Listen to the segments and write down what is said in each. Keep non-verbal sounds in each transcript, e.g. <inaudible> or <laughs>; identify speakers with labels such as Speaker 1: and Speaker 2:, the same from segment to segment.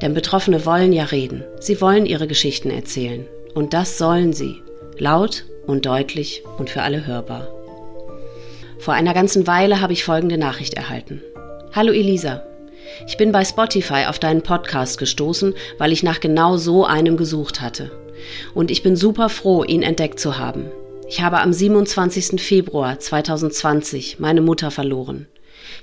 Speaker 1: Denn Betroffene wollen ja reden. Sie wollen ihre Geschichten erzählen. Und das sollen sie. Laut und deutlich und für alle hörbar. Vor einer ganzen Weile habe ich folgende Nachricht erhalten. Hallo Elisa. Ich bin bei Spotify auf deinen Podcast gestoßen, weil ich nach genau so einem gesucht hatte. Und ich bin super froh, ihn entdeckt zu haben. Ich habe am 27. Februar 2020 meine Mutter verloren.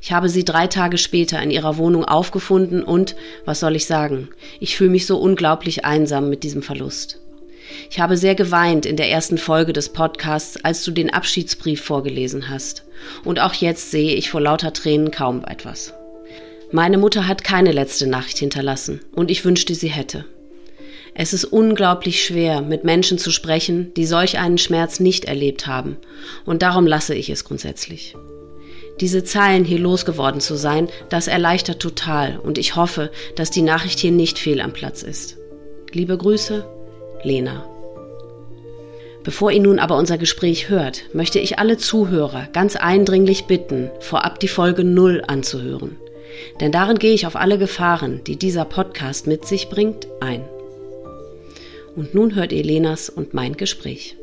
Speaker 1: Ich habe sie drei Tage später in ihrer Wohnung aufgefunden und, was soll ich sagen, ich fühle mich so unglaublich einsam mit diesem Verlust. Ich habe sehr geweint in der ersten Folge des Podcasts, als du den Abschiedsbrief vorgelesen hast. Und auch jetzt sehe ich vor lauter Tränen kaum etwas. Meine Mutter hat keine letzte Nachricht hinterlassen und ich wünschte, sie hätte. Es ist unglaublich schwer, mit Menschen zu sprechen, die solch einen Schmerz nicht erlebt haben, und darum lasse ich es grundsätzlich. Diese Zeilen hier losgeworden zu sein, das erleichtert total und ich hoffe, dass die Nachricht hier nicht fehl am Platz ist. Liebe Grüße, Lena. Bevor ihr nun aber unser Gespräch hört, möchte ich alle Zuhörer ganz eindringlich bitten, vorab die Folge 0 anzuhören. Denn darin gehe ich auf alle Gefahren, die dieser Podcast mit sich bringt, ein. Und nun hört ihr Lenas und mein Gespräch.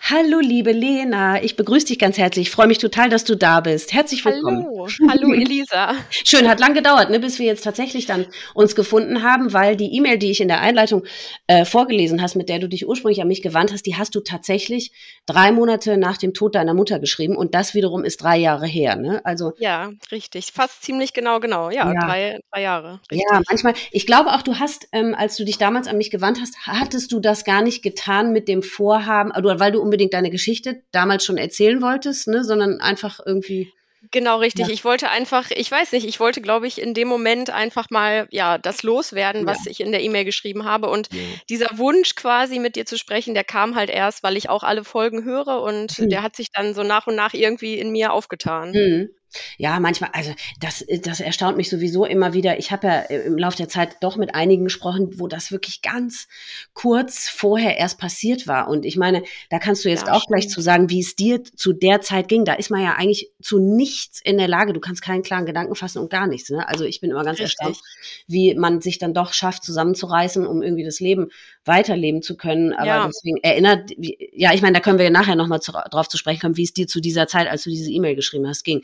Speaker 1: Hallo, liebe Lena. Ich begrüße dich ganz herzlich. Ich freue mich total, dass du da bist. Herzlich willkommen.
Speaker 2: Hallo, hallo <laughs> Elisa.
Speaker 1: Schön, hat lang gedauert, ne, bis wir jetzt tatsächlich dann uns gefunden haben, weil die E-Mail, die ich in der Einleitung äh, vorgelesen hast, mit der du dich ursprünglich an mich gewandt hast, die hast du tatsächlich drei Monate nach dem Tod deiner Mutter geschrieben und das wiederum ist drei Jahre her. Ne?
Speaker 2: Also ja, richtig, fast ziemlich genau, genau. Ja, ja. Drei, drei Jahre.
Speaker 1: Richtig. Ja, manchmal. Ich glaube auch, du hast, ähm, als du dich damals an mich gewandt hast, hattest du das gar nicht getan mit dem Vorhaben, oder weil du unbedingt unbedingt deine Geschichte damals schon erzählen wolltest, ne, sondern einfach irgendwie
Speaker 2: Genau, richtig. Ja. Ich wollte einfach, ich weiß nicht, ich wollte, glaube ich, in dem Moment einfach mal, ja, das loswerden, was ja. ich in der E-Mail geschrieben habe. Und ja. dieser Wunsch quasi mit dir zu sprechen, der kam halt erst, weil ich auch alle Folgen höre und mhm. der hat sich dann so nach und nach irgendwie in mir aufgetan.
Speaker 1: Mhm. Ja, manchmal, also das, das erstaunt mich sowieso immer wieder. Ich habe ja im Laufe der Zeit doch mit einigen gesprochen, wo das wirklich ganz kurz vorher erst passiert war. Und ich meine, da kannst du jetzt ja, auch stimmt. gleich zu sagen, wie es dir zu der Zeit ging. Da ist man ja eigentlich zu nichts in der Lage. Du kannst keinen klaren Gedanken fassen und gar nichts. Ne? Also ich bin immer ganz Richtig. erstaunt, wie man sich dann doch schafft, zusammenzureißen, um irgendwie das Leben weiterleben zu können. Aber ja. deswegen erinnert, ja, ich meine, da können wir ja nachher nochmal drauf zu sprechen kommen, wie es dir zu dieser Zeit, als du diese E-Mail geschrieben hast, ging.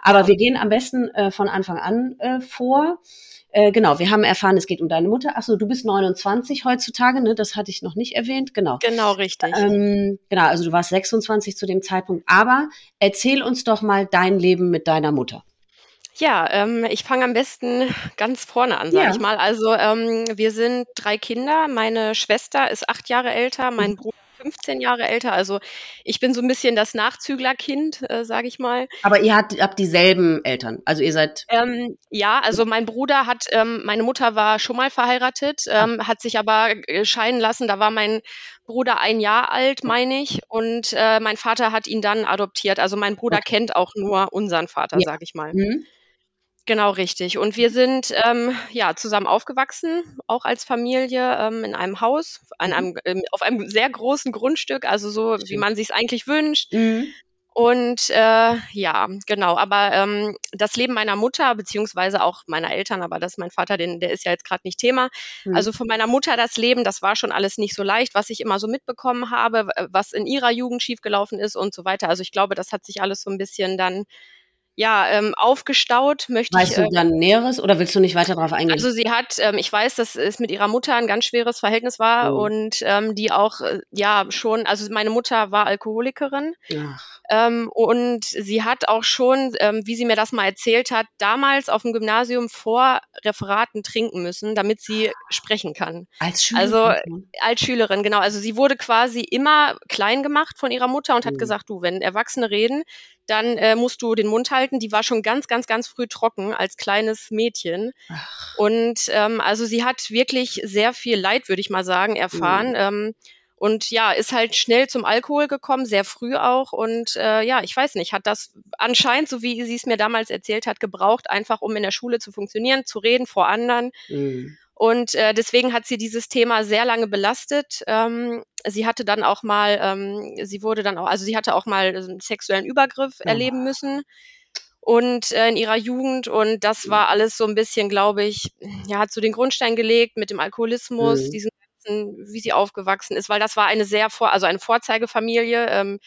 Speaker 1: Aber wir gehen am besten äh, von Anfang an äh, vor. Äh, genau, wir haben erfahren, es geht um deine Mutter. Achso, du bist 29 heutzutage, ne? Das hatte ich noch nicht erwähnt. Genau.
Speaker 2: Genau, richtig.
Speaker 1: Ähm, genau, also du warst 26 zu dem Zeitpunkt. Aber erzähl uns doch mal dein Leben mit deiner Mutter.
Speaker 2: Ja, ähm, ich fange am besten ganz vorne an, sage ja. ich mal. Also ähm, wir sind drei Kinder. Meine Schwester ist acht Jahre älter, mein mhm. Bruder 15 Jahre älter. Also ich bin so ein bisschen das Nachzüglerkind, äh, sage ich mal.
Speaker 1: Aber ihr habt, habt dieselben Eltern, also ihr seid.
Speaker 2: Ähm, ja, also mein Bruder hat, ähm, meine Mutter war schon mal verheiratet, ähm, hat sich aber äh, scheiden lassen. Da war mein Bruder ein Jahr alt, meine ich, und äh, mein Vater hat ihn dann adoptiert. Also mein Bruder okay. kennt auch nur unseren Vater, ja. sage ich mal. Mhm. Genau, richtig. Und wir sind ähm, ja zusammen aufgewachsen, auch als Familie ähm, in einem Haus, an mhm. einem, ähm, auf einem sehr großen Grundstück, also so, wie man sich es eigentlich wünscht. Mhm. Und äh, ja, genau. Aber ähm, das Leben meiner Mutter, beziehungsweise auch meiner Eltern, aber das ist mein Vater, den, der ist ja jetzt gerade nicht Thema. Mhm. Also von meiner Mutter das Leben, das war schon alles nicht so leicht, was ich immer so mitbekommen habe, was in ihrer Jugend schiefgelaufen ist und so weiter. Also ich glaube, das hat sich alles so ein bisschen dann ja, ähm, aufgestaut möchte
Speaker 1: weißt
Speaker 2: ich.
Speaker 1: Weißt du dann Näheres oder willst du nicht weiter darauf eingehen?
Speaker 2: Also sie hat, ähm, ich weiß, dass es mit ihrer Mutter ein ganz schweres Verhältnis war oh. und ähm, die auch, äh, ja, schon, also meine Mutter war Alkoholikerin. Ach. Ähm, und sie hat auch schon, ähm, wie sie mir das mal erzählt hat, damals auf dem Gymnasium vor Referaten trinken müssen, damit sie sprechen kann.
Speaker 1: Als Schülerin?
Speaker 2: Also als Schülerin, genau. Also sie wurde quasi immer klein gemacht von ihrer Mutter und hat
Speaker 1: Mhm.
Speaker 2: gesagt, du, wenn Erwachsene reden, dann äh, musst du den Mund halten. Die war schon ganz, ganz, ganz früh trocken als kleines Mädchen.
Speaker 1: Ach,
Speaker 2: Und ähm, also sie hat wirklich sehr viel Leid, würde ich mal sagen, erfahren. Ähm, und ja, ist halt schnell zum Alkohol gekommen, sehr früh auch. Und äh, ja, ich weiß nicht, hat das anscheinend, so wie sie es mir damals erzählt hat, gebraucht, einfach um in der Schule zu funktionieren, zu reden vor anderen.
Speaker 1: mhm.
Speaker 2: Und äh, deswegen hat sie dieses Thema sehr lange belastet. Ähm, sie hatte dann auch mal, ähm, sie wurde dann auch, also sie hatte auch mal einen sexuellen Übergriff
Speaker 1: Oh.
Speaker 2: erleben müssen und äh, in ihrer Jugend und das war alles so ein bisschen, glaube ich, ja, hat so den Grundstein gelegt mit dem Alkoholismus,
Speaker 1: Mhm.
Speaker 2: diesen ganzen, wie sie aufgewachsen ist, weil das war eine sehr vor, also eine Vorzeigefamilie. Ähm,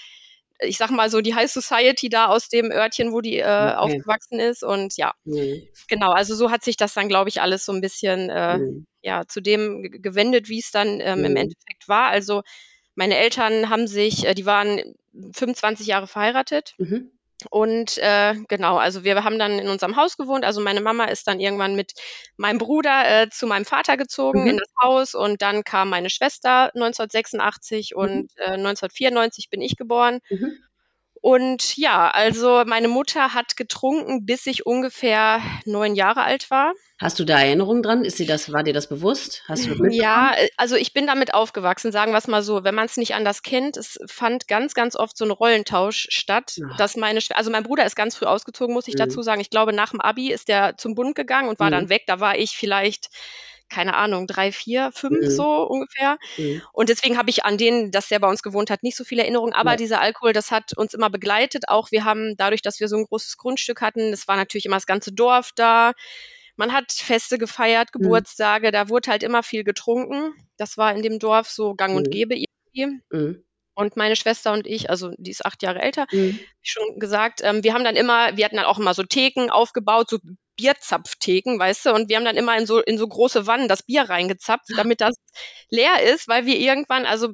Speaker 2: ich sag mal so die High Society da aus dem Örtchen, wo die äh,
Speaker 1: Okay.
Speaker 2: aufgewachsen ist und ja,
Speaker 1: Mhm.
Speaker 2: genau, also so hat sich das dann, glaube ich, alles so ein bisschen äh,
Speaker 1: Mhm.
Speaker 2: ja zu dem ge- gewendet, wie es dann ähm, im
Speaker 1: Mhm.
Speaker 2: Endeffekt war. Also meine Eltern haben sich, äh, die waren 25 Jahre verheiratet
Speaker 1: Mhm.
Speaker 2: Und äh, genau, also wir haben dann in unserem Haus gewohnt. Also meine Mama ist dann irgendwann mit meinem Bruder äh, zu meinem Vater gezogen
Speaker 1: Mhm.
Speaker 2: in das Haus und dann kam meine Schwester 1986 und äh, 1994 bin ich geboren.
Speaker 1: Mhm.
Speaker 2: Und ja, also meine Mutter hat getrunken, bis ich ungefähr neun Jahre alt war.
Speaker 1: Hast du da Erinnerungen dran? Ist dir das, war dir das bewusst? Hast du?
Speaker 2: Ja, also ich bin damit aufgewachsen, sagen wir es mal so. Wenn man es nicht anders kennt, es fand ganz, ganz oft so ein Rollentausch statt,
Speaker 1: Ach.
Speaker 2: dass meine, Schw- also mein Bruder ist ganz früh ausgezogen, muss ich
Speaker 1: Mhm.
Speaker 2: dazu sagen. Ich glaube, nach dem Abi ist der zum Bund gegangen und war
Speaker 1: Mhm.
Speaker 2: dann weg. Da war ich vielleicht, keine Ahnung, drei, vier, fünf
Speaker 1: Mhm.
Speaker 2: so ungefähr.
Speaker 1: Mhm.
Speaker 2: Und deswegen habe ich an denen, dass der bei uns gewohnt hat, nicht so viele Erinnerungen. Aber
Speaker 1: Ja.
Speaker 2: dieser Alkohol, das hat uns immer begleitet. Auch wir haben dadurch, dass wir so ein großes Grundstück hatten, es war natürlich immer das ganze Dorf da. Man hat Feste gefeiert,
Speaker 1: Mhm.
Speaker 2: Geburtstage, da wurde halt immer viel getrunken. Das war in dem Dorf so gang und
Speaker 1: Mhm.
Speaker 2: gäbe irgendwie.
Speaker 1: Mhm.
Speaker 2: Und meine Schwester und ich, also die ist acht Jahre älter,
Speaker 1: Mhm.
Speaker 2: schon gesagt, ähm, wir haben dann immer, wir hatten dann auch immer so Theken aufgebaut, so Bierzapftheken, weißt du, und wir haben dann immer in so, in so große Wannen das Bier reingezapft, <laughs> damit das leer ist, weil wir irgendwann, also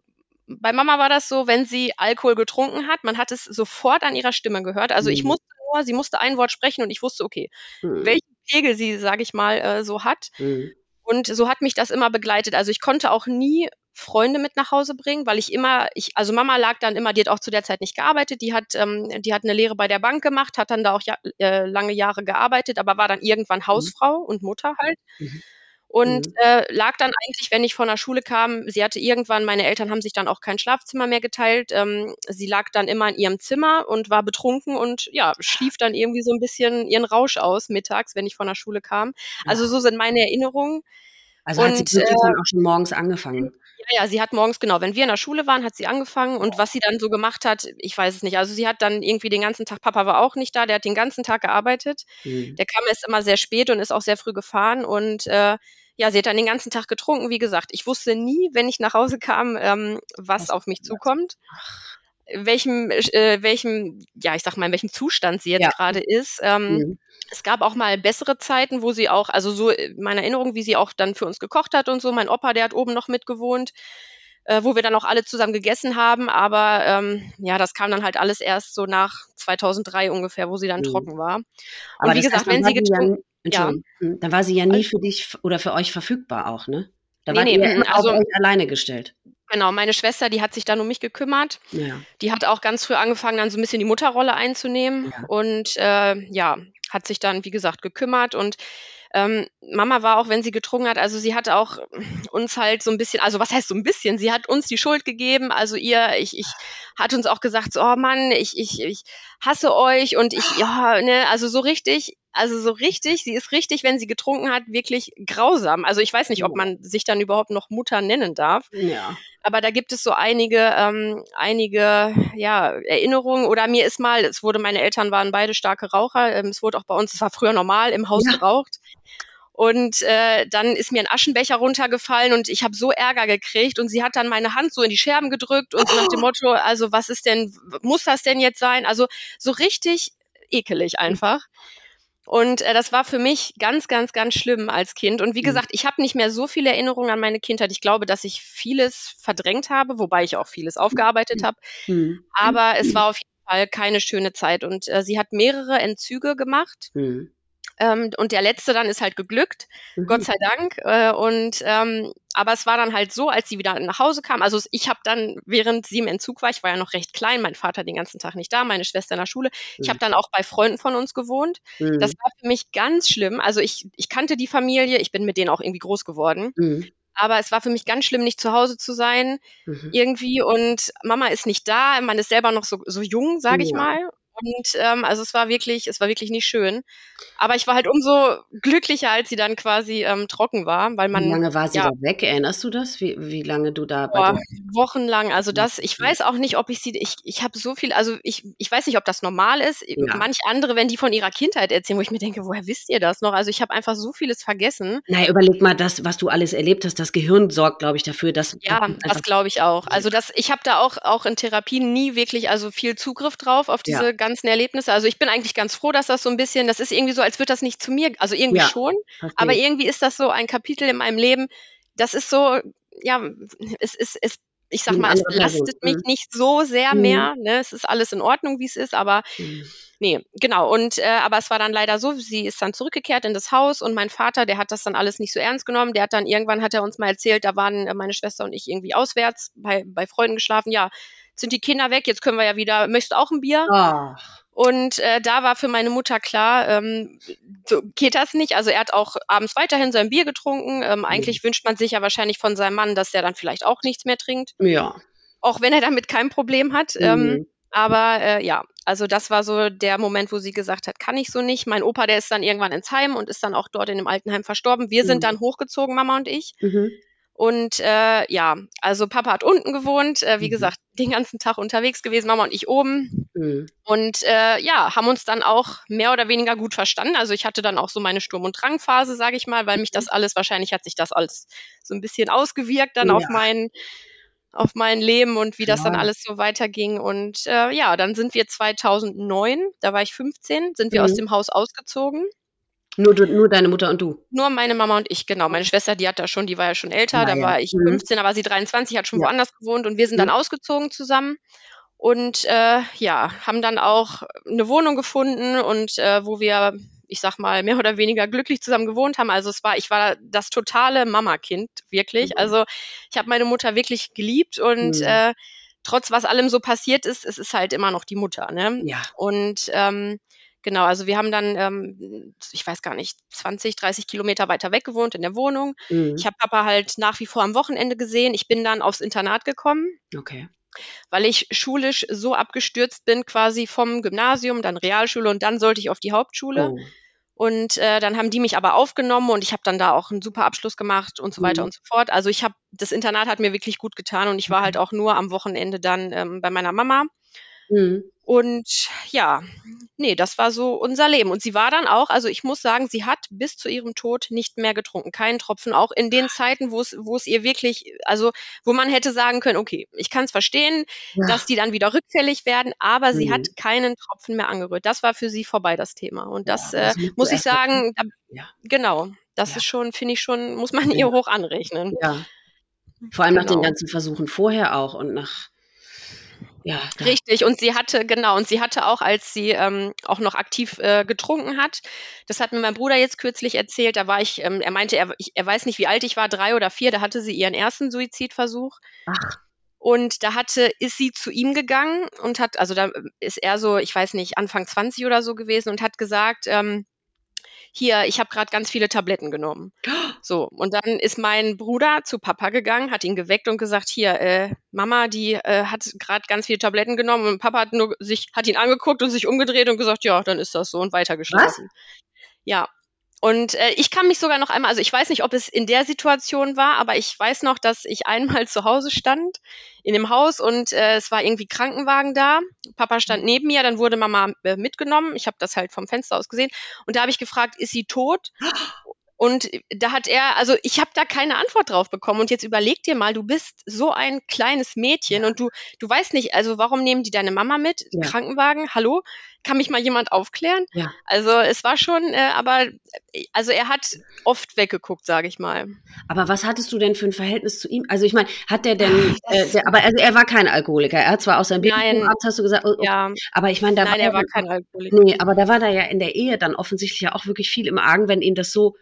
Speaker 2: bei Mama war das so, wenn sie Alkohol getrunken hat, man hat es sofort an ihrer Stimme gehört. Also ich
Speaker 1: Mhm.
Speaker 2: musste nur, sie musste ein Wort sprechen und ich wusste, okay,
Speaker 1: Mhm.
Speaker 2: welchen Pegel sie, sage ich mal, äh, so hat.
Speaker 1: Mhm.
Speaker 2: Und so hat mich das immer begleitet. Also ich konnte auch nie Freunde mit nach Hause bringen, weil ich immer, ich, also Mama lag dann immer, die hat auch zu der Zeit nicht gearbeitet, die hat, ähm, die hat eine Lehre bei der Bank gemacht, hat dann da auch ja, äh, lange Jahre gearbeitet, aber war dann irgendwann Hausfrau und Mutter halt.
Speaker 1: Mhm.
Speaker 2: Und
Speaker 1: Mhm.
Speaker 2: äh, lag dann eigentlich, wenn ich von der Schule kam, sie hatte irgendwann, meine Eltern haben sich dann auch kein Schlafzimmer mehr geteilt. Ähm, sie lag dann immer in ihrem Zimmer und war betrunken und ja, schlief dann irgendwie so ein bisschen ihren Rausch aus mittags, wenn ich von der Schule kam. Also so sind meine Erinnerungen.
Speaker 1: Also hat sie
Speaker 2: Und, äh,
Speaker 1: dann auch schon morgens angefangen.
Speaker 2: Ja, ja, sie hat morgens, genau, wenn wir in der Schule waren, hat sie angefangen und was sie dann so gemacht hat, ich weiß es nicht. Also sie hat dann irgendwie den ganzen Tag, Papa war auch nicht da, der hat den ganzen Tag gearbeitet.
Speaker 1: Mhm.
Speaker 2: Der kam erst immer sehr spät und ist auch sehr früh gefahren und äh, ja, sie hat dann den ganzen Tag getrunken. Wie gesagt, ich wusste nie, wenn ich nach Hause kam, ähm, was
Speaker 1: Was
Speaker 2: auf mich
Speaker 1: was?
Speaker 2: Welchem, äh, welchem, ja, ich sag mal, in welchem Zustand sie jetzt
Speaker 1: Ja.
Speaker 2: gerade ist. Ähm,
Speaker 1: Mhm.
Speaker 2: es gab auch mal bessere Zeiten, wo sie auch, also so in meiner Erinnerung, wie sie auch dann für uns gekocht hat und so. Mein Opa, der hat oben noch mitgewohnt, äh, wo wir dann auch alle zusammen gegessen haben. Aber ähm, ja, das kam dann halt alles erst so nach 2003 ungefähr, wo sie dann
Speaker 1: Mhm.
Speaker 2: trocken war.
Speaker 1: Aber
Speaker 2: und wie
Speaker 1: das
Speaker 2: gesagt,
Speaker 1: heißt,
Speaker 2: wenn
Speaker 1: war
Speaker 2: sie
Speaker 1: ja,
Speaker 2: getrunken,
Speaker 1: Entschuldigung, Mhm. dann war sie ja nie für dich oder für euch verfügbar auch, ne? Da
Speaker 2: Nee,
Speaker 1: wart
Speaker 2: nee,
Speaker 1: ihr ja immer
Speaker 2: also-
Speaker 1: auf euch alleine gestellt.
Speaker 2: Genau, meine Schwester, die hat sich dann um mich gekümmert.
Speaker 1: Ja.
Speaker 2: Die hat auch ganz früh angefangen, dann so ein bisschen die Mutterrolle einzunehmen
Speaker 1: Ja.
Speaker 2: und äh, ja, hat sich dann, wie gesagt, gekümmert und ähm, Mama war auch, wenn sie getrunken hat, also sie hat auch uns halt so ein bisschen, also was heißt so ein bisschen, sie hat uns die Schuld gegeben, also ihr, ich, ich hat uns auch gesagt, so, oh Mann, ich, ich, ich hasse euch und ich, ja, ne, also so richtig, also so richtig, sie ist richtig, wenn sie getrunken hat, wirklich grausam. Also ich weiß nicht, ob
Speaker 1: Ja.
Speaker 2: man sich dann überhaupt noch Mutter nennen darf.
Speaker 1: Ja.
Speaker 2: Aber da gibt es so einige, ähm, einige ja, Erinnerungen. Oder mir ist mal, es wurde, meine Eltern waren beide starke Raucher. Ähm, es wurde auch bei uns, es war früher normal, im Haus
Speaker 1: Ja.
Speaker 2: geraucht. Und äh, dann ist mir ein Aschenbecher runtergefallen und ich habe so Ärger gekriegt und sie hat dann meine Hand so in die Scherben gedrückt und so nach dem Motto, also was ist denn, muss das denn jetzt sein? Also so richtig ekelig einfach. Und äh, das war für mich ganz, ganz, ganz schlimm als Kind. Und wie
Speaker 1: Mhm.
Speaker 2: gesagt, ich habe nicht mehr so viele Erinnerungen an meine Kindheit. Ich glaube, dass ich vieles verdrängt habe, wobei ich auch vieles aufgearbeitet habe.
Speaker 1: Mhm.
Speaker 2: Aber es war auf jeden Fall keine schöne Zeit. Und äh, sie hat mehrere Entzüge gemacht. Mhm. Ähm, und der letzte dann ist halt geglückt, mhm. Gott sei Dank. Äh, und ähm, aber es war dann halt so, als sie wieder nach Hause kam. Also ich habe dann, während sie im Entzug war, ich war ja noch recht klein, mein Vater den ganzen Tag nicht da, meine Schwester in der Schule. Mhm. Ich habe dann auch bei Freunden von uns gewohnt. Mhm. Das war für mich ganz schlimm. Also ich, ich kannte die Familie, ich bin mit denen auch irgendwie groß geworden. Mhm. Aber es war für mich ganz schlimm, nicht zu Hause zu sein, mhm. irgendwie. Und Mama ist nicht da, man ist selber noch so, so jung, sage ich ja. mal. Und ähm, also es war wirklich, es war wirklich nicht schön. Aber ich war halt umso glücklicher, als sie dann quasi ähm, trocken war, weil man.
Speaker 1: Wie lange war sie ja, da weg? Erinnerst du das? Wie, wie lange du da
Speaker 2: boah, Wochenlang. Also das, ich weiß auch nicht, ob ich sie, ich, ich habe so viel, also ich, ich weiß nicht, ob das normal ist. Ja. Manch andere, wenn die von ihrer Kindheit erzählen, wo ich mir denke, woher wisst ihr das noch? Also ich habe einfach so vieles vergessen.
Speaker 1: Naja, überleg mal, das, was du alles erlebt hast, das Gehirn sorgt, glaube ich, dafür, dass.
Speaker 2: Ja, das glaube ich auch. Also das, ich habe da auch, auch in Therapien nie wirklich also viel Zugriff drauf auf diese ja ganzen Erlebnisse. Also ich bin eigentlich ganz froh, dass das so ein bisschen, das ist irgendwie so, als würde das nicht zu mir, also irgendwie ja, schon, verstehe. aber irgendwie ist das so ein Kapitel in meinem Leben, das ist so, ja, es ist, es, ich sag mal, es belastet mich mhm. nicht so sehr mhm. mehr. Ne? Es ist alles in Ordnung, wie es ist, aber mhm. nee, genau. Und äh, aber es war dann leider so, sie ist dann zurückgekehrt in das Haus und mein Vater, der hat das dann alles nicht so ernst genommen. Der hat dann irgendwann hat er uns mal erzählt, da waren äh, meine Schwester und ich irgendwie auswärts bei, bei Freunden geschlafen. Ja, sind die Kinder weg, jetzt können wir ja wieder, möchtest du auch ein Bier? Ach. Und äh, da war für meine Mutter klar, ähm, so geht das nicht. Also er hat auch abends weiterhin sein Bier getrunken. Ähm, eigentlich mhm. wünscht man sich ja wahrscheinlich von seinem Mann, dass der dann vielleicht auch nichts mehr trinkt.
Speaker 1: Ja.
Speaker 2: Auch wenn er damit kein Problem hat. Mhm. Ähm, aber äh, ja, also das war so der Moment, wo sie gesagt hat, kann ich so nicht. Mein Opa, der ist dann irgendwann ins Heim und ist dann auch dort in dem Altenheim verstorben. Wir mhm. sind dann hochgezogen, Mama und ich. Und äh, ja, also Papa hat unten gewohnt, äh, wie mhm. gesagt, den ganzen Tag unterwegs gewesen, Mama und ich oben. Mhm. Und äh, ja, haben uns dann auch mehr oder weniger gut verstanden. Also ich hatte dann auch so meine Sturm- und Drangphase, sage ich mal, weil mich das mhm. alles, wahrscheinlich hat sich das alles so ein bisschen ausgewirkt dann ja. auf mein auf mein Leben und wie das ja. dann alles so weiterging. Und äh, ja, dann sind wir 2009, da war ich 15, sind wir mhm. aus dem Haus ausgezogen.
Speaker 1: Nur, du, nur deine Mutter und du?
Speaker 2: Nur meine Mama und ich, genau. Meine Schwester, die hat da schon, die war ja schon älter, Na, da war ich mhm. 15, da war sie 23, hat schon ja. woanders gewohnt und wir sind mhm. dann ausgezogen zusammen und äh, ja, haben dann auch eine Wohnung gefunden und äh, wo wir, ich sag mal, mehr oder weniger glücklich zusammen gewohnt haben. Also es war, ich war das totale Mama-Kind, wirklich. Mhm. Also ich habe meine Mutter wirklich geliebt und mhm. äh, trotz was allem so passiert ist, es ist halt immer noch die Mutter, ne?
Speaker 1: Ja.
Speaker 2: Und ähm, Genau, also wir haben dann, ähm, ich weiß gar nicht, 20, 30 Kilometer weiter weg gewohnt in der Wohnung. Mhm. Ich habe Papa halt nach wie vor am Wochenende gesehen. Ich bin dann aufs Internat gekommen.
Speaker 1: Okay.
Speaker 2: Weil ich schulisch so abgestürzt bin, quasi vom Gymnasium, dann Realschule und dann sollte ich auf die Hauptschule. Oh. Und äh, dann haben die mich aber aufgenommen und ich habe dann da auch einen super Abschluss gemacht und so weiter mhm. und so fort. Also ich habe, das Internat hat mir wirklich gut getan und ich war halt auch nur am Wochenende dann ähm, bei meiner Mama. Mhm. Und ja, nee, das war so unser Leben. Und sie war dann auch, also ich muss sagen, sie hat bis zu ihrem Tod nicht mehr getrunken, keinen Tropfen, auch in den Zeiten, wo es, wo es ihr wirklich, also wo man hätte sagen können, okay, ich kann es verstehen, ja. dass die dann wieder rückfällig werden, aber mhm. sie hat mhm. keinen Tropfen mehr angerührt. Das war für sie vorbei, das Thema. Und das, ja, das äh, muss ich sagen, da, ja. genau, das ist schon, finde ich schon, muss man ihr hoch anrechnen.
Speaker 1: Ja. Vor allem genau. nach den genau. ganzen Versuchen vorher auch und nach
Speaker 2: ja, Richtig. Und sie hatte, genau, und sie hatte auch, als sie ähm, auch noch aktiv äh, getrunken hat, das hat mir mein Bruder jetzt kürzlich erzählt, da war ich, ähm, er meinte, er, ich, er weiß nicht, wie alt ich war, drei oder vier, da hatte sie ihren ersten Suizidversuch. Ach. Und da hatte, ist sie zu ihm gegangen und hat, also da ist er so, ich weiß nicht, Anfang 20 oder so gewesen und hat gesagt, ähm, hier, ich habe gerade ganz viele Tabletten genommen. <gasps> So, und dann ist mein Bruder zu Papa gegangen, hat ihn geweckt und gesagt, hier, äh, Mama, die äh, hat gerade ganz viele Tabletten genommen und Papa hat nur sich, hat ihn angeguckt und sich umgedreht und gesagt, ja, dann ist das so und weitergeschlafen. Was? Ja, und äh, ich kann mich sogar noch einmal, also ich weiß nicht, ob es in der Situation war, aber ich weiß noch, dass ich einmal <laughs> zu Hause stand in dem Haus und äh, es war irgendwie Krankenwagen da. Papa stand mhm. neben mir, dann wurde Mama äh, mitgenommen. Ich habe das halt vom Fenster aus gesehen und da habe ich gefragt, ist sie tot? <gasps> Und da hat er, also ich habe da keine Antwort drauf bekommen. Und jetzt überleg dir mal, du bist so ein kleines Mädchen und du, du weißt nicht, also warum nehmen die deine Mama mit?
Speaker 1: Ja.
Speaker 2: Krankenwagen, hallo? Kann mich mal jemand aufklären?
Speaker 1: Ja.
Speaker 2: Also es war schon, äh, aber also er hat oft weggeguckt, sage ich mal.
Speaker 1: Aber was hattest du denn für ein Verhältnis zu ihm? Also ich meine, hat der denn, äh, der, aber also er war kein Alkoholiker. Er hat zwar aus seinem
Speaker 2: Nein.
Speaker 1: Babyarzt, hast du gesagt, oh, oh,
Speaker 2: Ja,
Speaker 1: aber ich meine, da
Speaker 2: nein,
Speaker 1: war
Speaker 2: er war
Speaker 1: ja-
Speaker 2: kein Alkoholiker.
Speaker 1: Nee, aber da war da ja in der Ehe dann offensichtlich ja auch wirklich viel im Argen, wenn ihm das so.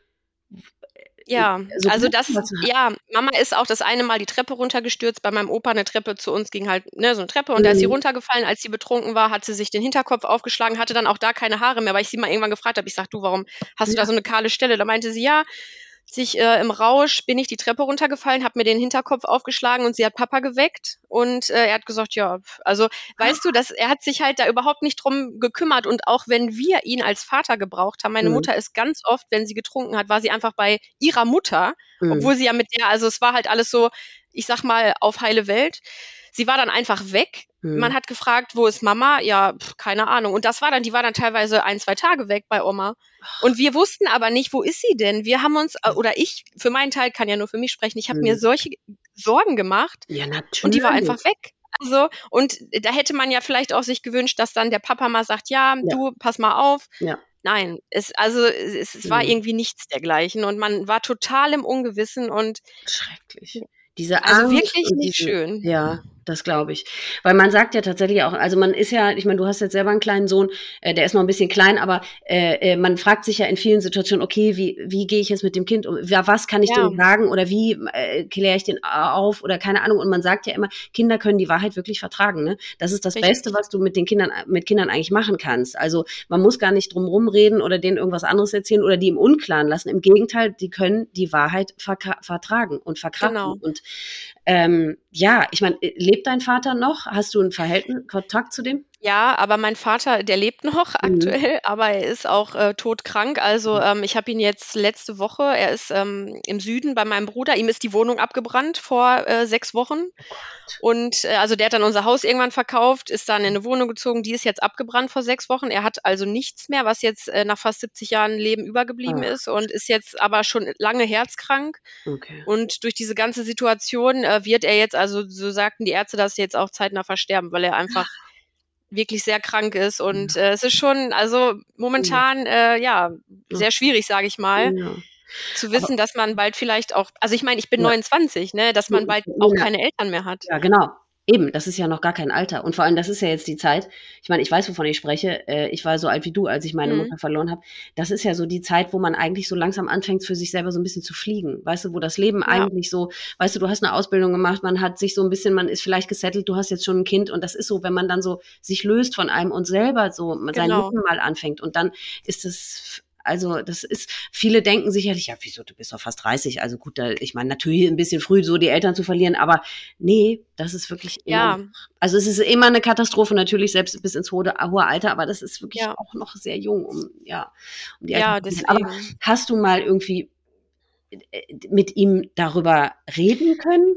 Speaker 2: Ja,
Speaker 1: so
Speaker 2: also das, ja, Mama ist auch das eine Mal die Treppe runtergestürzt. Bei meinem Opa eine Treppe zu uns ging halt, ne, so eine Treppe und da ist sie
Speaker 1: Mhm.
Speaker 2: runtergefallen. Als sie betrunken war, hat sie sich den Hinterkopf aufgeschlagen, hatte dann auch da keine Haare mehr, weil ich sie mal irgendwann gefragt habe. Ich sag, du, warum hast du
Speaker 1: Ja.
Speaker 2: da so eine kahle Stelle? Da meinte sie, ja, sich äh, im Rausch bin ich die Treppe runtergefallen, habe mir den Hinterkopf aufgeschlagen und sie hat Papa geweckt und äh, er hat gesagt, ja, also weißt du, dass er hat sich halt da überhaupt nicht drum gekümmert und auch wenn wir ihn als Vater gebraucht haben, meine
Speaker 1: Mhm.
Speaker 2: Mutter ist ganz oft, wenn sie getrunken hat, war sie einfach bei ihrer Mutter
Speaker 1: Mhm.
Speaker 2: obwohl sie ja mit der, also es war halt alles so, ich sag mal, auf heile Welt. Sie war dann einfach weg.
Speaker 1: Mhm.
Speaker 2: Man hat gefragt, wo ist Mama? Ja, pf, keine Ahnung. Und das war dann, die war dann teilweise ein, zwei Tage weg bei Oma. Und wir wussten aber nicht, wo ist sie denn? Wir haben uns, äh, oder ich, für meinen Teil kann ja nur für mich sprechen, ich habe
Speaker 1: Mhm.
Speaker 2: mir solche Sorgen gemacht
Speaker 1: ja, natürlich.
Speaker 2: und die war einfach weg. Also, und da hätte man ja vielleicht auch sich gewünscht, dass dann der Papa mal sagt, ja,
Speaker 1: Ja.
Speaker 2: du, pass mal auf.
Speaker 1: Ja.
Speaker 2: Nein, es, also es, es war
Speaker 1: Mhm.
Speaker 2: irgendwie nichts dergleichen und man war total im Ungewissen und
Speaker 1: Schrecklich. Diese
Speaker 2: also
Speaker 1: Angst
Speaker 2: wirklich
Speaker 1: und
Speaker 2: nicht
Speaker 1: diese-
Speaker 2: schön.
Speaker 1: Ja, das glaube ich. Weil man sagt ja tatsächlich auch, also man ist ja, ich meine, du hast jetzt selber einen kleinen Sohn, äh, der ist noch ein bisschen klein, aber äh, äh, man fragt sich ja in vielen Situationen, okay, wie, wie gehe ich jetzt mit dem Kind um? Was kann ich
Speaker 2: Ja.
Speaker 1: dem sagen oder wie äh, kläre ich den auf oder keine Ahnung. Und man sagt ja immer, Kinder können die Wahrheit wirklich vertragen. Ne? Das ist das
Speaker 2: Richtig.
Speaker 1: Beste, was du mit den Kindern, mit Kindern eigentlich machen kannst. Also man muss gar nicht drum rumreden oder denen irgendwas anderes erzählen oder die im Unklaren lassen. Im Gegenteil, die können die Wahrheit vertragen und verkraften.
Speaker 2: Genau.
Speaker 1: Und ähm, ja, ich meine, lebt dein Vater noch? Hast du ein Verhältnis, Kontakt zu dem?
Speaker 2: Ja, aber mein Vater, der lebt noch
Speaker 1: Mhm.
Speaker 2: aktuell, aber er ist auch äh, todkrank. Also ähm, ich habe ihn jetzt letzte Woche, er ist ähm, im Süden bei meinem Bruder, ihm ist die Wohnung abgebrannt vor äh, sechs Wochen. Und äh, also der hat dann unser Haus irgendwann verkauft, ist dann in eine Wohnung gezogen, die ist jetzt abgebrannt vor sechs Wochen. Er hat also nichts mehr, was jetzt äh, nach fast 70 Jahren Leben übergeblieben
Speaker 1: Ah.
Speaker 2: ist und ist jetzt aber schon lange herzkrank.
Speaker 1: Okay.
Speaker 2: Und durch diese ganze Situation äh, wird er jetzt, also so sagten die Ärzte, dass er jetzt auch zeitnah versterben, weil er einfach wirklich sehr krank ist. Und äh, es ist schon, also momentan, äh, ja, sehr schwierig, sage ich mal,
Speaker 1: Ja.
Speaker 2: zu wissen, dass man bald vielleicht auch, also ich meine, ich bin
Speaker 1: Ja.
Speaker 2: 29, ne, dass man
Speaker 1: Ja,
Speaker 2: bald auch
Speaker 1: ja.
Speaker 2: keine Eltern mehr hat.
Speaker 1: ja, genau. Eben, das ist ja noch gar kein Alter. Und vor allem, das ist ja jetzt die Zeit. Ich meine, ich weiß, wovon ich spreche. Äh, ich war so alt wie du, als ich meine
Speaker 2: Mhm.
Speaker 1: Mutter verloren habe. Das ist ja so die Zeit, wo man eigentlich so langsam anfängt, für sich selber so ein bisschen zu fliegen. Weißt du, wo das Leben
Speaker 2: Ja.
Speaker 1: eigentlich so, weißt du, du hast eine Ausbildung gemacht, man hat sich so ein bisschen, man ist vielleicht gesettelt, du hast jetzt schon ein Kind. Und das ist so, wenn man dann so sich löst von einem und selber so sein
Speaker 2: Genau.
Speaker 1: Leben mal anfängt. Und dann ist es also das ist, viele denken sicherlich, ja, wieso, du bist doch fast 30, also gut, da, ich meine, natürlich ein bisschen früh, so die Eltern zu verlieren, aber nee, das ist wirklich
Speaker 2: Ja.
Speaker 1: immer, also es ist immer eine Katastrophe, natürlich, selbst bis ins hohe, hohe Alter, aber das ist wirklich
Speaker 2: Ja.
Speaker 1: auch noch sehr jung, um, ja, um die
Speaker 2: Ja,
Speaker 1: Eltern verlieren.
Speaker 2: deswegen.
Speaker 1: Aber hast du mal irgendwie äh, mit ihm darüber reden können?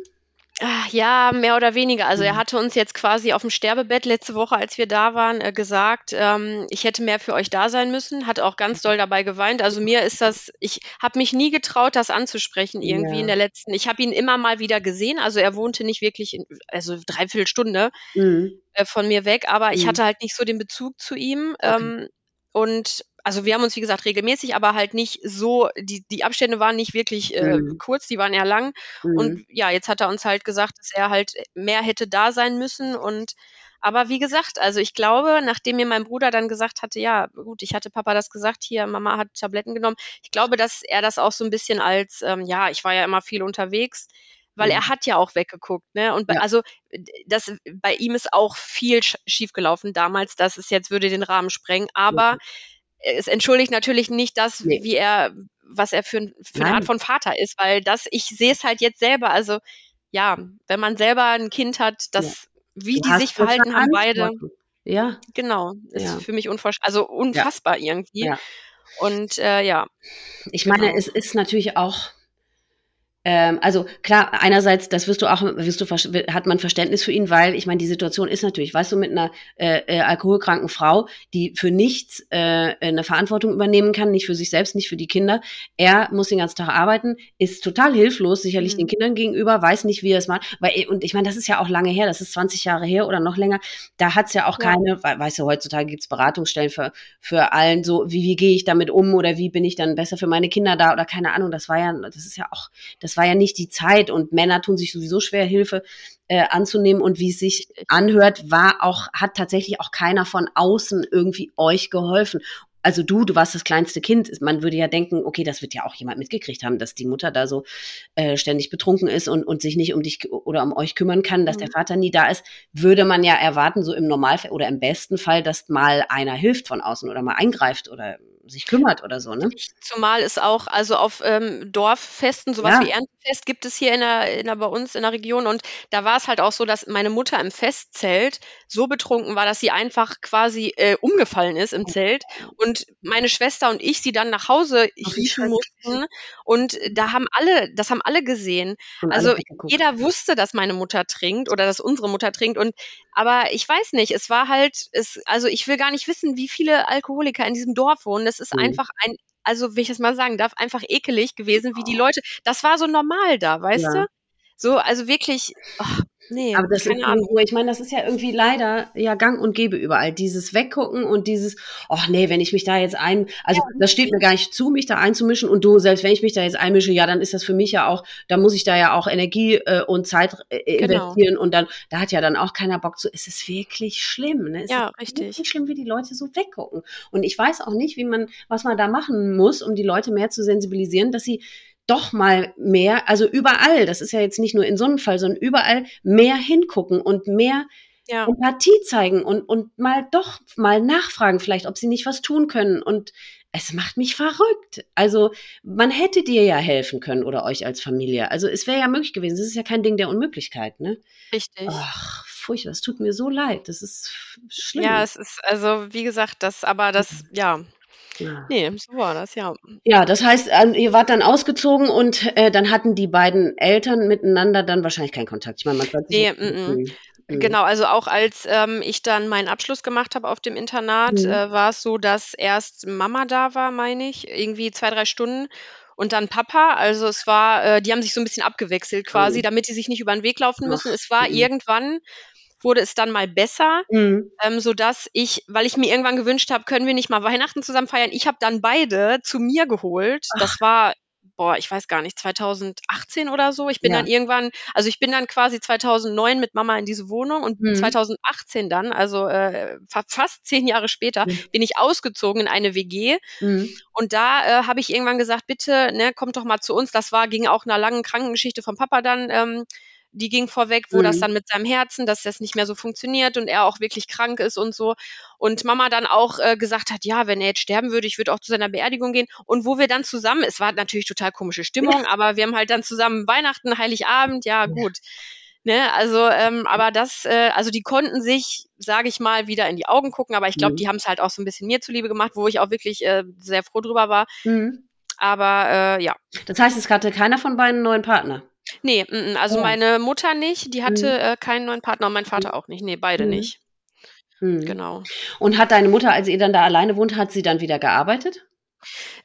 Speaker 2: Ah, Ja, mehr oder weniger. Also er
Speaker 1: Mhm.
Speaker 2: hatte uns jetzt quasi auf dem Sterbebett letzte Woche, als wir da waren, äh, gesagt, ähm, ich hätte mehr für euch da sein müssen, hat auch ganz doll dabei geweint. Also mir ist das, ich habe mich nie getraut, das anzusprechen irgendwie
Speaker 1: Ja.
Speaker 2: in der letzten. Ich habe ihn immer mal wieder gesehen. Also er wohnte nicht wirklich, in, also dreiviertel Stunde
Speaker 1: Mhm.
Speaker 2: äh, von mir weg, aber ich
Speaker 1: Mhm.
Speaker 2: hatte halt nicht so den Bezug zu ihm.
Speaker 1: Okay.
Speaker 2: Ähm, und also wir haben uns, wie gesagt, regelmäßig, aber halt nicht so, die, die Abstände waren nicht wirklich äh,
Speaker 1: Mhm.
Speaker 2: kurz, die waren eher lang.
Speaker 1: Mhm.
Speaker 2: Und ja, jetzt hat er uns halt gesagt, dass er halt mehr hätte da sein müssen. Und aber wie gesagt, also ich glaube, nachdem mir mein Bruder dann gesagt hatte, ja, gut, ich hatte Papa das gesagt, hier, Mama hat Tabletten genommen, ich glaube, dass er das auch so ein bisschen als, ähm, ja, ich war ja immer viel unterwegs, weil
Speaker 1: Mhm.
Speaker 2: er hat ja auch weggeguckt, ne? Und bei,
Speaker 1: Ja.
Speaker 2: also das bei ihm ist auch viel sch- schiefgelaufen damals, das ist jetzt würde den Rahmen sprengen, aber es entschuldigt natürlich nicht das,
Speaker 1: Nee.
Speaker 2: wie er, was er für, für eine. Art von Vater ist, weil das, ich sehe es halt jetzt selber. Also ja, wenn man selber ein Kind hat, das, wie
Speaker 1: Du
Speaker 2: die sich verhalten haben, beide.
Speaker 1: Ja,
Speaker 2: genau, ist
Speaker 1: Ja.
Speaker 2: für mich unvorstellbar, also unfassbar irgendwie.
Speaker 1: Ja.
Speaker 2: Und äh, ja,
Speaker 1: Ich meine,
Speaker 2: Genau.
Speaker 1: es ist natürlich auch, ähm, also klar, einerseits, das wirst du auch, wirst du, hat man Verständnis für ihn, weil ich meine, die Situation ist natürlich, weißt du, mit einer äh, äh, alkoholkranken Frau, die für nichts äh, eine Verantwortung übernehmen kann, nicht für sich selbst, nicht für die Kinder. Er muss den ganzen Tag arbeiten, ist total hilflos, sicherlich mhm. den Kindern gegenüber, weiß nicht, wie er es macht. Weil, und ich meine, das ist ja auch lange her, das ist 20 Jahre her oder noch länger. Da hat's ja auch ja. keine, weißt du, heutzutage gibt's Beratungsstellen für, für allen, so wie, wie gehe ich damit um oder wie bin ich dann besser für meine Kinder da oder keine Ahnung. Das war ja, das ist ja auch, das war ja nicht die Zeit und Männer tun sich sowieso schwer, Hilfe äh, anzunehmen und wie es sich anhört, war auch, hat tatsächlich auch keiner von außen irgendwie euch geholfen also du, du warst das kleinste Kind. Man würde ja denken, okay, das wird ja auch jemand mitgekriegt haben, dass die Mutter da so äh, ständig betrunken ist und, und sich nicht um dich oder um euch kümmern kann, dass mhm. der Vater nie da ist. Würde man ja erwarten, so im Normalfall oder im besten Fall, dass mal einer hilft von außen oder mal eingreift oder sich kümmert oder so, ne?
Speaker 2: Zumal es auch, also auf ähm, Dorffesten, sowas ja. wie Erntefest gibt es hier in der, in der, bei uns in der Region und da war es halt auch so, dass meine Mutter im Festzelt so betrunken war, dass sie einfach quasi äh, umgefallen ist im Zelt und meine Schwester und ich sie dann nach Hause hieven mussten und da haben alle, das haben alle gesehen. Und also alle jeder wusste, dass meine Mutter trinkt oder dass unsere Mutter trinkt und aber ich weiß nicht, es war halt, es, also ich will gar nicht wissen, wie viele Alkoholiker in diesem Dorf wohnen. Das ist mhm. einfach ein, also wie ich es mal sagen darf, einfach ekelig gewesen, wie die Leute, das war so normal da, weißt ja. du? So, also wirklich, oh, Nee,
Speaker 1: aber das ist irgendwo, ich meine, das ist ja irgendwie leider ja gang und gäbe überall. Dieses Weggucken und dieses, ach nee, wenn ich mich da jetzt ein, also ja, das steht mir gar nicht zu, mich da einzumischen und du, selbst wenn ich mich da jetzt einmische, ja, dann ist das für mich ja auch, da muss ich da ja auch Energie äh, und Zeit äh, genau. investieren und dann, da hat ja dann auch keiner Bock zu, es ist wirklich schlimm, ne? Es
Speaker 2: ja,
Speaker 1: ist
Speaker 2: richtig.
Speaker 1: wirklich schlimm, wie die Leute so weggucken. Und ich weiß auch nicht, wie man, was man da machen muss, um die Leute mehr zu sensibilisieren, dass sie doch mal mehr, also überall, das ist ja jetzt nicht nur in so einem Fall, sondern überall mehr hingucken und mehr ja. Empathie zeigen und, und mal doch mal nachfragen, vielleicht, ob sie nicht was tun können. Und es macht mich verrückt. Also man hätte dir ja helfen können oder euch als Familie. Also es wäre ja möglich gewesen. Das ist ja kein Ding der Unmöglichkeit, ne?
Speaker 2: Richtig.
Speaker 1: Ach, furchtbar. Es tut mir so leid. Das ist schlimm.
Speaker 2: Ja, es ist, also wie gesagt, das, aber das, ja, ja. Nee, so war das, ja.
Speaker 1: Ja, das heißt, ihr wart dann ausgezogen und äh, dann hatten die beiden Eltern miteinander dann wahrscheinlich keinen Kontakt. Ich meine, man.
Speaker 2: Nee, m -m. Mhm. Genau, also auch als ähm, ich dann meinen Abschluss gemacht habe auf dem Internat, mhm. äh, war es so, dass erst Mama da war, meine ich, irgendwie zwei, drei Stunden und dann Papa. Also es war, äh, die haben sich so ein bisschen abgewechselt quasi, mhm. damit die sich nicht über den Weg laufen müssen. Ach, es war mhm. irgendwann wurde es dann mal besser, mhm. ähm, so dass ich, weil ich mir irgendwann gewünscht habe, können wir nicht mal Weihnachten zusammen feiern. Ich habe dann beide zu mir geholt. Ach. Das war boah, ich weiß gar nicht, 2018 oder so. Ich bin ja. dann irgendwann, also ich bin dann quasi 2009 mit Mama in diese Wohnung und mhm. 2018 dann, also äh, fast zehn Jahre später, mhm. bin ich ausgezogen in eine WG. Mhm. Und da äh, habe ich irgendwann gesagt, bitte, ne, kommt doch mal zu uns. Das war, ging auch einer langen Krankengeschichte vom Papa dann ähm, die ging vorweg, wo mhm. das dann mit seinem Herzen, dass das nicht mehr so funktioniert und er auch wirklich krank ist und so. Und Mama dann auch äh, gesagt hat, ja, wenn er jetzt sterben würde, ich würde auch zu seiner Beerdigung gehen. Und wo wir dann zusammen, es war natürlich total komische Stimmung, aber wir haben halt dann zusammen Weihnachten, Heiligabend, ja, gut. Ne, also, ähm, aber das, äh, also die konnten sich, sage ich mal, wieder in die Augen gucken, aber ich glaube, mhm. die haben es halt auch so ein bisschen mir zuliebe gemacht, wo ich auch wirklich äh, sehr froh drüber war. Mhm. Aber äh, ja.
Speaker 1: Das heißt, es hatte keiner von beiden einen neuen Partner.
Speaker 2: Nee, mm, mm, also Oh. meine Mutter nicht, die hatte, Mhm. äh, keinen neuen Partner und mein Vater mhm. auch nicht. Ne, beide Mhm. nicht.
Speaker 1: Mhm.
Speaker 2: Genau.
Speaker 1: Und hat deine Mutter, als ihr dann da alleine wohnt, hat sie dann wieder gearbeitet?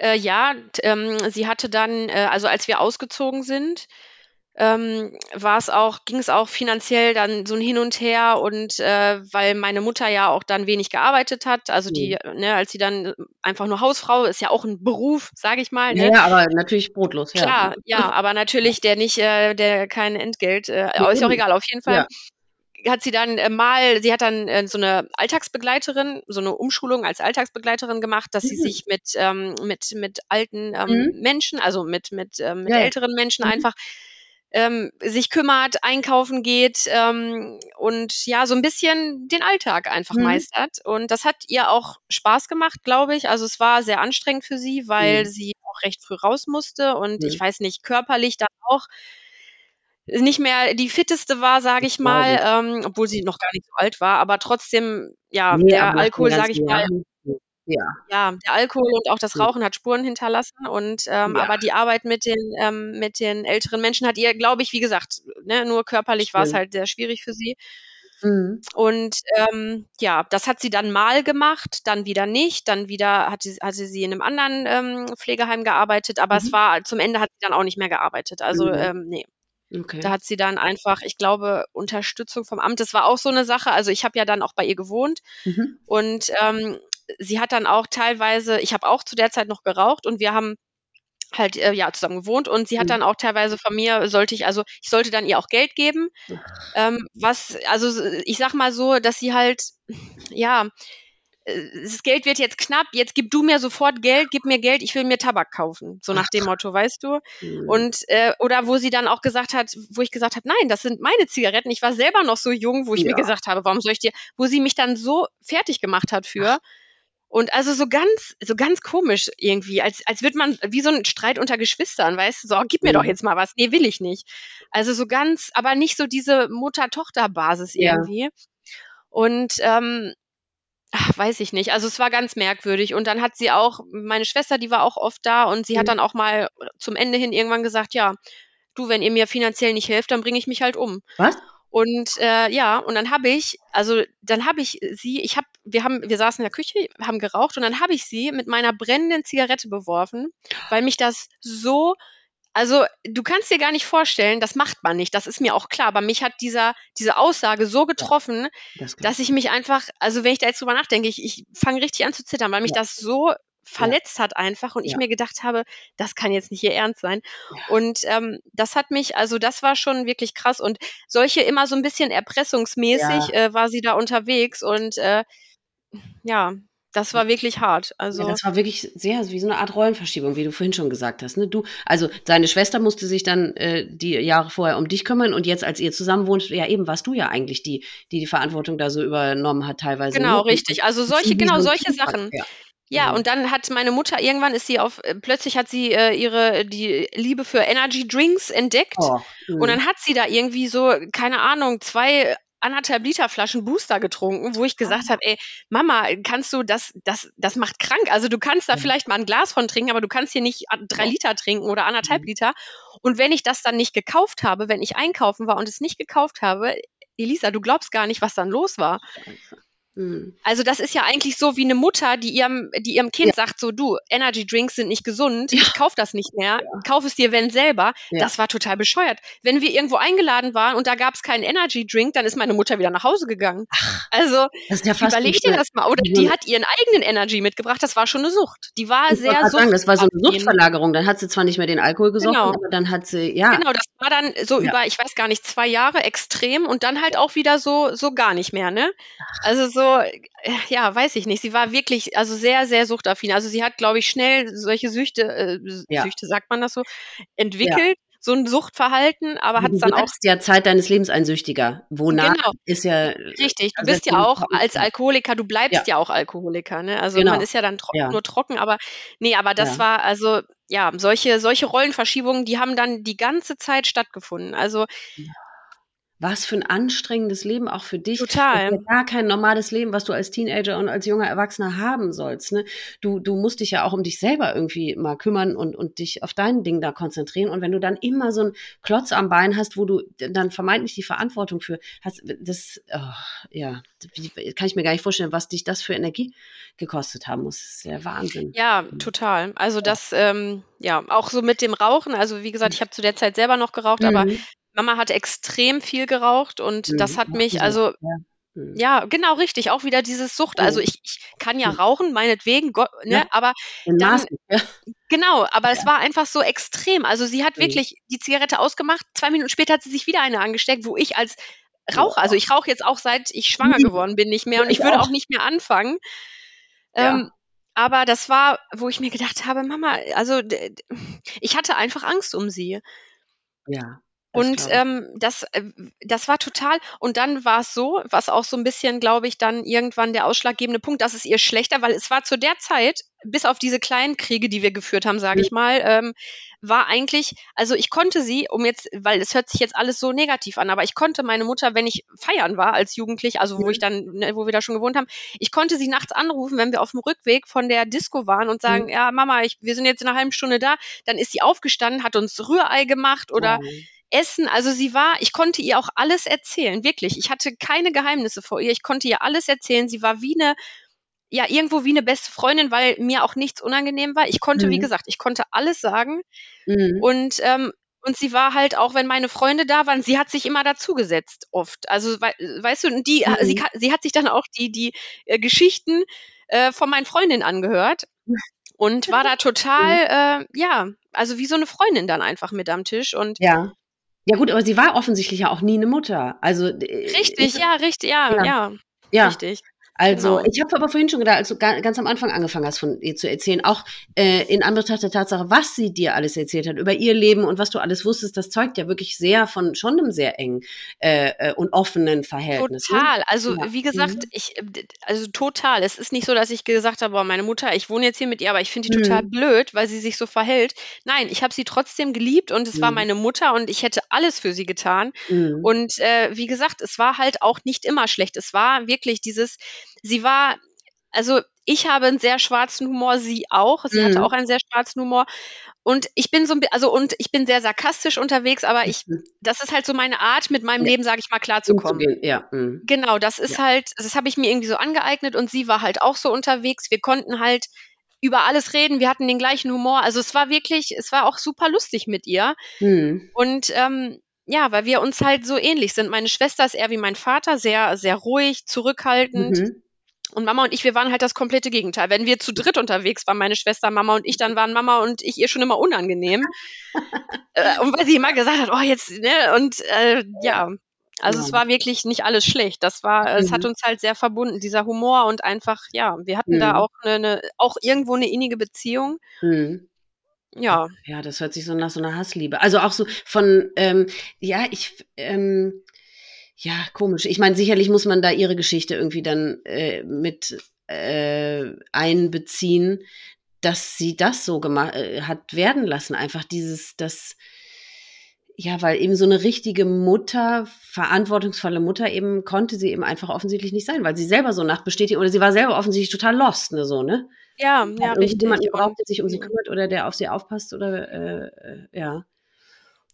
Speaker 2: Äh, ja, t ähm, sie hatte dann äh, also als wir ausgezogen sind ähm, war es auch, ging es auch finanziell dann so ein Hin und Her und äh, weil meine Mutter ja auch dann wenig gearbeitet hat, also die, mhm. ne, als sie dann einfach nur Hausfrau ist ja auch ein Beruf, sage ich mal.
Speaker 1: Ne? Ja, aber natürlich brotlos.
Speaker 2: Ja. Klar, ja, <laughs> aber natürlich der nicht, äh, der kein Entgelt, äh, ja, ist ja auch egal, auf jeden Fall. Ja hat sie dann äh, mal, sie hat dann äh, so eine Alltagsbegleiterin, so eine Umschulung als Alltagsbegleiterin gemacht, dass mhm. sie sich mit, ähm, mit, mit alten ähm, mhm. Menschen, also mit, mit, ähm, mit ja. älteren Menschen mhm. einfach ähm, sich kümmert, einkaufen geht ähm, und ja, so ein bisschen den Alltag einfach mhm. meistert. Und das hat ihr auch Spaß gemacht, glaube ich. Also es war sehr anstrengend für sie, weil mhm. sie auch recht früh raus musste und mhm. ich weiß nicht, körperlich dann auch nicht mehr die fitteste war, sage ich mal, ähm, obwohl sie noch gar nicht so alt war, aber trotzdem, ja, nee, der Alkohol, sage ich mal, ja. ja, der Alkohol und auch das Rauchen hat Spuren hinterlassen. Und ähm, ja. aber die Arbeit mit den ähm, mit den älteren Menschen hat ihr, glaube ich, wie gesagt, ne, nur körperlich war es halt sehr schwierig für sie. Mhm. Und ähm, ja, das hat sie dann mal gemacht, dann wieder nicht, dann wieder hat sie, hatte sie in einem anderen ähm, Pflegeheim gearbeitet, aber mhm. es war zum Ende hat sie dann auch nicht mehr gearbeitet. Also mhm. ähm, nee. Okay. Da hat sie dann einfach, ich glaube, Unterstützung vom Amt. Das war auch so eine Sache. Also ich habe ja dann auch bei ihr gewohnt mhm. und ähm, sie hat dann auch teilweise, ich habe auch zu der Zeit noch geraucht und wir haben halt äh, ja zusammen gewohnt und sie hat mhm. dann auch teilweise von mir sollte ich also ich sollte dann ihr auch Geld geben ähm, was also ich sag mal so dass sie halt ja äh, das Geld wird jetzt knapp, jetzt gib du mir sofort Geld, gib mir Geld, ich will mir Tabak kaufen. So nach dem Motto, weißt du? Mhm. Und äh, oder wo sie dann auch gesagt hat, wo ich gesagt habe, nein, das sind meine Zigaretten. Ich war selber noch so jung, wo ich ja. mir gesagt habe, warum soll ich dir, wo sie mich dann so fertig gemacht hat für. Ach. Und also so ganz, so ganz komisch irgendwie, als, als würde man, wie so ein Streit unter Geschwistern, weißt du, so, oh, gib mir mhm. doch jetzt mal was. Nee, will ich nicht. Also so ganz, aber nicht so diese Mutter-Tochter-Basis irgendwie. Ja. Und ähm, ach, weiß ich nicht. Also es war ganz merkwürdig. Und dann hat sie auch, meine Schwester, die war auch oft da und sie mhm. hat dann auch mal zum Ende hin irgendwann gesagt, ja, du, wenn ihr mir finanziell nicht helft, dann bringe ich mich halt um.
Speaker 1: Was?
Speaker 2: Und äh, ja, und dann habe ich, also dann habe ich sie, ich habe, wir haben, wir saßen in der Küche, haben geraucht und dann habe ich sie mit meiner brennenden Zigarette beworfen, weil mich das so, also du kannst dir gar nicht vorstellen, das macht man nicht, das ist mir auch klar, aber mich hat dieser, diese Aussage so getroffen, ja, das dass ich mich einfach, also wenn ich da jetzt drüber nachdenke, ich, ich fange richtig an zu zittern, weil mich ja. das so verletzt ja. hat einfach und ich mir gedacht habe, das kann jetzt nicht ihr Ernst sein. Ja. Und ähm, das hat mich, also das war schon wirklich krass und solche immer so ein bisschen erpressungsmäßig äh, war sie da unterwegs und äh, ja, das war wirklich hart. Also
Speaker 1: ja, das war wirklich sehr wie so eine Art Rollenverschiebung, wie du vorhin schon gesagt hast. Ne? Du, also seine Schwester musste sich dann äh, die Jahre vorher um dich kümmern und jetzt, als ihr zusammen wohnt, ja eben warst du ja eigentlich die, die die Verantwortung da so übernommen hat teilweise.
Speaker 2: Genau, ne? richtig. Also solche, genau solche Sachen. Ja. Ja, mhm. und dann hat meine Mutter irgendwann ist sie auf, äh, plötzlich hat sie äh, ihre, die Liebe für Energy Drinks entdeckt. Oh, und dann hat sie da irgendwie so, keine Ahnung, zwei anderthalb Liter Flaschen Booster getrunken, wo ich gesagt ah. habe, ey, Mama, kannst du das, das, das macht krank. Also du kannst da vielleicht mal ein Glas von trinken, aber du kannst hier nicht drei Liter trinken oder anderthalb mhm. Liter. Und wenn ich das dann nicht gekauft habe, wenn ich einkaufen war und es nicht gekauft habe, Elisa, du glaubst gar nicht, was dann los war. Mhm. Also das ist ja eigentlich so wie eine Mutter, die ihrem, die ihrem Kind ja. sagt, so du, Energy Drinks sind nicht gesund, ja. ich kauf das nicht mehr, ja. kauf es dir wenn selber. Das war total bescheuert. Wenn wir irgendwo eingeladen waren und da gab es keinen Energy Drink, dann ist meine Mutter wieder nach Hause gegangen. Ach, also überleg dir das mal. Oder die hat ihren eigenen Energy mitgebracht, das war schon eine Sucht. Die war ich sehr
Speaker 1: sagen, Das war so eine Suchtverlagerung. Dann hat sie zwar nicht mehr den Alkohol gesoffen, genau. aber dann hat sie, ja.
Speaker 2: Genau, das war dann so über, ich weiß gar nicht, zwei Jahre extrem und dann halt auch wieder so, so gar nicht mehr, ne? Also so, äh, ja, weiß ich nicht. Sie war wirklich, also sehr, sehr suchtaffin. Also sie hat, glaube ich, schnell solche Süchte, äh, ja. Süchte, sagt man das so, entwickelt. Ja. So ein Suchtverhalten, aber hat es dann auch. Du
Speaker 1: bist ja Zeit deines Lebens ein Süchtiger. Wonach genau. ist ja.
Speaker 2: Richtig, du also bist ja auch als Alkoholiker, du bleibst ja, ja auch Alkoholiker, ne? Also genau. man ist ja dann tro nur trocken, aber nee, aber das war, also ja, solche, solche Rollenverschiebungen, die haben dann die ganze Zeit stattgefunden. Also
Speaker 1: was für ein anstrengendes Leben auch für dich.
Speaker 2: Total.
Speaker 1: Das ist ja gar kein normales Leben, was du als Teenager und als junger Erwachsener haben sollst. Ne? Du, du musst dich ja auch um dich selber irgendwie mal kümmern und, und dich auf dein Ding da konzentrieren. Und wenn du dann immer so einen Klotz am Bein hast, wo du dann vermeintlich die Verantwortung für hast, das, oh, ja, kann ich mir gar nicht vorstellen, was dich das für Energie gekostet haben muss. Das ist der Wahnsinn.
Speaker 2: Ja, total. Also das, ähm, ja, auch so mit dem Rauchen. Also wie gesagt, ich habe zu der Zeit selber noch geraucht, mhm. aber Mama hat extrem viel geraucht und mhm. das hat mich, also ja. Ja. genau richtig, auch wieder dieses Sucht. Also ich, ich kann ja rauchen, meinetwegen, Gott, ne, ja. aber dann, ja. genau, aber es war einfach so extrem. Also sie hat wirklich die Zigarette ausgemacht, zwei Minuten später hat sie sich wieder eine angesteckt, wo ich als Raucher, also ich rauche jetzt auch seit ich schwanger <laughs> geworden bin nicht mehr und ich würde auch nicht mehr anfangen. Ähm, aber das war, wo ich mir gedacht habe, Mama, also ich hatte einfach Angst um sie.
Speaker 1: Ja.
Speaker 2: Und ähm, das, äh, das war total, und dann war es so, was auch so ein bisschen, glaube ich, dann irgendwann der ausschlaggebende Punkt, dass es ihr schlechter, weil es war zu der Zeit, bis auf diese kleinen Kriege, die wir geführt haben, sage ich mal, ähm, war eigentlich, also ich konnte sie, um jetzt, weil es hört sich jetzt alles so negativ an, aber ich konnte meine Mutter, wenn ich feiern war als Jugendlich, also wo ich dann, ne, wo wir da schon gewohnt haben, ich konnte sie nachts anrufen, wenn wir auf dem Rückweg von der Disco waren und sagen, mhm. ja Mama, ich, wir sind jetzt in einer halben Stunde da, dann ist sie aufgestanden, hat uns Rührei gemacht oder wow Essen, also sie war, ich konnte ihr auch alles erzählen, wirklich. Ich hatte keine Geheimnisse vor ihr. Ich konnte ihr alles erzählen. Sie war wie eine, ja, irgendwo wie eine beste Freundin, weil mir auch nichts unangenehm war. Ich konnte, mhm. wie gesagt, ich konnte alles sagen. Mhm. Und, ähm, und sie war halt auch, wenn meine Freunde da waren, sie hat sich immer dazugesetzt, oft. Also, we weißt du, die, mhm. sie, sie hat sich dann auch die, die äh, Geschichten äh, von meinen Freundinnen angehört und <laughs> war da total, äh, ja, also wie so eine Freundin dann einfach mit am Tisch. Und
Speaker 1: ja. Ja gut, aber sie war offensichtlich ja auch nie eine Mutter. Also
Speaker 2: richtig, ja, richtig, ja, ja, ja,
Speaker 1: ja. richtig. Also, genau. ich habe aber vorhin schon gedacht, als du ganz am Anfang angefangen hast, von ihr zu erzählen, auch äh, in Anbetracht der Tatsache, was sie dir alles erzählt hat über ihr Leben und was du alles wusstest, das zeugt ja wirklich sehr von schon einem sehr engen äh, äh und offenen Verhältnis.
Speaker 2: Ne? Total. Ne? Also, ja. wie gesagt, mhm. ich, äh, also total. Es ist nicht so, dass ich gesagt habe, boah, meine Mutter, ich wohne jetzt hier mit ihr, aber ich finde die mhm. total blöd, weil sie sich so verhält. Nein, ich habe sie trotzdem geliebt und es mhm. war meine Mutter und ich hätte alles für sie getan. Mhm. Und äh, wie gesagt, es war halt auch nicht immer schlecht. Es war wirklich dieses, sie war, also ich habe einen sehr schwarzen Humor, sie auch. Sie mhm. hatte auch einen sehr schwarzen Humor. Und ich bin so ein also und ich bin sehr sarkastisch unterwegs, aber ich, mhm. das ist halt so meine Art, mit meinem. Leben, sage ich mal, klarzukommen.
Speaker 1: Ja. Mhm.
Speaker 2: Genau, das ist ja. halt, das habe ich mir irgendwie so angeeignet und sie war halt auch so unterwegs. Wir konnten halt über alles reden, wir hatten den gleichen Humor. Also es war wirklich, es war auch super lustig mit ihr. Mhm. Und ähm, ja, weil wir uns halt so ähnlich sind. Meine Schwester ist eher wie mein Vater, sehr, sehr ruhig, zurückhaltend. Mhm. Und Mama und ich, wir waren halt das komplette Gegenteil. Wenn wir zu dritt unterwegs waren, meine Schwester, Mama und ich, dann waren Mama und ich ihr schon immer unangenehm. <laughs> äh, und weil sie immer gesagt hat, oh, jetzt, ne, und äh, ja, also ja. es war wirklich nicht alles schlecht. Das war, mhm. es hat mhm. uns halt sehr verbunden, dieser Humor und einfach, ja, wir hatten mhm. da auch eine, eine, auch irgendwo eine innige Beziehung. Mhm. Ja.
Speaker 1: Ja, das hört sich so nach so einer Hassliebe. Also auch so von, ähm, ja, ich, ähm, ja, komisch. Ich meine, sicherlich muss man da ihre Geschichte irgendwie dann äh, mit äh, einbeziehen, dass sie das so gemacht äh, hat werden lassen. Einfach dieses, das, ja, weil eben so eine richtige Mutter, verantwortungsvolle Mutter eben konnte sie eben einfach offensichtlich nicht sein, weil sie selber so nachbestätigt oder sie war selber offensichtlich total lost, ne, so, ne?
Speaker 2: Ja, ja, richtig.
Speaker 1: Jemand braucht, der sich um sie kümmert oder der auf sie aufpasst oder, äh, äh ja.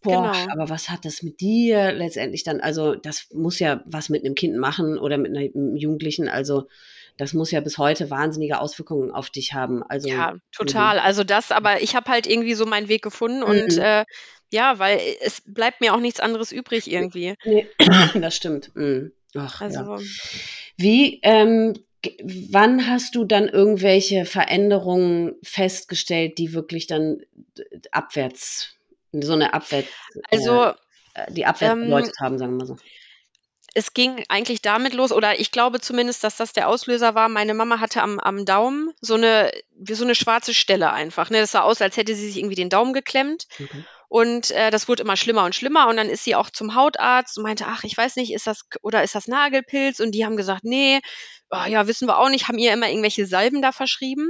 Speaker 1: Boah, genau. aber was hat das mit dir letztendlich dann? Also, das muss ja was mit einem Kind machen oder mit einem Jugendlichen. Also, das muss ja bis heute wahnsinnige Auswirkungen auf dich haben. Also,
Speaker 2: ja, total. Also das, aber ich habe halt irgendwie so meinen Weg gefunden mhm. und äh, ja, weil es bleibt mir auch nichts anderes übrig irgendwie.
Speaker 1: Nee, <clears throat> das stimmt. Mhm. Ach, also, ja. Wie, ähm, wann hast du dann irgendwelche Veränderungen festgestellt, die wirklich dann abwärts so eine Abwehr,
Speaker 2: also,
Speaker 1: äh, die Abwehr ähm, haben, sagen wir mal so.
Speaker 2: Es ging eigentlich damit los, oder ich glaube zumindest, dass das der Auslöser war. Meine Mama hatte am, am Daumen so eine, so eine schwarze Stelle einfach. Ne? Das sah aus, als hätte sie sich irgendwie den Daumen geklemmt. Okay. Und äh, das wurde immer schlimmer und schlimmer. Und dann ist sie auch zum Hautarzt und meinte, ach, ich weiß nicht, ist das oder ist das Nagelpilz? Und die haben gesagt, nee, oh, ja, wissen wir auch nicht, haben ihr immer irgendwelche Salben da verschrieben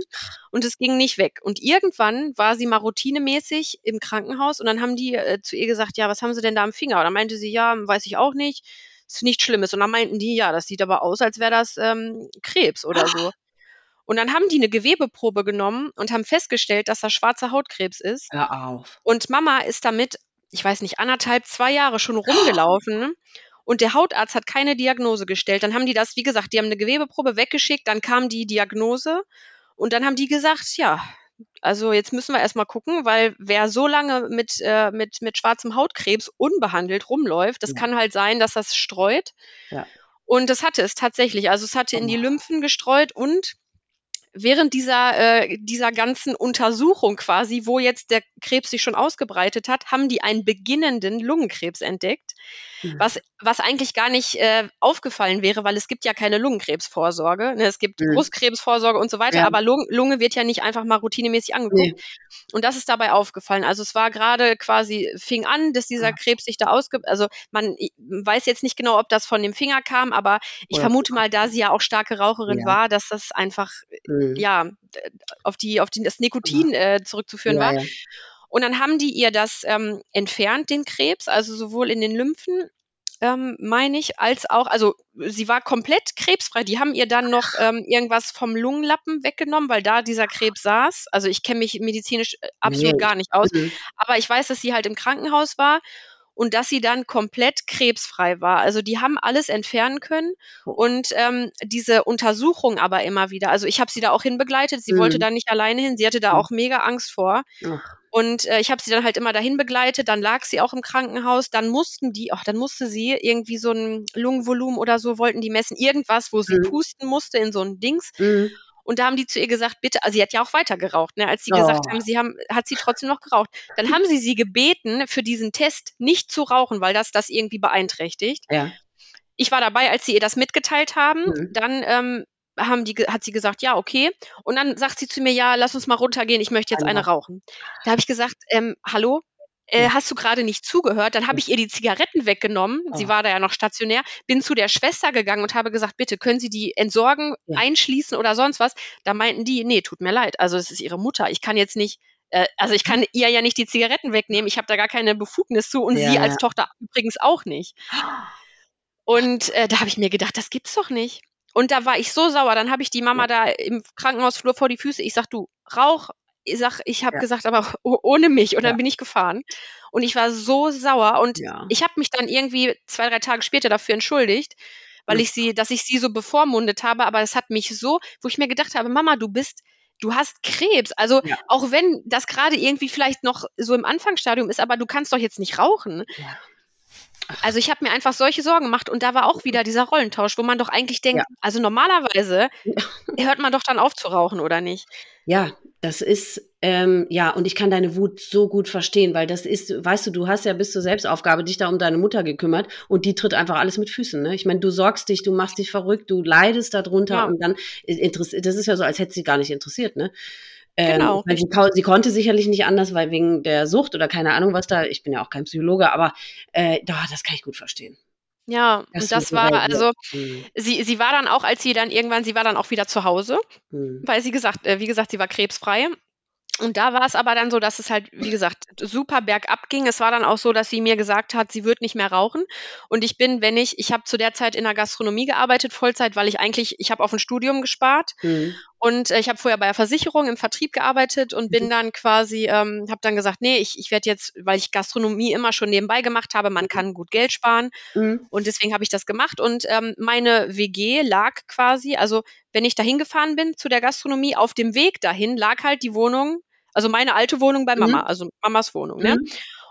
Speaker 2: und es ging nicht weg. Und irgendwann war sie mal routinemäßig im Krankenhaus und dann haben die äh, zu ihr gesagt, ja, was haben sie denn da am Finger? Und dann meinte sie, ja, weiß ich auch nicht, ist nichts Schlimmes. Und dann meinten die, ja, das sieht aber aus, als wäre das ähm, Krebs oder so. Und dann haben die eine Gewebeprobe genommen und haben festgestellt, dass das schwarzer Hautkrebs ist.
Speaker 1: Hör auf.
Speaker 2: Und Mama ist damit, ich weiß nicht, anderthalb, zwei Jahre schon rumgelaufen. <gasps> Und der Hautarzt hat keine Diagnose gestellt. Dann haben die das, wie gesagt, die haben eine Gewebeprobe weggeschickt, dann kam die Diagnose und dann haben die gesagt, ja, also jetzt müssen wir erstmal gucken, weil wer so lange mit, äh, mit, mit schwarzem Hautkrebs unbehandelt rumläuft, das ja. kann halt sein, dass das streut. Ja. Und das hatte es tatsächlich. Also es hatte in die Lymphen gestreut und während dieser, äh, dieser ganzen Untersuchung quasi, wo jetzt der Krebs sich schon ausgebreitet hat, haben die einen beginnenden Lungenkrebs entdeckt, mhm. was, was eigentlich gar nicht äh, aufgefallen wäre, weil es gibt ja keine Lungenkrebsvorsorge. Ne? Es gibt mhm. Brustkrebsvorsorge und so weiter, ja. aber Lunge, Lunge wird ja nicht einfach mal routinemäßig angeguckt. Nee. Und das ist dabei aufgefallen. Also es war gerade quasi, fing an, dass dieser ja. Krebs sich da ausge... Also man weiß jetzt nicht genau, ob das von dem Finger kam, aber ich Oder vermute mal, da sie ja auch starke Raucherin ja. war, dass das einfach mhm. ja auf die auf die, das Nikotin äh, zurückzuführen war. Und dann haben die ihr das ähm, entfernt, den Krebs, also sowohl in den Lymphen ähm, meine ich, als auch, also sie war komplett krebsfrei. Die haben ihr dann noch ähm, irgendwas vom Lungenlappen weggenommen, weil da dieser Krebs saß. Also ich kenne mich medizinisch äh, absolut nee. gar nicht aus, mhm. aber ich weiß, dass sie halt im Krankenhaus war und dass sie dann komplett krebsfrei war. Also die haben alles entfernen können oh. und ähm, diese Untersuchung aber immer wieder. Also ich habe sie da auch hinbegleitet. Sie mhm. wollte da nicht alleine hin. Sie hatte da mhm. auch mega Angst vor. Ach. Und äh, ich habe sie dann halt immer dahin begleitet. Dann lag sie auch im Krankenhaus. Dann mussten die, ach, dann musste sie irgendwie so ein Lungenvolumen oder so wollten die messen, irgendwas, wo sie mhm. pusten musste in so ein Dings. Mhm. Und da haben die zu ihr gesagt, bitte, also sie hat ja auch weiter geraucht, ne? als sie oh. gesagt haben, sie haben, hat sie trotzdem noch geraucht. Dann haben sie sie gebeten, für diesen Test nicht zu rauchen, weil das das irgendwie beeinträchtigt. Ja. Ich war dabei, als sie ihr das mitgeteilt haben. Mhm. Dann ähm, haben die, hat sie gesagt, ja, okay. Und dann sagt sie zu mir, ja, lass uns mal runtergehen, ich möchte jetzt eine rauchen. Da habe ich gesagt, ähm, hallo, äh, hast du gerade nicht zugehört? Dann habe ich ihr die Zigaretten weggenommen. Oh. Sie war da ja noch stationär. Bin zu der Schwester gegangen und habe gesagt, bitte können Sie die entsorgen, ja. einschließen oder sonst was? Da meinten die, nee, tut mir leid. Also es ist ihre Mutter. Ich kann jetzt nicht, äh, also ich kann ihr ja nicht die Zigaretten wegnehmen. Ich habe da gar keine Befugnis zu und ja. sie als Tochter übrigens auch nicht. Und äh, da habe ich mir gedacht, das gibt's doch nicht. Und da war ich so sauer. Dann habe ich die Mama da im Krankenhausflur vor die Füße. Ich sag, du, rauch ich sag, ich habe ja. gesagt, aber ohne mich. Und dann bin ich gefahren. Und ich war so sauer. Und ja. ich habe mich dann irgendwie zwei, drei Tage später dafür entschuldigt, weil ich sie, dass ich sie so bevormundet habe. Aber es hat mich so, wo ich mir gedacht habe, Mama, du bist, du hast Krebs. Also auch wenn das gerade irgendwie vielleicht noch so im Anfangsstadium ist, aber du kannst doch jetzt nicht rauchen. Also ich habe mir einfach solche Sorgen gemacht und da war auch wieder dieser Rollentausch, wo man doch eigentlich denkt, ja. also normalerweise hört man doch dann auf zu rauchen, oder nicht?
Speaker 1: Ja, das ist, ähm, ja, und ich kann deine Wut so gut verstehen, weil das ist, weißt du, du hast ja bis zur Selbstaufgabe dich da um deine Mutter gekümmert und die tritt einfach alles mit Füßen. Ne? Ich meine, du sorgst dich, du machst dich verrückt, du leidest darunter ja. und dann, das ist ja so, als hätte sie gar nicht interessiert, ne? Ähm, genau. Weil sie, sie, konnte sicherlich nicht anders, weil wegen der Sucht oder keine Ahnung was da, ich bin ja auch kein Psychologe, aber äh, das kann ich gut verstehen.
Speaker 2: Ja, das und das war, also, mhm. sie, sie war dann auch, als sie dann irgendwann, sie war dann auch wieder zu Hause, mhm. weil sie gesagt, äh, wie gesagt, sie war krebsfrei. Und da war es aber dann so, dass es halt, wie gesagt, super bergab ging. Es war dann auch so, dass sie mir gesagt hat, sie wird nicht mehr rauchen. Und ich bin, wenn ich, ich habe zu der Zeit in der Gastronomie gearbeitet, Vollzeit, weil ich eigentlich, ich habe auf ein Studium gespart. Mhm. Und äh, ich habe vorher bei der Versicherung im Vertrieb gearbeitet und bin mhm. dann quasi, ähm, habe dann gesagt, nee, ich, ich werde jetzt, weil ich Gastronomie immer schon nebenbei gemacht habe, man kann gut Geld sparen. Mhm. Und deswegen habe ich das gemacht. Und ähm, meine WG lag quasi, also wenn ich dahin gefahren bin zu der Gastronomie, auf dem Weg dahin lag halt die Wohnung also meine alte Wohnung bei Mama, mhm. also Mamas Wohnung, ne? Mhm.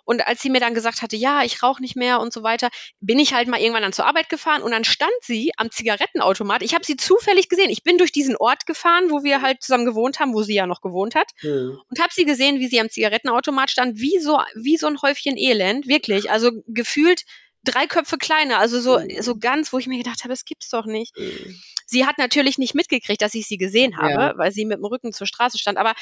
Speaker 2: Und als sie mir dann gesagt hatte, ja, ich rauche nicht mehr und so weiter, bin ich halt mal irgendwann dann zur Arbeit gefahren und dann stand sie am Zigarettenautomat. Ich habe sie zufällig gesehen. Ich bin durch diesen Ort gefahren, wo wir halt zusammen gewohnt haben, wo sie ja noch gewohnt hat. Mhm. Und habe sie gesehen, wie sie am Zigarettenautomat stand, wie so, wie so ein Häufchen Elend, wirklich. Also gefühlt drei Köpfe kleiner, also so, mhm. so ganz, wo ich mir gedacht habe, das gibt's doch nicht. Mhm. Sie hat natürlich nicht mitgekriegt, dass ich sie gesehen habe, ja. weil sie mit dem Rücken zur Straße stand, aber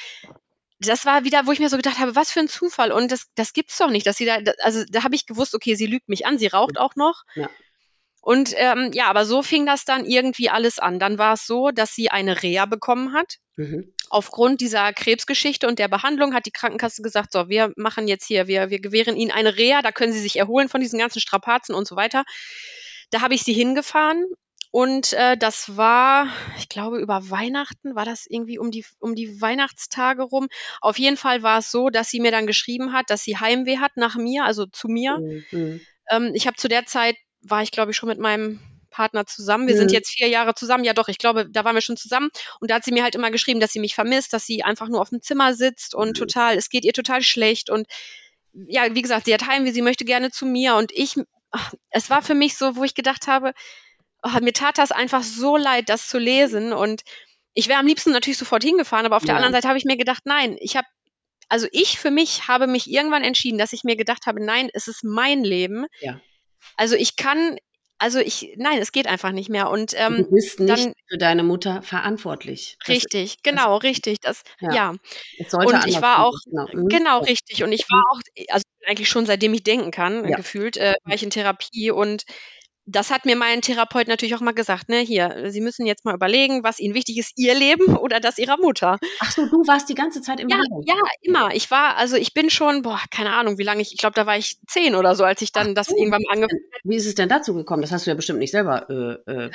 Speaker 2: das war wieder, wo ich mir so gedacht habe, was für ein Zufall. Und das, das gibt's doch nicht, dass sie da, also da habe ich gewusst, okay, sie lügt mich an, sie raucht auch noch. Ja. Und ähm, ja, aber so fing das dann irgendwie alles an. Dann war es so, dass sie eine Reha bekommen hat. Mhm. Aufgrund dieser Krebsgeschichte und der Behandlung hat die Krankenkasse gesagt, so, wir machen jetzt hier, wir, wir gewähren Ihnen eine Reha, da können Sie sich erholen von diesen ganzen Strapazen und so weiter. Da habe ich sie hingefahren und äh, das war, ich glaube, über Weihnachten, war das irgendwie um die, um die Weihnachtstage rum. Auf jeden Fall war es so, dass sie mir dann geschrieben hat, dass sie Heimweh hat nach mir, also zu mir. Mhm. Ähm, ich habe zu der Zeit, war ich glaube ich schon mit meinem Partner zusammen. Wir mhm. sind jetzt vier Jahre zusammen. Ja, doch, ich glaube, da waren wir schon zusammen. Und da hat sie mir halt immer geschrieben, dass sie mich vermisst, dass sie einfach nur auf dem Zimmer sitzt und mhm. total, es geht ihr total schlecht. Und ja, wie gesagt, sie hat Heimweh, sie möchte gerne zu mir. Und ich, ach, es war für mich so, wo ich gedacht habe, oh, mir tat das einfach so leid, das zu lesen. Und ich wäre am liebsten natürlich sofort hingefahren, aber auf der anderen Seite habe ich mir gedacht, nein, ich habe also ich für mich habe mich irgendwann entschieden, dass ich mir gedacht habe, nein, es ist mein Leben.
Speaker 1: Ja.
Speaker 2: Also ich kann, also ich, nein, es geht einfach nicht mehr. Und ähm,
Speaker 1: du bist nicht dann, für deine Mutter verantwortlich.
Speaker 2: Richtig, das, genau, das, richtig. Das, ja. ja.
Speaker 1: und
Speaker 2: ich war auch, genau. Mhm. genau, richtig. Und ich war mhm. auch, also eigentlich schon seitdem ich denken kann, ja. gefühlt, äh, war ich in Therapie und das hat mir mein Therapeut natürlich auch mal gesagt, ne, hier, Sie müssen jetzt mal überlegen, was Ihnen wichtig ist, Ihr Leben <laughs> oder das Ihrer Mutter.
Speaker 1: Ach so, du warst die ganze Zeit im
Speaker 2: Ja, Behandlung. ja, immer. Ich war, also ich bin schon, boah, keine Ahnung, wie lange ich, ich glaube, da war ich zehn oder so, als ich dann Ach, das irgendwann angefangen habe.
Speaker 1: Wie ist es denn dazu gekommen? Das hast du ja bestimmt nicht selber äh, äh,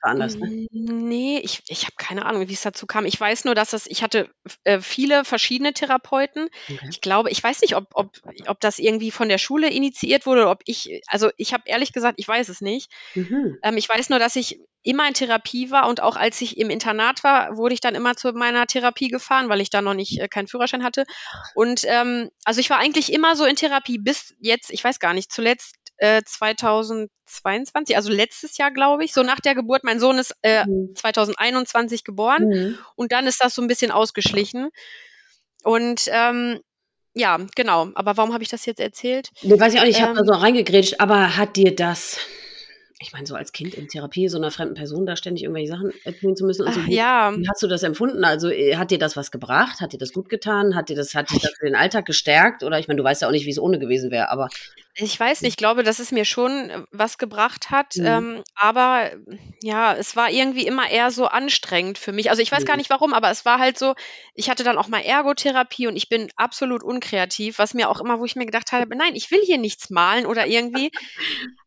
Speaker 1: veranlasst, ne?
Speaker 2: Nee, ich, ich habe keine Ahnung, wie es dazu kam. Ich weiß nur, dass das, ich hatte äh, viele verschiedene Therapeuten. Okay. Ich glaube, ich weiß nicht, ob, ob, ob das irgendwie von der Schule initiiert wurde oder ob ich, also ich habe ehrlich gesagt, ich weiß es nicht. Mhm. Ähm, ich weiß nur, dass ich immer in Therapie war und auch als ich im Internat war, wurde ich dann immer zu meiner Therapie gefahren, weil ich da noch nicht äh, keinen Führerschein hatte. Und ähm, also ich war eigentlich immer so in Therapie bis jetzt, ich weiß gar nicht, zuletzt äh, 2022, also letztes Jahr, glaube ich, so nach der Geburt. Mein Sohn ist äh, mhm. 2021 geboren mhm. und dann ist das so ein bisschen ausgeschlichen. Und ähm, ja, genau. Aber warum habe ich das jetzt erzählt?
Speaker 1: Nee, weiß ich auch nicht, ich ähm, habe da so reingegrätscht, aber hat dir das ich meine, so als Kind in Therapie, so einer fremden Person da ständig irgendwelche Sachen erzählen zu müssen. Und so,
Speaker 2: Ach, ja.
Speaker 1: Wie hast du das empfunden? Also äh, hat dir das was gebracht? Hat dir das gut getan? Hat dir das, hat dich das für den Alltag gestärkt? Oder ich meine, du weißt ja auch nicht, wie es ohne gewesen wäre, aber.
Speaker 2: Ich weiß nicht, ich glaube, dass es mir schon äh, was gebracht hat. Mhm. Ähm, aber ja, es war irgendwie immer eher so anstrengend für mich. Also ich weiß mhm. gar nicht warum, aber es war halt so, ich hatte dann auch mal Ergotherapie und ich bin absolut unkreativ, was mir auch immer, wo ich mir gedacht habe, nein, ich will hier nichts malen oder irgendwie. <laughs>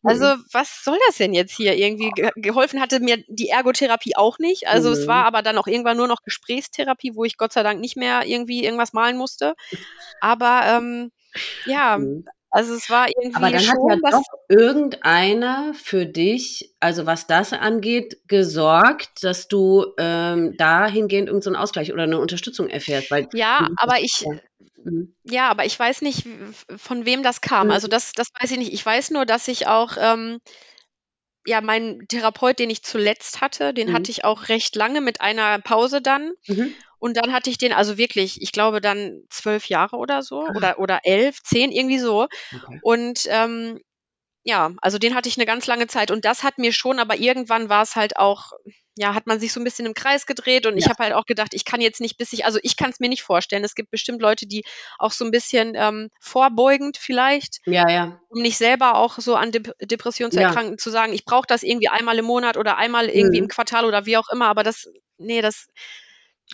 Speaker 2: Also mhm. was soll das denn jetzt hier irgendwie? geholfen hatte mir die Ergotherapie auch nicht. Also es war mhm. aber dann auch irgendwann nur noch Gesprächstherapie, wo ich Gott sei Dank nicht mehr irgendwie irgendwas malen musste. Aber ähm, ja, mhm. Also es war irgendwie
Speaker 1: Aber dann
Speaker 2: schon,
Speaker 1: hat ja doch irgendeiner für dich, also was das angeht, gesorgt, dass du ähm, dahingehend irgendeinen so Ausgleich oder eine Unterstützung erfährst. Weil
Speaker 2: ja, aber ich, mhm. ja, aber ich weiß nicht, von wem das kam. Mhm. Also das, das weiß ich nicht. Ich weiß nur, dass ich auch ähm, ja, mein Therapeut, den ich zuletzt hatte, den mhm. hatte ich auch recht lange mit einer Pause dann. Mhm. Und dann hatte ich den also wirklich, ich glaube dann zwölf Jahre oder so ah. oder oder elf, zehn irgendwie so. Okay. Und ähm, ja, also den hatte ich eine ganz lange Zeit und das hat mir schon, aber irgendwann war es halt auch ja, hat man sich so ein bisschen im Kreis gedreht und ja. ich habe halt auch gedacht, ich kann jetzt nicht bis ich, also ich kann es mir nicht vorstellen. Es gibt bestimmt Leute, die auch so ein bisschen ähm, vorbeugend vielleicht,
Speaker 1: ja, ja.
Speaker 2: um nicht selber auch so an Dep Depressionen zu erkranken, ja. zu sagen, ich brauche das irgendwie einmal im Monat oder einmal irgendwie mhm. im Quartal oder wie auch immer, aber das, nee, das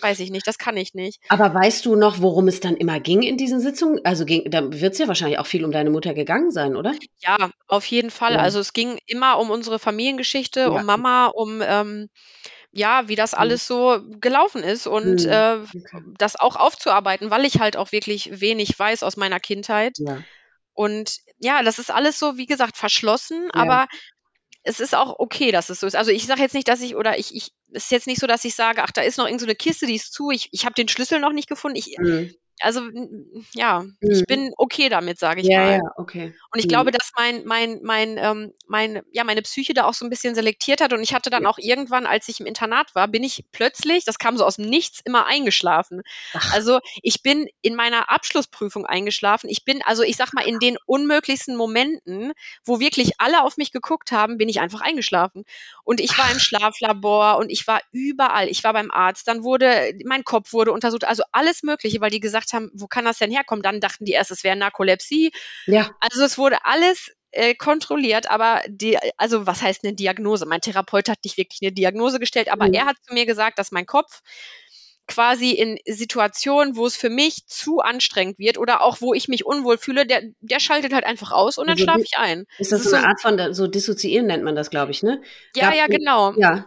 Speaker 2: weiß ich nicht, das kann ich nicht.
Speaker 1: Aber weißt du noch, worum es dann immer ging in diesen Sitzungen? Also ging, da wird es ja wahrscheinlich auch viel um deine Mutter gegangen sein, oder?
Speaker 2: Ja, auf jeden Fall. Ja. Also es ging immer um unsere Familiengeschichte, ja. um Mama, um ähm, ja, wie das mhm. alles so gelaufen ist und mhm. äh, das auch aufzuarbeiten, weil ich halt auch wirklich wenig weiß aus meiner Kindheit. Ja. Und ja, das ist alles so, wie gesagt, verschlossen, aber es ist auch okay, dass es so ist. Also ich sage jetzt nicht, dass ich, oder ich, ich, es ist jetzt nicht so, dass ich sage, ach, da ist noch irgendeine so Kiste, die ist zu, ich, ich habe den Schlüssel noch nicht gefunden. Ich, mhm also ja, mhm. ich bin okay damit, sage ich
Speaker 1: ja,
Speaker 2: mal.
Speaker 1: Ja, okay.
Speaker 2: Und ich mhm. glaube, dass mein, mein, mein, ähm, mein, ja, meine Psyche da auch so ein bisschen selektiert hat. Und ich hatte dann auch irgendwann, als ich im Internat war, bin ich plötzlich, das kam so aus dem Nichts, immer eingeschlafen. Ach. Also ich bin in meiner Abschlussprüfung eingeschlafen. Ich bin, also ich sag mal, in den unmöglichsten Momenten, wo wirklich alle auf mich geguckt haben, bin ich einfach eingeschlafen. Und ich war im Schlaflabor und ich war überall. Ich war beim Arzt. Dann wurde, mein Kopf wurde untersucht. Also alles Mögliche, weil die gesagt gesagt haben, wo kann das denn herkommen? Dann dachten die erst, es wäre Narkolepsie. Ja. Also es wurde alles äh, kontrolliert, aber die, also was heißt eine Diagnose? Mein Therapeut hat nicht wirklich eine Diagnose gestellt, aber mhm. er hat zu mir gesagt, dass mein Kopf quasi in Situationen, wo es für mich zu anstrengend wird oder auch wo ich mich unwohl fühle, der, der schaltet halt einfach aus und dann also, schlafe ich ein.
Speaker 1: Ist das, das so eine Art von, so dissoziieren nennt man das, glaube ich, ne?
Speaker 2: Ja, Gab, ja, genau.
Speaker 1: Ja,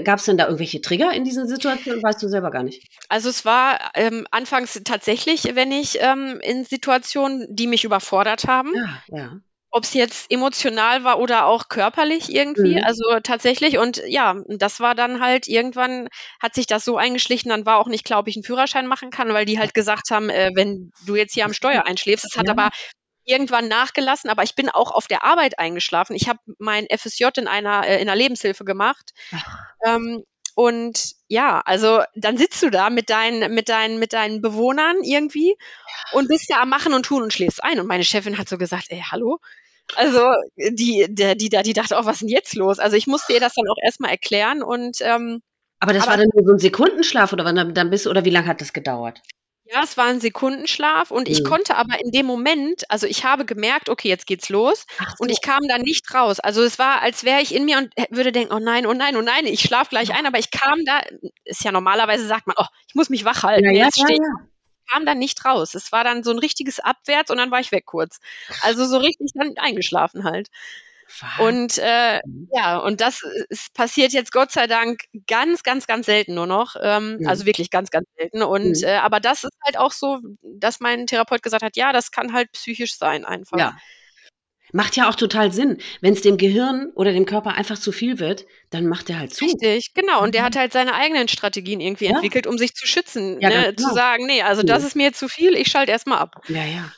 Speaker 1: gab es denn da irgendwelche Trigger in diesen Situationen? Weißt du selber gar nicht.
Speaker 2: Also es war ähm, anfangs tatsächlich, wenn ich ähm, in Situationen, die mich überfordert haben.
Speaker 1: Ja, ja
Speaker 2: ob es jetzt emotional war oder auch körperlich irgendwie. Mhm. Also tatsächlich. Und ja, das war dann halt irgendwann hat sich das so eingeschlichen, dann war auch nicht klar, ob ich einen Führerschein machen kann, weil die halt gesagt haben, äh, wenn du jetzt hier am Steuer einschläfst. Das hat ja. aber irgendwann nachgelassen, aber ich bin auch auf der Arbeit eingeschlafen. Ich habe mein FSJ in einer, äh, in einer Lebenshilfe gemacht. Ähm, und ja, also dann sitzt du da mit deinen, mit deinen, mit deinen Bewohnern irgendwie und bist ja am Machen und Tun und schläfst ein. Und meine Chefin hat so gesagt, ey, hallo? Also die, der, die da, die dachte auch, was ist denn jetzt los? Also ich musste ihr das dann auch erstmal erklären und ähm,
Speaker 1: aber das aber, war dann nur so ein Sekundenschlaf oder wann dann bist oder wie lange hat das gedauert?
Speaker 2: Ja, es war ein Sekundenschlaf und ich
Speaker 1: Mhm.
Speaker 2: konnte aber in dem Moment, also ich habe gemerkt, okay, jetzt geht's los
Speaker 1: Ach
Speaker 2: und
Speaker 1: so.
Speaker 2: ich kam da nicht raus. Also es war, als wäre ich in mir und würde denken, oh nein, oh nein, oh nein, ich schlafe gleich ein, aber ich kam da, ist ja normalerweise sagt man, oh, ich muss mich wach halten,
Speaker 1: Ja,
Speaker 2: jetzt
Speaker 1: ja,
Speaker 2: stehe
Speaker 1: ja.
Speaker 2: Kam dann nicht raus. Es war dann so ein richtiges Abwärts und dann war ich weg kurz. Also so richtig dann eingeschlafen halt. Und äh,
Speaker 1: Wahnsinn.
Speaker 2: ja, und das ist, passiert jetzt Gott sei Dank ganz, ganz, ganz selten nur noch. Ähm,
Speaker 1: Mhm.
Speaker 2: Also wirklich ganz, ganz selten. Und
Speaker 1: Mhm.
Speaker 2: äh, aber das ist halt auch so, dass mein Therapeut gesagt hat, ja, das kann halt psychisch sein einfach.
Speaker 1: Ja. Macht ja auch total Sinn. Wenn es dem Gehirn oder dem Körper einfach zu viel wird, dann macht er halt zu.
Speaker 2: Richtig, genau. Und der
Speaker 1: Mhm.
Speaker 2: hat halt seine eigenen Strategien irgendwie
Speaker 1: Ja.
Speaker 2: entwickelt, um sich zu schützen.
Speaker 1: Ja,
Speaker 2: ne? Zu
Speaker 1: genau.
Speaker 2: sagen, nee, also das
Speaker 1: Mhm.
Speaker 2: ist mir zu viel, ich schalte erstmal ab.
Speaker 1: Ja, ja.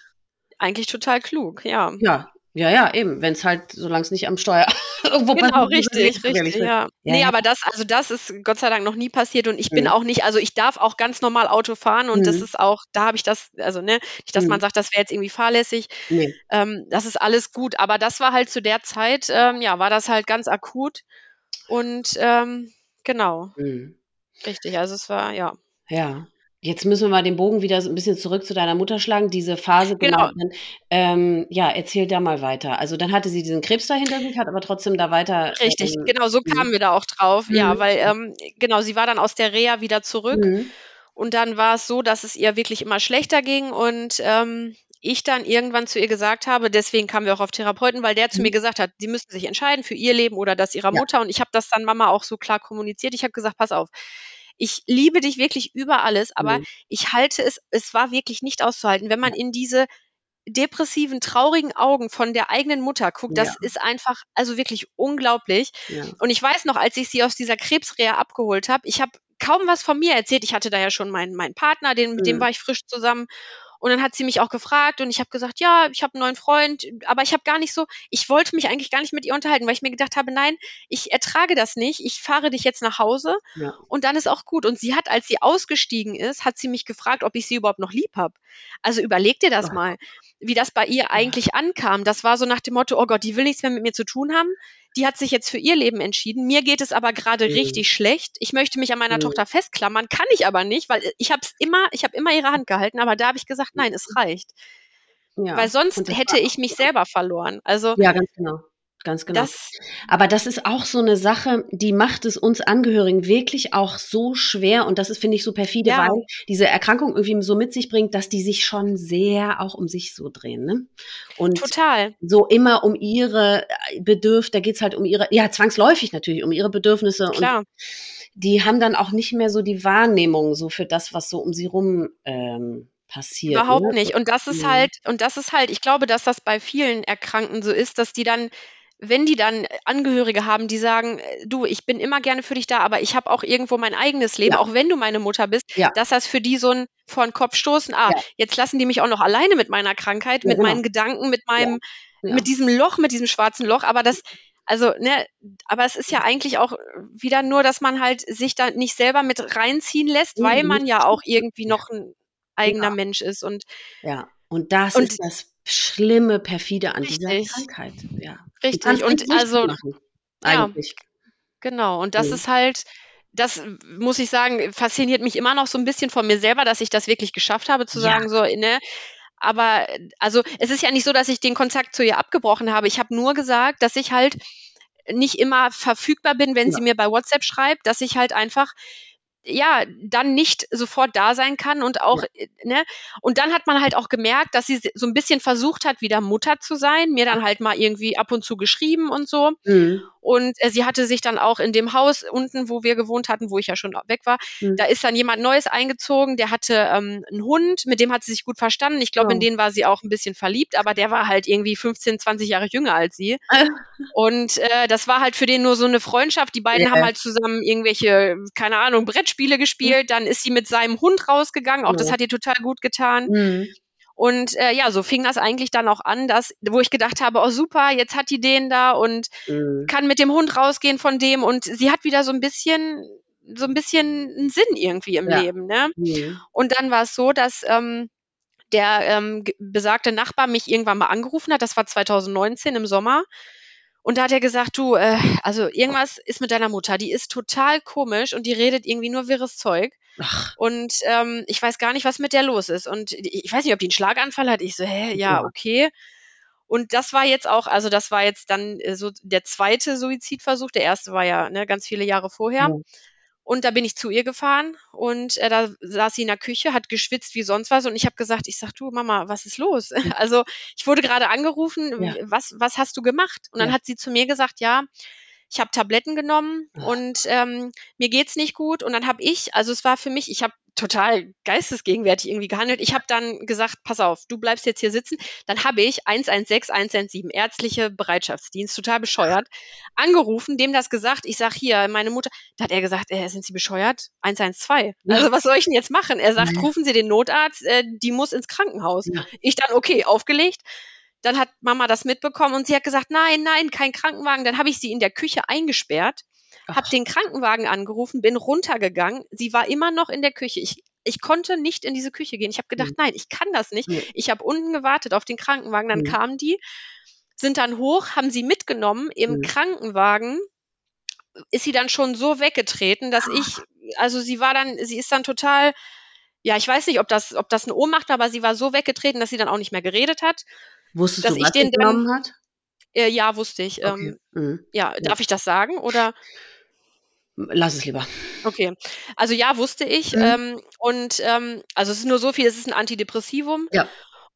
Speaker 2: Eigentlich total klug, ja.
Speaker 1: Ja, ja, ja, eben. Wenn es halt, solange es nicht am Steuer <laughs> irgendwo
Speaker 2: Genau,
Speaker 1: passiert, ist
Speaker 2: richtig, richtig, ja.
Speaker 1: Ja,
Speaker 2: Nee,
Speaker 1: ja.
Speaker 2: aber das, also das ist Gott sei Dank noch nie passiert und ich bin
Speaker 1: Mhm.
Speaker 2: auch nicht, also ich darf auch ganz normal Auto fahren und das
Speaker 1: Mhm.
Speaker 2: ist auch, da habe ich das, also ne, nicht, dass man
Speaker 1: Mhm.
Speaker 2: sagt, das wäre jetzt irgendwie fahrlässig,
Speaker 1: Nee.
Speaker 2: ähm, das ist alles gut, aber das war halt zu der Zeit, ähm, ja, war das halt ganz akut und ähm, genau,
Speaker 1: Mhm.
Speaker 2: richtig, also es war, ja.
Speaker 1: Ja. Jetzt müssen wir mal den Bogen wieder so ein bisschen zurück zu deiner Mutter schlagen. Diese Phase, genau.
Speaker 2: Genau.
Speaker 1: Ähm, ja, erzähl da mal weiter. Also dann hatte sie diesen Krebs da hinter sich, hat aber trotzdem da weiter.
Speaker 2: Richtig,
Speaker 1: ähm,
Speaker 2: genau, so
Speaker 1: mhm.
Speaker 2: kamen wir da auch drauf, ja,
Speaker 1: Mhm.
Speaker 2: weil, ähm, genau, sie war dann aus der Reha wieder zurück
Speaker 1: Mhm.
Speaker 2: Und dann war es so, dass es ihr wirklich immer schlechter ging und ähm, ich dann irgendwann zu ihr gesagt habe, deswegen kamen wir auch auf Therapeuten, weil der zu
Speaker 1: Mhm.
Speaker 2: mir gesagt hat, sie müssten sich entscheiden für ihr Leben oder das ihrer
Speaker 1: Ja.
Speaker 2: Mutter. Und ich habe das dann Mama auch so klar kommuniziert. Ich habe gesagt, pass auf, ich liebe dich wirklich über alles, aber
Speaker 1: Mhm.
Speaker 2: ich halte es, es war wirklich nicht auszuhalten, wenn man in diese depressiven, traurigen Augen von der eigenen Mutter guckt, das
Speaker 1: Ja.
Speaker 2: ist einfach, also wirklich unglaublich.
Speaker 1: Ja.
Speaker 2: Und ich weiß noch, als ich sie aus dieser Krebsreha abgeholt habe, ich habe kaum was von mir erzählt. Ich hatte da ja schon meinen, meinen Partner, den, mit dem
Speaker 1: Mhm.
Speaker 2: war ich frisch zusammen. Und dann hat sie mich auch gefragt und ich habe gesagt, ja, ich habe einen neuen Freund, aber ich habe gar nicht so, ich wollte mich eigentlich gar nicht mit ihr unterhalten, weil ich mir gedacht habe, nein, ich ertrage das nicht, ich fahre dich jetzt nach Hause
Speaker 1: Ja.
Speaker 2: und dann ist auch gut. Und sie hat, als sie ausgestiegen ist, hat sie mich gefragt, ob ich sie überhaupt noch lieb habe. Also überleg dir das
Speaker 1: Oh.
Speaker 2: mal, wie das bei ihr eigentlich ankam. Das war so nach dem Motto, oh Gott, die will nichts mehr mit mir zu tun haben. Die hat sich jetzt für ihr Leben entschieden. Mir geht es aber gerade
Speaker 1: Mhm.
Speaker 2: richtig schlecht. Ich möchte mich an meiner
Speaker 1: Mhm.
Speaker 2: Tochter festklammern, kann ich aber nicht, weil ich habe es immer, ich habe immer ihre Hand gehalten, aber da habe ich gesagt, nein, es reicht,
Speaker 1: ja.
Speaker 2: weil sonst hätte ich mich selber verloren. Also
Speaker 1: Ja, ganz genau. Ganz genau.
Speaker 2: das,
Speaker 1: Aber das ist auch so eine Sache, die macht es uns Angehörigen wirklich auch so schwer und das ist, finde ich, so perfide,
Speaker 2: Ja.
Speaker 1: weil diese Erkrankung irgendwie so mit sich bringt, dass die sich schon sehr auch um sich so drehen. Ne? Und
Speaker 2: total.
Speaker 1: so immer um ihre Bedürfnisse, da geht's halt um ihre, ja, zwangsläufig natürlich, um ihre Bedürfnisse
Speaker 2: Klar.
Speaker 1: und die haben dann auch nicht mehr so die Wahrnehmung so für das, was so um sie rum ähm, passiert.
Speaker 2: Überhaupt
Speaker 1: ne?
Speaker 2: nicht. Und das ist
Speaker 1: Mhm.
Speaker 2: halt, und das ist halt, ich glaube, dass das bei vielen Erkrankten so ist, dass die dann, wenn die dann Angehörige haben, die sagen, äh, du, ich bin immer gerne für dich da, aber ich habe auch irgendwo mein eigenes Leben,
Speaker 1: Ja.
Speaker 2: auch wenn du meine Mutter bist,
Speaker 1: Ja.
Speaker 2: dass das für die so ein vor den Kopf stoßen, ah,
Speaker 1: Ja.
Speaker 2: jetzt lassen die mich auch noch alleine mit meiner Krankheit, mit
Speaker 1: genau.
Speaker 2: meinen Gedanken, mit meinem, mit diesem Loch, mit diesem schwarzen Loch, aber das, also, ne, aber es ist ja eigentlich auch wieder nur, dass man halt sich da nicht selber mit reinziehen lässt, weil
Speaker 1: Mhm.
Speaker 2: man ja auch irgendwie noch ein eigener Mensch ist und
Speaker 1: Ja, und das
Speaker 2: Und-
Speaker 1: ist das schlimme, perfide an dieser
Speaker 2: Richtig.
Speaker 1: Krankheit. Ja.
Speaker 2: Richtig. Und also,
Speaker 1: machen,
Speaker 2: ja.
Speaker 1: eigentlich.
Speaker 2: genau. Und das
Speaker 1: Mhm.
Speaker 2: ist halt, das muss ich sagen, fasziniert mich immer noch so ein bisschen von mir selber, dass ich das wirklich geschafft habe, zu
Speaker 1: Ja.
Speaker 2: sagen, so, ne, aber also es ist ja nicht so, dass ich den Kontakt zu ihr abgebrochen habe. Ich habe nur gesagt, dass ich halt nicht immer verfügbar bin, wenn
Speaker 1: Ja.
Speaker 2: sie mir bei WhatsApp schreibt, dass ich halt einfach ja, dann nicht sofort da sein kann und auch, äh, ne, und dann hat man halt auch gemerkt, dass sie so ein bisschen versucht hat, wieder Mutter zu sein, mir dann halt mal irgendwie ab und zu geschrieben und so.
Speaker 1: Mhm.
Speaker 2: Und äh, sie hatte sich dann auch in dem Haus unten, wo wir gewohnt hatten, wo ich ja schon weg war,
Speaker 1: Mhm.
Speaker 2: da ist dann jemand Neues eingezogen, der hatte ähm, einen Hund, mit dem hat sie sich gut verstanden. Ich glaube,
Speaker 1: Oh.
Speaker 2: in den war sie auch ein bisschen verliebt, aber der war halt irgendwie 15, 20 Jahre jünger als sie. <laughs> Und äh, das war halt für den nur so eine Freundschaft. Die beiden
Speaker 1: Ja.
Speaker 2: haben halt zusammen irgendwelche, keine Ahnung, Brettspiele gespielt. Dann ist sie mit seinem Hund rausgegangen. Auch das
Speaker 1: Ja.
Speaker 2: hat ihr total gut getan.
Speaker 1: Mhm.
Speaker 2: Und äh, ja, so fing das eigentlich dann auch an, dass, wo ich gedacht habe, oh super, jetzt hat die den da und
Speaker 1: Mhm.
Speaker 2: kann mit dem Hund rausgehen von dem. Und sie hat wieder so ein bisschen so ein bisschen einen Sinn irgendwie im
Speaker 1: Ja.
Speaker 2: Leben, ne?
Speaker 1: Mhm.
Speaker 2: Und dann war es so, dass ähm, der ähm, besagte Nachbar mich irgendwann mal angerufen hat. Das war 2019 im Sommer. Und da hat er gesagt, du, äh, also irgendwas ist mit deiner Mutter. Die ist total komisch und die redet irgendwie nur wirres Zeug.
Speaker 1: Ach,
Speaker 2: Und ähm, ich weiß gar nicht, was mit der los ist. Und ich weiß nicht, ob die einen Schlaganfall hat. Ich so, hä, ja, okay. Und das war jetzt auch, also das war jetzt dann äh, so der zweite Suizidversuch. Der erste war ja ne, ganz viele Jahre vorher.
Speaker 1: Ja.
Speaker 2: Und da bin ich zu ihr gefahren und äh, da saß sie in der Küche, hat geschwitzt wie sonst was und ich habe gesagt, ich sag du Mama, was ist los? <laughs> Also ich wurde gerade angerufen,
Speaker 1: Ja.
Speaker 2: was was hast du gemacht? Und dann
Speaker 1: Ja.
Speaker 2: hat sie zu mir gesagt, ja, ich habe Tabletten genommen und ähm, mir geht's nicht gut und dann habe ich, also es war für mich, ich habe total geistesgegenwärtig irgendwie gehandelt. Ich habe dann gesagt, pass auf, du bleibst jetzt hier sitzen. Dann habe ich 116 117 ärztliche Bereitschaftsdienst, total bescheuert, angerufen, dem das gesagt. Ich sag hier, meine Mutter, da hat er gesagt, äh, sind Sie bescheuert? 112.
Speaker 1: Ja.
Speaker 2: Also was soll ich denn jetzt machen? Er sagt, rufen Sie den Notarzt, äh, die muss ins Krankenhaus. Ich dann okay, aufgelegt. Dann hat Mama das mitbekommen und sie hat gesagt, nein, nein, kein Krankenwagen. Dann habe ich sie in der Küche eingesperrt, habe den Krankenwagen angerufen, bin runtergegangen. Sie war immer noch in der Küche. Ich, ich konnte nicht in diese Küche gehen. Ich habe gedacht,
Speaker 1: Mhm.
Speaker 2: nein, ich kann das nicht.
Speaker 1: Nee.
Speaker 2: Ich habe unten gewartet auf den Krankenwagen. Dann
Speaker 1: Mhm.
Speaker 2: kamen die, sind dann hoch, haben sie mitgenommen im
Speaker 1: Mhm.
Speaker 2: Krankenwagen. Ist sie dann schon so weggetreten, dass ich, also sie war dann, sie ist dann total, ja, ich weiß nicht, ob das, ob das eine Ohnmacht war, aber sie war so weggetreten, dass sie dann auch nicht mehr geredet hat.
Speaker 1: Wusstest
Speaker 2: dass
Speaker 1: du,
Speaker 2: ich
Speaker 1: was
Speaker 2: den
Speaker 1: sie genommen hat?
Speaker 2: Äh, ja, wusste ich.
Speaker 1: Okay.
Speaker 2: Ähm,
Speaker 1: Mhm.
Speaker 2: ja, darf ich das sagen? Oder
Speaker 1: Lass es lieber.
Speaker 2: okay. Also ja, wusste ich.
Speaker 1: Mhm.
Speaker 2: Ähm, und ähm, also es ist nur so viel, es ist ein Antidepressivum.
Speaker 1: Ja.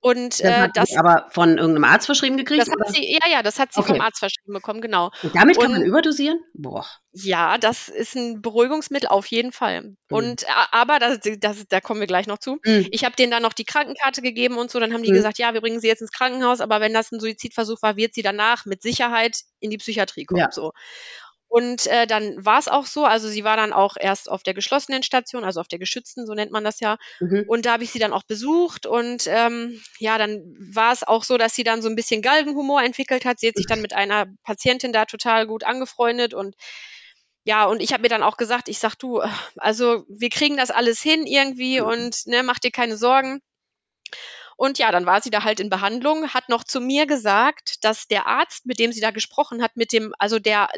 Speaker 2: Und
Speaker 1: Das
Speaker 2: äh, das,
Speaker 1: sie aber von irgendeinem Arzt verschrieben gekriegt?
Speaker 2: das sie, ja, ja, das hat sie
Speaker 1: Okay.
Speaker 2: vom Arzt verschrieben bekommen, genau.
Speaker 1: Und damit kann man
Speaker 2: und-
Speaker 1: überdosieren? Boah.
Speaker 2: Ja, das ist ein Beruhigungsmittel auf jeden Fall.
Speaker 1: Mhm.
Speaker 2: Und a- aber das, das, da kommen wir gleich noch zu.
Speaker 1: Mhm.
Speaker 2: Ich habe denen dann noch die Krankenkarte gegeben und so. Dann haben die
Speaker 1: Mhm.
Speaker 2: gesagt, ja, wir bringen sie jetzt ins Krankenhaus, aber wenn das ein Suizidversuch war, wird sie danach mit Sicherheit in die Psychiatrie kommen.
Speaker 1: Ja.
Speaker 2: So. Und äh, dann war es auch so. Also sie war dann auch erst auf der geschlossenen Station, also auf der geschützten, so nennt man das ja.
Speaker 1: Mhm.
Speaker 2: Und da habe ich sie dann auch besucht und ähm, ja, dann war es auch so, dass sie dann so ein bisschen Galgenhumor entwickelt hat. Sie hat sich dann mit einer Patientin da total gut angefreundet und ja, und ich habe mir dann auch gesagt, ich sag du, also wir kriegen das alles hin irgendwie
Speaker 1: Mhm.
Speaker 2: und ne, mach dir keine Sorgen. Und ja, dann war sie da halt in Behandlung, hat noch zu mir gesagt, dass der Arzt, mit dem sie da gesprochen hat, mit dem, also der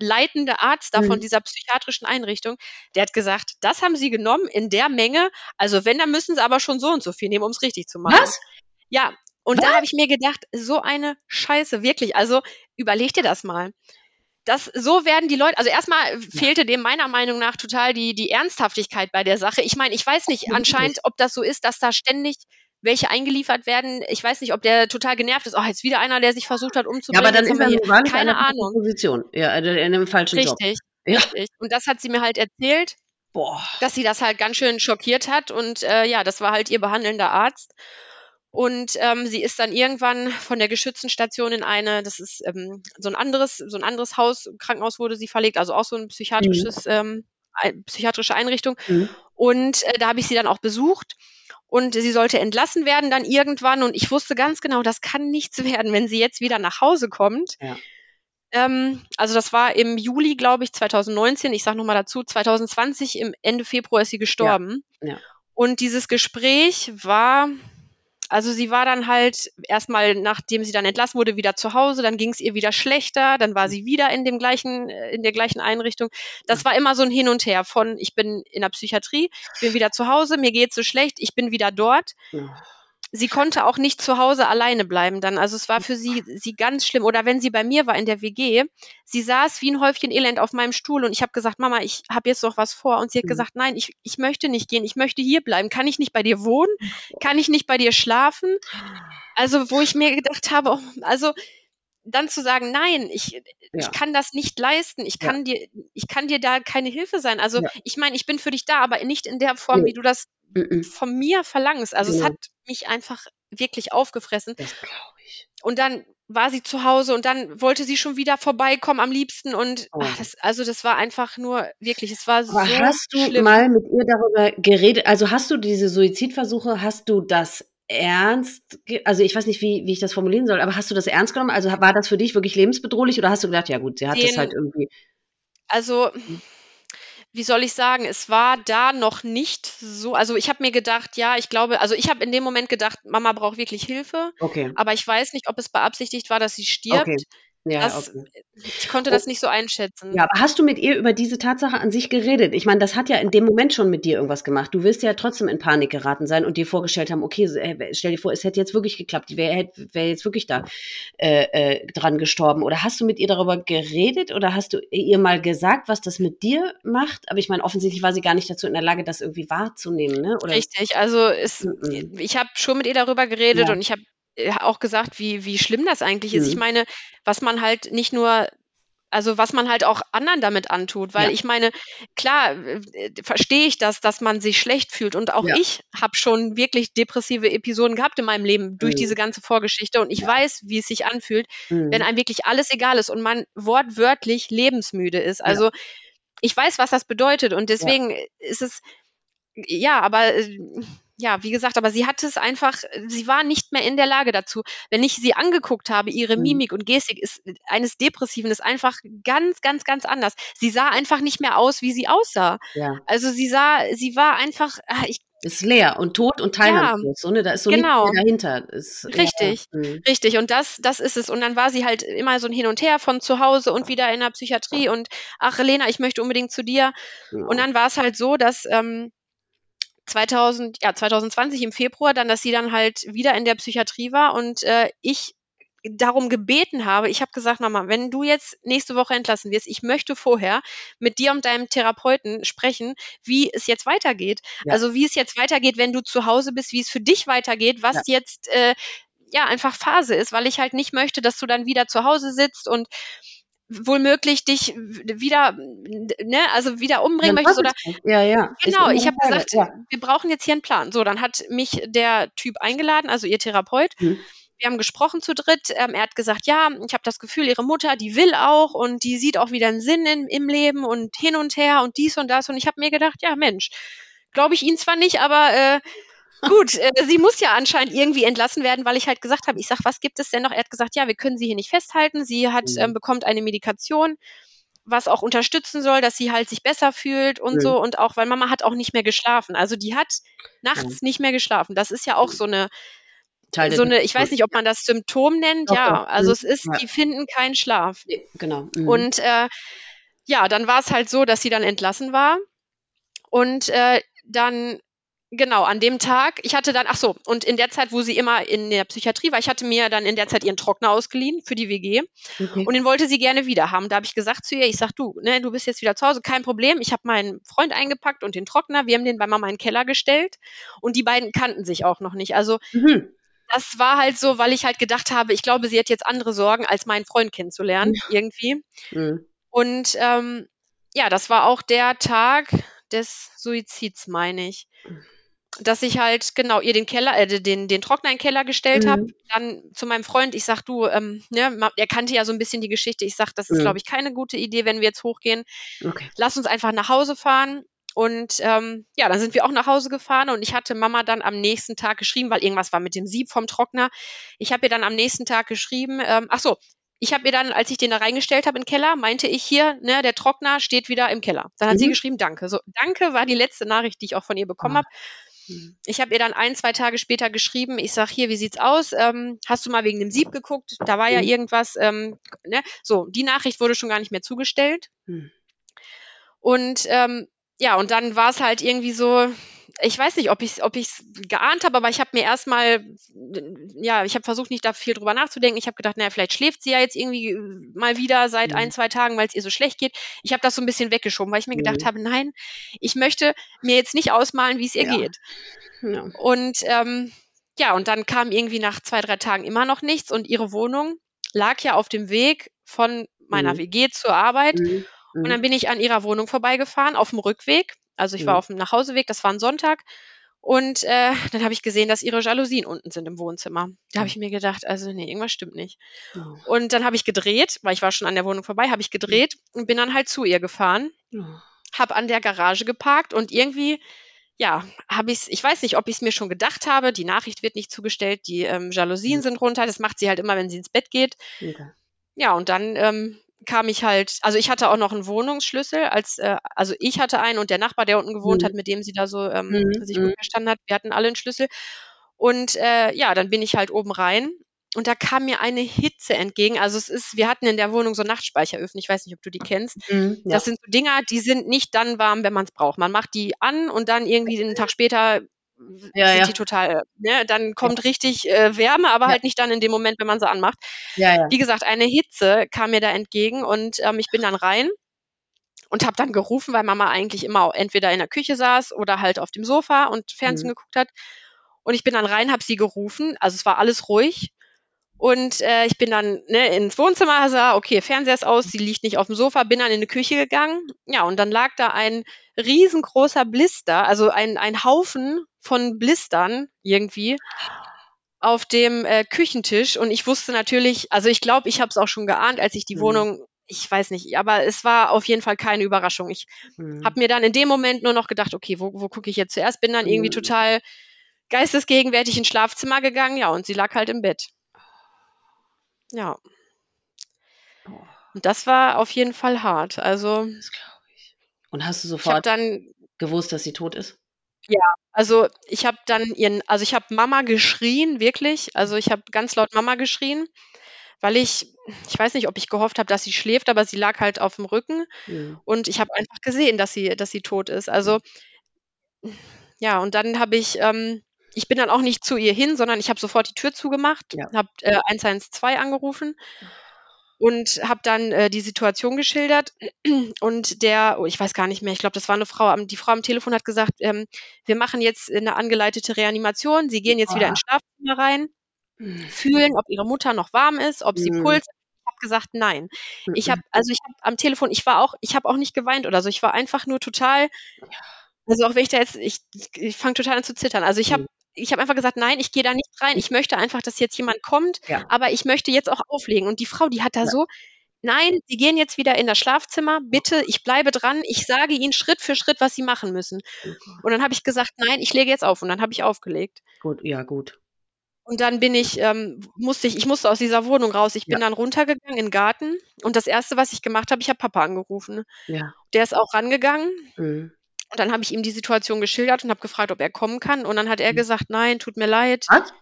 Speaker 2: leitende Arzt da von
Speaker 1: Mhm.
Speaker 2: dieser psychiatrischen Einrichtung, der hat gesagt, das haben sie genommen in der Menge. Also wenn, dann müssen sie aber schon so und so viel nehmen, um es richtig zu machen.
Speaker 1: Was?
Speaker 2: Ja, und
Speaker 1: Was?
Speaker 2: da habe ich mir gedacht, so eine Scheiße, wirklich. Also überleg dir das mal. Das, so werden die Leute, also erstmal fehlte dem meiner Meinung nach total die, die Ernsthaftigkeit bei der Sache. Ich meine, ich weiß nicht anscheinend, ob das so ist, dass da ständig welche eingeliefert werden. Ich weiß nicht, ob der total genervt ist. Oh, jetzt wieder einer, der sich versucht hat
Speaker 1: Ja,
Speaker 2: umzubringen.
Speaker 1: aber dann ist er
Speaker 2: wir hier- keine
Speaker 1: in einer falschen
Speaker 2: Ahnung.
Speaker 1: Position. Ja, in einem falschen Job.
Speaker 2: Richtig,
Speaker 1: Ja.
Speaker 2: richtig. Und das hat sie mir halt erzählt
Speaker 1: Boah.
Speaker 2: dass sie das halt ganz schön schockiert hat und äh, ja, das war halt ihr behandelnder Arzt. Und ähm, sie ist dann irgendwann von der geschützten Station in eine, das ist ähm, so ein anderes, so ein anderes Haus, Krankenhaus wurde sie verlegt, also auch so ein psychiatrisches, ähm, ein, psychiatrische Einrichtung.
Speaker 1: Mhm.
Speaker 2: Und äh, da habe ich sie dann auch besucht. Und sie sollte entlassen werden dann irgendwann. Und ich wusste ganz genau, das kann nichts <laughs> werden, wenn sie jetzt wieder nach Hause kommt.
Speaker 1: Ja.
Speaker 2: Ähm, also das war im Juli, glaube ich, 2019. Ich sage nochmal dazu, 2020, im Ende Februar ist sie gestorben.
Speaker 1: Ja.
Speaker 2: Und dieses Gespräch war, also sie war dann halt erstmal, nachdem sie dann entlassen wurde, wieder zu Hause, dann ging es ihr wieder schlechter, dann war sie wieder in dem gleichen, äh, in der gleichen Einrichtung. Das war immer so ein Hin und Her von, ich bin in der Psychiatrie, ich bin wieder zu Hause, mir geht's so schlecht, ich bin wieder dort.
Speaker 1: Ja.
Speaker 2: Sie konnte auch nicht zu Hause alleine bleiben dann. Also es war für sie, sie ganz schlimm. Oder wenn sie bei mir war in der WG, sie saß wie ein Häufchen Elend auf meinem Stuhl und ich habe gesagt, Mama, ich habe jetzt noch was vor. Und sie hat
Speaker 1: Mhm.
Speaker 2: gesagt, nein, ich, ich möchte nicht gehen, ich möchte hier bleiben. Kann ich nicht bei dir wohnen? Kann ich nicht bei dir schlafen? Also wo ich mir gedacht habe, oh, also dann zu sagen, nein, ich,
Speaker 1: Ja.
Speaker 2: ich kann das nicht leisten, ich
Speaker 1: Ja.
Speaker 2: kann dir, ich kann dir da keine Hilfe sein. Also
Speaker 1: Ja.
Speaker 2: ich meine, ich bin für dich da, aber nicht in der Form, wie du das. Von mir verlangst. Also es
Speaker 1: Genau.
Speaker 2: hat mich einfach wirklich aufgefressen.
Speaker 1: Das glaube ich.
Speaker 2: Und dann war sie zu Hause und dann wollte sie schon wieder vorbeikommen am liebsten. Und
Speaker 1: Oh.
Speaker 2: ach, das, also das war einfach nur wirklich, es war
Speaker 1: Aber
Speaker 2: so
Speaker 1: hast du
Speaker 2: schlimm.
Speaker 1: mal mit ihr darüber geredet? Also hast du diese Suizidversuche, hast du das ernst, also ich weiß nicht, wie, wie ich das formulieren soll, aber hast du das ernst genommen? Also war das für dich wirklich lebensbedrohlich oder hast du gedacht, ja gut, sie hat das
Speaker 2: Den-
Speaker 1: halt irgendwie,
Speaker 2: Also wie soll ich sagen, es war da noch nicht so, also ich habe mir gedacht, ja, ich glaube, also ich habe in dem Moment gedacht, Mama braucht wirklich Hilfe,
Speaker 1: Okay.
Speaker 2: aber ich weiß nicht, ob es beabsichtigt war, dass sie stirbt.
Speaker 1: Okay. Ja,
Speaker 2: Das,
Speaker 1: okay.
Speaker 2: ich konnte das nicht so einschätzen.
Speaker 1: Ja, aber hast du mit ihr über diese Tatsache an sich geredet? Ich meine, das hat ja in dem Moment schon mit dir irgendwas gemacht. Du wirst ja trotzdem in Panik geraten sein und dir vorgestellt haben, okay, äh, stell dir vor, es hätte jetzt wirklich geklappt, die wäre wär jetzt wirklich da äh, äh, dran gestorben. Oder hast du mit ihr darüber geredet oder hast du ihr mal gesagt, was das mit dir macht? Aber ich meine, offensichtlich war sie gar nicht dazu in der Lage, das irgendwie wahrzunehmen, ne? Oder?
Speaker 2: Richtig, also es,
Speaker 1: Mhm.
Speaker 2: ich habe schon mit ihr darüber geredet
Speaker 1: Ja.
Speaker 2: und ich habe auch gesagt, wie, wie schlimm das eigentlich ist. Ich
Speaker 1: Mhm.
Speaker 2: meine, was man halt nicht nur, also was man halt auch anderen damit antut, weil
Speaker 1: Ja.
Speaker 2: ich meine, klar, äh, verstehe ich das, dass man sich schlecht fühlt und auch
Speaker 1: Ja.
Speaker 2: ich habe schon wirklich depressive Episoden gehabt in meinem Leben durch
Speaker 1: Mhm.
Speaker 2: diese ganze Vorgeschichte und ich weiß, wie es sich anfühlt,
Speaker 1: Mhm.
Speaker 2: wenn einem wirklich alles egal ist und man wortwörtlich lebensmüde ist. Also ich weiß, was das bedeutet und deswegen ist es, ja, aber äh, ja, wie gesagt, aber sie hatte es einfach, sie war nicht mehr in der Lage dazu. Wenn ich sie angeguckt habe, ihre
Speaker 1: Mhm.
Speaker 2: Mimik und Gestik ist eines Depressiven ist einfach ganz, ganz, ganz anders. Sie sah einfach nicht mehr aus, wie sie aussah.
Speaker 1: ja.
Speaker 2: Also sie sah, sie war einfach, ah, ich,
Speaker 1: Ist leer und tot und teilnahmslos. So, ne? Da ist so
Speaker 2: Genau.
Speaker 1: nichts dahinter. Ist,
Speaker 2: Richtig.
Speaker 1: Ja, mhm.
Speaker 2: Richtig, und das, das ist es. Und dann war sie halt immer so ein Hin und Her von zu Hause und wieder in der Psychiatrie und ach, Lena, ich möchte unbedingt zu dir.
Speaker 1: Ja.
Speaker 2: Und dann war es halt so, dass ähm, 2000, ja, 2020 im Februar dann, dass sie dann halt wieder in der Psychiatrie war und äh, ich darum gebeten habe, ich habe gesagt, Mama, wenn du jetzt nächste Woche entlassen wirst, ich möchte vorher mit dir und deinem Therapeuten sprechen, wie es jetzt weitergeht.
Speaker 1: Ja.
Speaker 2: Also wie es jetzt weitergeht, wenn du zu Hause bist, wie es für dich weitergeht, was jetzt äh, ja einfach Phase ist, weil ich halt nicht möchte, dass du dann wieder zu Hause sitzt und wohlmöglich dich w- wieder, ne, also wieder umbringen
Speaker 1: Dann
Speaker 2: möchtest oder.
Speaker 1: Ja, ja.
Speaker 2: Genau,
Speaker 1: immer
Speaker 2: ich habe gesagt,
Speaker 1: ja.
Speaker 2: wir brauchen jetzt hier einen Plan. So, dann hat mich der Typ eingeladen, also ihr Therapeut.
Speaker 1: Mhm.
Speaker 2: Wir haben gesprochen zu dritt. Ähm, er hat gesagt, ja, ich habe das Gefühl, ihre Mutter, die will auch und die sieht auch wieder einen Sinn in, im Leben und hin und her und dies und das. Und ich habe mir gedacht, ja, Mensch, glaube ich ihn zwar nicht, aber äh, gut, äh, sie muss ja anscheinend irgendwie entlassen werden, weil ich halt gesagt habe, ich sag, was gibt es denn noch? Er hat gesagt, ja, wir können sie hier nicht festhalten. Sie hat,
Speaker 1: Mhm.
Speaker 2: ähm, bekommt eine Medikation, was auch unterstützen soll, dass sie halt sich besser fühlt und
Speaker 1: Mhm.
Speaker 2: so. Und auch, weil Mama hat auch nicht mehr geschlafen. Also die hat nachts nicht mehr geschlafen. Das ist ja auch so eine,
Speaker 1: Teil
Speaker 2: so eine, ich weiß nicht, ob man das Symptom nennt.
Speaker 1: Doch,
Speaker 2: ja,
Speaker 1: doch.
Speaker 2: also
Speaker 1: Mhm.
Speaker 2: es ist,
Speaker 1: Ja.
Speaker 2: die finden keinen Schlaf.
Speaker 1: Genau. Mhm.
Speaker 2: Und äh, ja, dann war es halt so, dass sie dann entlassen war. Und äh, dann, genau, an dem Tag, ich hatte dann, ach so, und in der Zeit, wo sie immer in der Psychiatrie war, ich hatte mir dann in der Zeit ihren Trockner ausgeliehen für die WG.
Speaker 1: okay.
Speaker 2: Und den wollte sie gerne wieder haben. Da habe ich gesagt zu ihr, ich sag du, ne, du bist jetzt wieder zu Hause, kein Problem. Ich habe meinen Freund eingepackt und den Trockner. Wir haben den bei Mama in den Keller gestellt. Und die beiden kannten sich auch noch nicht. Also
Speaker 1: mhm.
Speaker 2: das war halt so, weil ich halt gedacht habe, ich glaube, sie hat jetzt andere Sorgen, als meinen Freund kennenzulernen, irgendwie.
Speaker 1: Mhm.
Speaker 2: Und ähm, ja, das war auch der Tag des Suizids, meine ich. Dass ich halt genau ihr den Keller, äh, den, den Trockner in den Keller gestellt
Speaker 1: Mhm.
Speaker 2: habe. Dann zu meinem Freund, ich sag, du, ähm, ne, er kannte ja so ein bisschen die Geschichte. Ich sag, das ist,
Speaker 1: Mhm.
Speaker 2: glaube ich, keine gute Idee, wenn wir jetzt hochgehen.
Speaker 1: Okay.
Speaker 2: Lass uns einfach nach Hause fahren. Und ähm, ja, dann sind wir auch nach Hause gefahren und ich hatte Mama dann am nächsten Tag geschrieben, weil irgendwas war mit dem Sieb vom Trockner. Ich habe ihr dann am nächsten Tag geschrieben, ähm, ach so, ich habe ihr dann, als ich den da reingestellt habe in den Keller, meinte ich hier, ne, der Trockner steht wieder im Keller. Dann hat sie
Speaker 1: Mhm.
Speaker 2: geschrieben, danke. So, danke war die letzte Nachricht, die ich auch von ihr bekommen
Speaker 1: Ah.
Speaker 2: habe. Ich habe ihr dann ein, zwei Tage später geschrieben, ich sag hier, wie sieht's aus? Ähm, hast du mal wegen dem Sieb geguckt? Da war ja
Speaker 1: Mhm.
Speaker 2: irgendwas, ähm, ne? So, die Nachricht wurde schon gar nicht mehr zugestellt.
Speaker 1: Mhm.
Speaker 2: Und ähm, ja, und dann war es halt irgendwie so, ich weiß nicht, ob ich es ob ich's geahnt habe, aber ich habe mir erstmal, ja, ich habe versucht, nicht da viel drüber nachzudenken. Ich habe gedacht, naja, vielleicht schläft sie ja jetzt irgendwie äh, mal wieder seit
Speaker 1: Mhm.
Speaker 2: ein, zwei Tagen, weil es ihr so schlecht geht. Ich habe das so ein bisschen weggeschoben, weil ich mir gedacht
Speaker 1: Mhm.
Speaker 2: habe, nein, ich möchte mir jetzt nicht ausmalen, wie es ihr
Speaker 1: Ja.
Speaker 2: geht.
Speaker 1: Ja.
Speaker 2: Und ähm, ja, und dann kam irgendwie nach zwei, drei Tagen immer noch nichts und ihre Wohnung lag ja auf dem Weg von meiner
Speaker 1: Mhm.
Speaker 2: WG zur Arbeit.
Speaker 1: Mhm.
Speaker 2: Und dann bin ich an ihrer Wohnung vorbeigefahren, auf dem Rückweg. Also ich war
Speaker 1: Mhm.
Speaker 2: auf dem Nachhauseweg, das war ein Sonntag. Und äh, dann habe ich gesehen, dass ihre Jalousien unten sind im Wohnzimmer. Da habe ich mir gedacht, also nee, irgendwas stimmt nicht.
Speaker 1: Oh.
Speaker 2: Und dann habe ich gedreht, weil ich war schon an der Wohnung vorbei, habe ich gedreht und bin dann halt zu ihr gefahren,
Speaker 1: Oh.
Speaker 2: habe an der Garage geparkt und irgendwie, ja, habe ich ich weiß nicht, ob ich es mir schon gedacht habe, die Nachricht wird nicht zugestellt, die ähm, Jalousien
Speaker 1: Mhm.
Speaker 2: sind runter, das macht sie halt immer, wenn sie ins Bett geht. Ja, und dann ähm, kam ich halt, also ich hatte auch noch einen Wohnungsschlüssel, als, äh, also ich hatte einen und der Nachbar, der unten gewohnt
Speaker 1: Mhm.
Speaker 2: hat, mit dem sie da so ähm,
Speaker 1: Mhm,
Speaker 2: sich
Speaker 1: mhm.
Speaker 2: gut verstanden hat, wir hatten alle einen Schlüssel. Und äh, ja, dann bin ich halt oben rein und da kam mir eine Hitze entgegen. Also es ist, wir hatten in der Wohnung so Nachtspeicheröfen, ich weiß nicht, ob du die kennst.
Speaker 1: Mhm, ja.
Speaker 2: Das sind so Dinger, die sind nicht dann warm, wenn man es braucht. Man macht die an und dann irgendwie einen Tag später
Speaker 1: Ja,
Speaker 2: sind
Speaker 1: ja.
Speaker 2: die total, ne, dann kommt richtig äh, Wärme, aber
Speaker 1: Ja.
Speaker 2: halt nicht dann in dem Moment, wenn man sie anmacht. Wie gesagt, eine Hitze kam mir da entgegen und ähm, ich bin dann rein und habe dann gerufen, weil Mama eigentlich immer entweder in der Küche saß oder halt auf dem Sofa und Fernsehen
Speaker 1: Mhm.
Speaker 2: geguckt hat. Und ich bin dann rein, habe sie gerufen, also es war alles ruhig. Und äh, ich bin dann ne, ins Wohnzimmer, sah, okay, Fernseher ist aus, sie liegt nicht auf dem Sofa, bin dann in die Küche gegangen. Ja, und dann lag da ein riesengroßer Blister, also ein, ein Haufen von Blistern irgendwie auf dem äh, Küchentisch. Und ich wusste natürlich, also ich glaube, ich habe es auch schon geahnt, als ich die
Speaker 1: Mhm.
Speaker 2: Wohnung, ich weiß nicht, aber es war auf jeden Fall keine Überraschung. Ich
Speaker 1: Mhm.
Speaker 2: habe mir dann in dem Moment nur noch gedacht, okay, wo, wo gucke ich jetzt zuerst? Bin dann irgendwie
Speaker 1: Mhm.
Speaker 2: total geistesgegenwärtig ins Schlafzimmer gegangen, ja, und sie lag halt im Bett. Ja, und das war auf jeden Fall hart. Also
Speaker 1: das glaube ich. Und hast du
Speaker 2: ich habe
Speaker 1: sofort
Speaker 2: dann,
Speaker 1: gewusst, dass sie tot ist?
Speaker 2: also ich habe dann ihren, also ich habe Mama geschrien, wirklich. Also ich habe ganz laut Mama geschrien, weil ich, ich weiß nicht, ob ich gehofft habe, dass sie schläft, aber sie lag halt auf dem Rücken
Speaker 1: Mhm.
Speaker 2: und ich habe einfach gesehen, dass sie, dass sie tot ist. Also ja, und dann habe ich, ähm, ich bin dann auch nicht zu ihr hin, sondern ich habe sofort die Tür zugemacht,
Speaker 1: Ja.
Speaker 2: habe äh, 112 angerufen und habe dann äh, die Situation geschildert. Und der, oh, ich weiß gar nicht mehr, ich glaube, das war eine Frau, die Frau am Telefon hat gesagt, ähm, wir machen jetzt eine angeleitete Reanimation, sie gehen jetzt wieder
Speaker 1: Boah.
Speaker 2: ins Schlafzimmer rein,
Speaker 1: Mhm.
Speaker 2: fühlen, ob ihre Mutter noch warm ist, ob sie
Speaker 1: Mhm.
Speaker 2: Puls habe gesagt, nein. Ich habe,
Speaker 1: Mhm.
Speaker 2: also ich habe am Telefon, ich war auch, ich habe auch nicht geweint oder so, ich war einfach nur total, also auch wenn ich da jetzt, ich, ich fange total an zu zittern. Also ich habe
Speaker 1: Mhm.
Speaker 2: Ich habe einfach gesagt, nein, ich gehe da nicht rein. Ich möchte einfach, dass jetzt jemand kommt,
Speaker 1: Ja.
Speaker 2: aber ich möchte jetzt auch auflegen. Und die Frau, die hat da
Speaker 1: Ja.
Speaker 2: so, nein, Sie gehen jetzt wieder in das Schlafzimmer, bitte, ich bleibe dran, ich sage Ihnen Schritt für Schritt, was Sie machen müssen. Und dann habe ich gesagt, nein, ich lege jetzt auf. Und dann habe ich aufgelegt.
Speaker 1: Gut, ja, gut.
Speaker 2: Und dann bin ich, ähm, musste ich, ich musste aus dieser Wohnung raus. Ich bin
Speaker 1: Ja.
Speaker 2: dann runtergegangen in den Garten. Und das Erste, was ich gemacht habe, ich habe Papa angerufen.
Speaker 1: Ja.
Speaker 2: Der ist auch rangegangen.
Speaker 1: Mhm.
Speaker 2: Und dann habe ich ihm die Situation geschildert und habe gefragt, ob er kommen kann. Und dann hat er
Speaker 1: Mhm.
Speaker 2: gesagt, nein, tut mir leid.
Speaker 1: Was?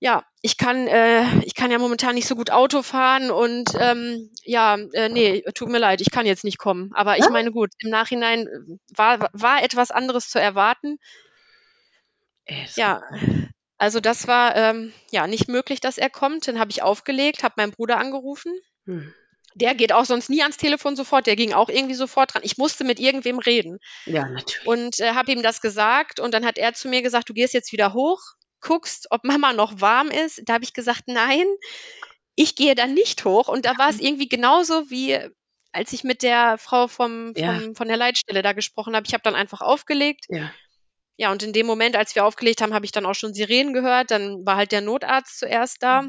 Speaker 2: Ja, ich kann, äh, ich kann ja momentan nicht so gut Auto fahren und ähm, ja, äh, nee, tut mir leid, ich kann jetzt nicht kommen. Aber ich meine, gut, im Nachhinein äh, war, war etwas anderes zu erwarten.
Speaker 1: Das
Speaker 2: Ja, also das war ähm, ja nicht möglich, dass er kommt. Dann habe ich aufgelegt, habe meinen Bruder angerufen.
Speaker 1: Hm.
Speaker 2: Der geht auch sonst nie ans Telefon sofort, der ging auch irgendwie sofort dran. Ich musste mit irgendwem reden.
Speaker 1: Ja, natürlich.
Speaker 2: und äh, habe ihm das gesagt und dann hat er zu mir gesagt, du gehst jetzt wieder hoch, guckst, ob Mama noch warm ist. Da habe ich gesagt, nein, ich gehe dann nicht hoch und da war es irgendwie genauso wie als ich mit der Frau vom,
Speaker 1: Ja.
Speaker 2: vom von der Leitstelle da gesprochen habe. Ich habe dann einfach aufgelegt.
Speaker 1: Ja.
Speaker 2: Ja, und in dem Moment, als wir aufgelegt haben, habe ich dann auch schon Sirenen gehört. Dann war halt der Notarzt zuerst da.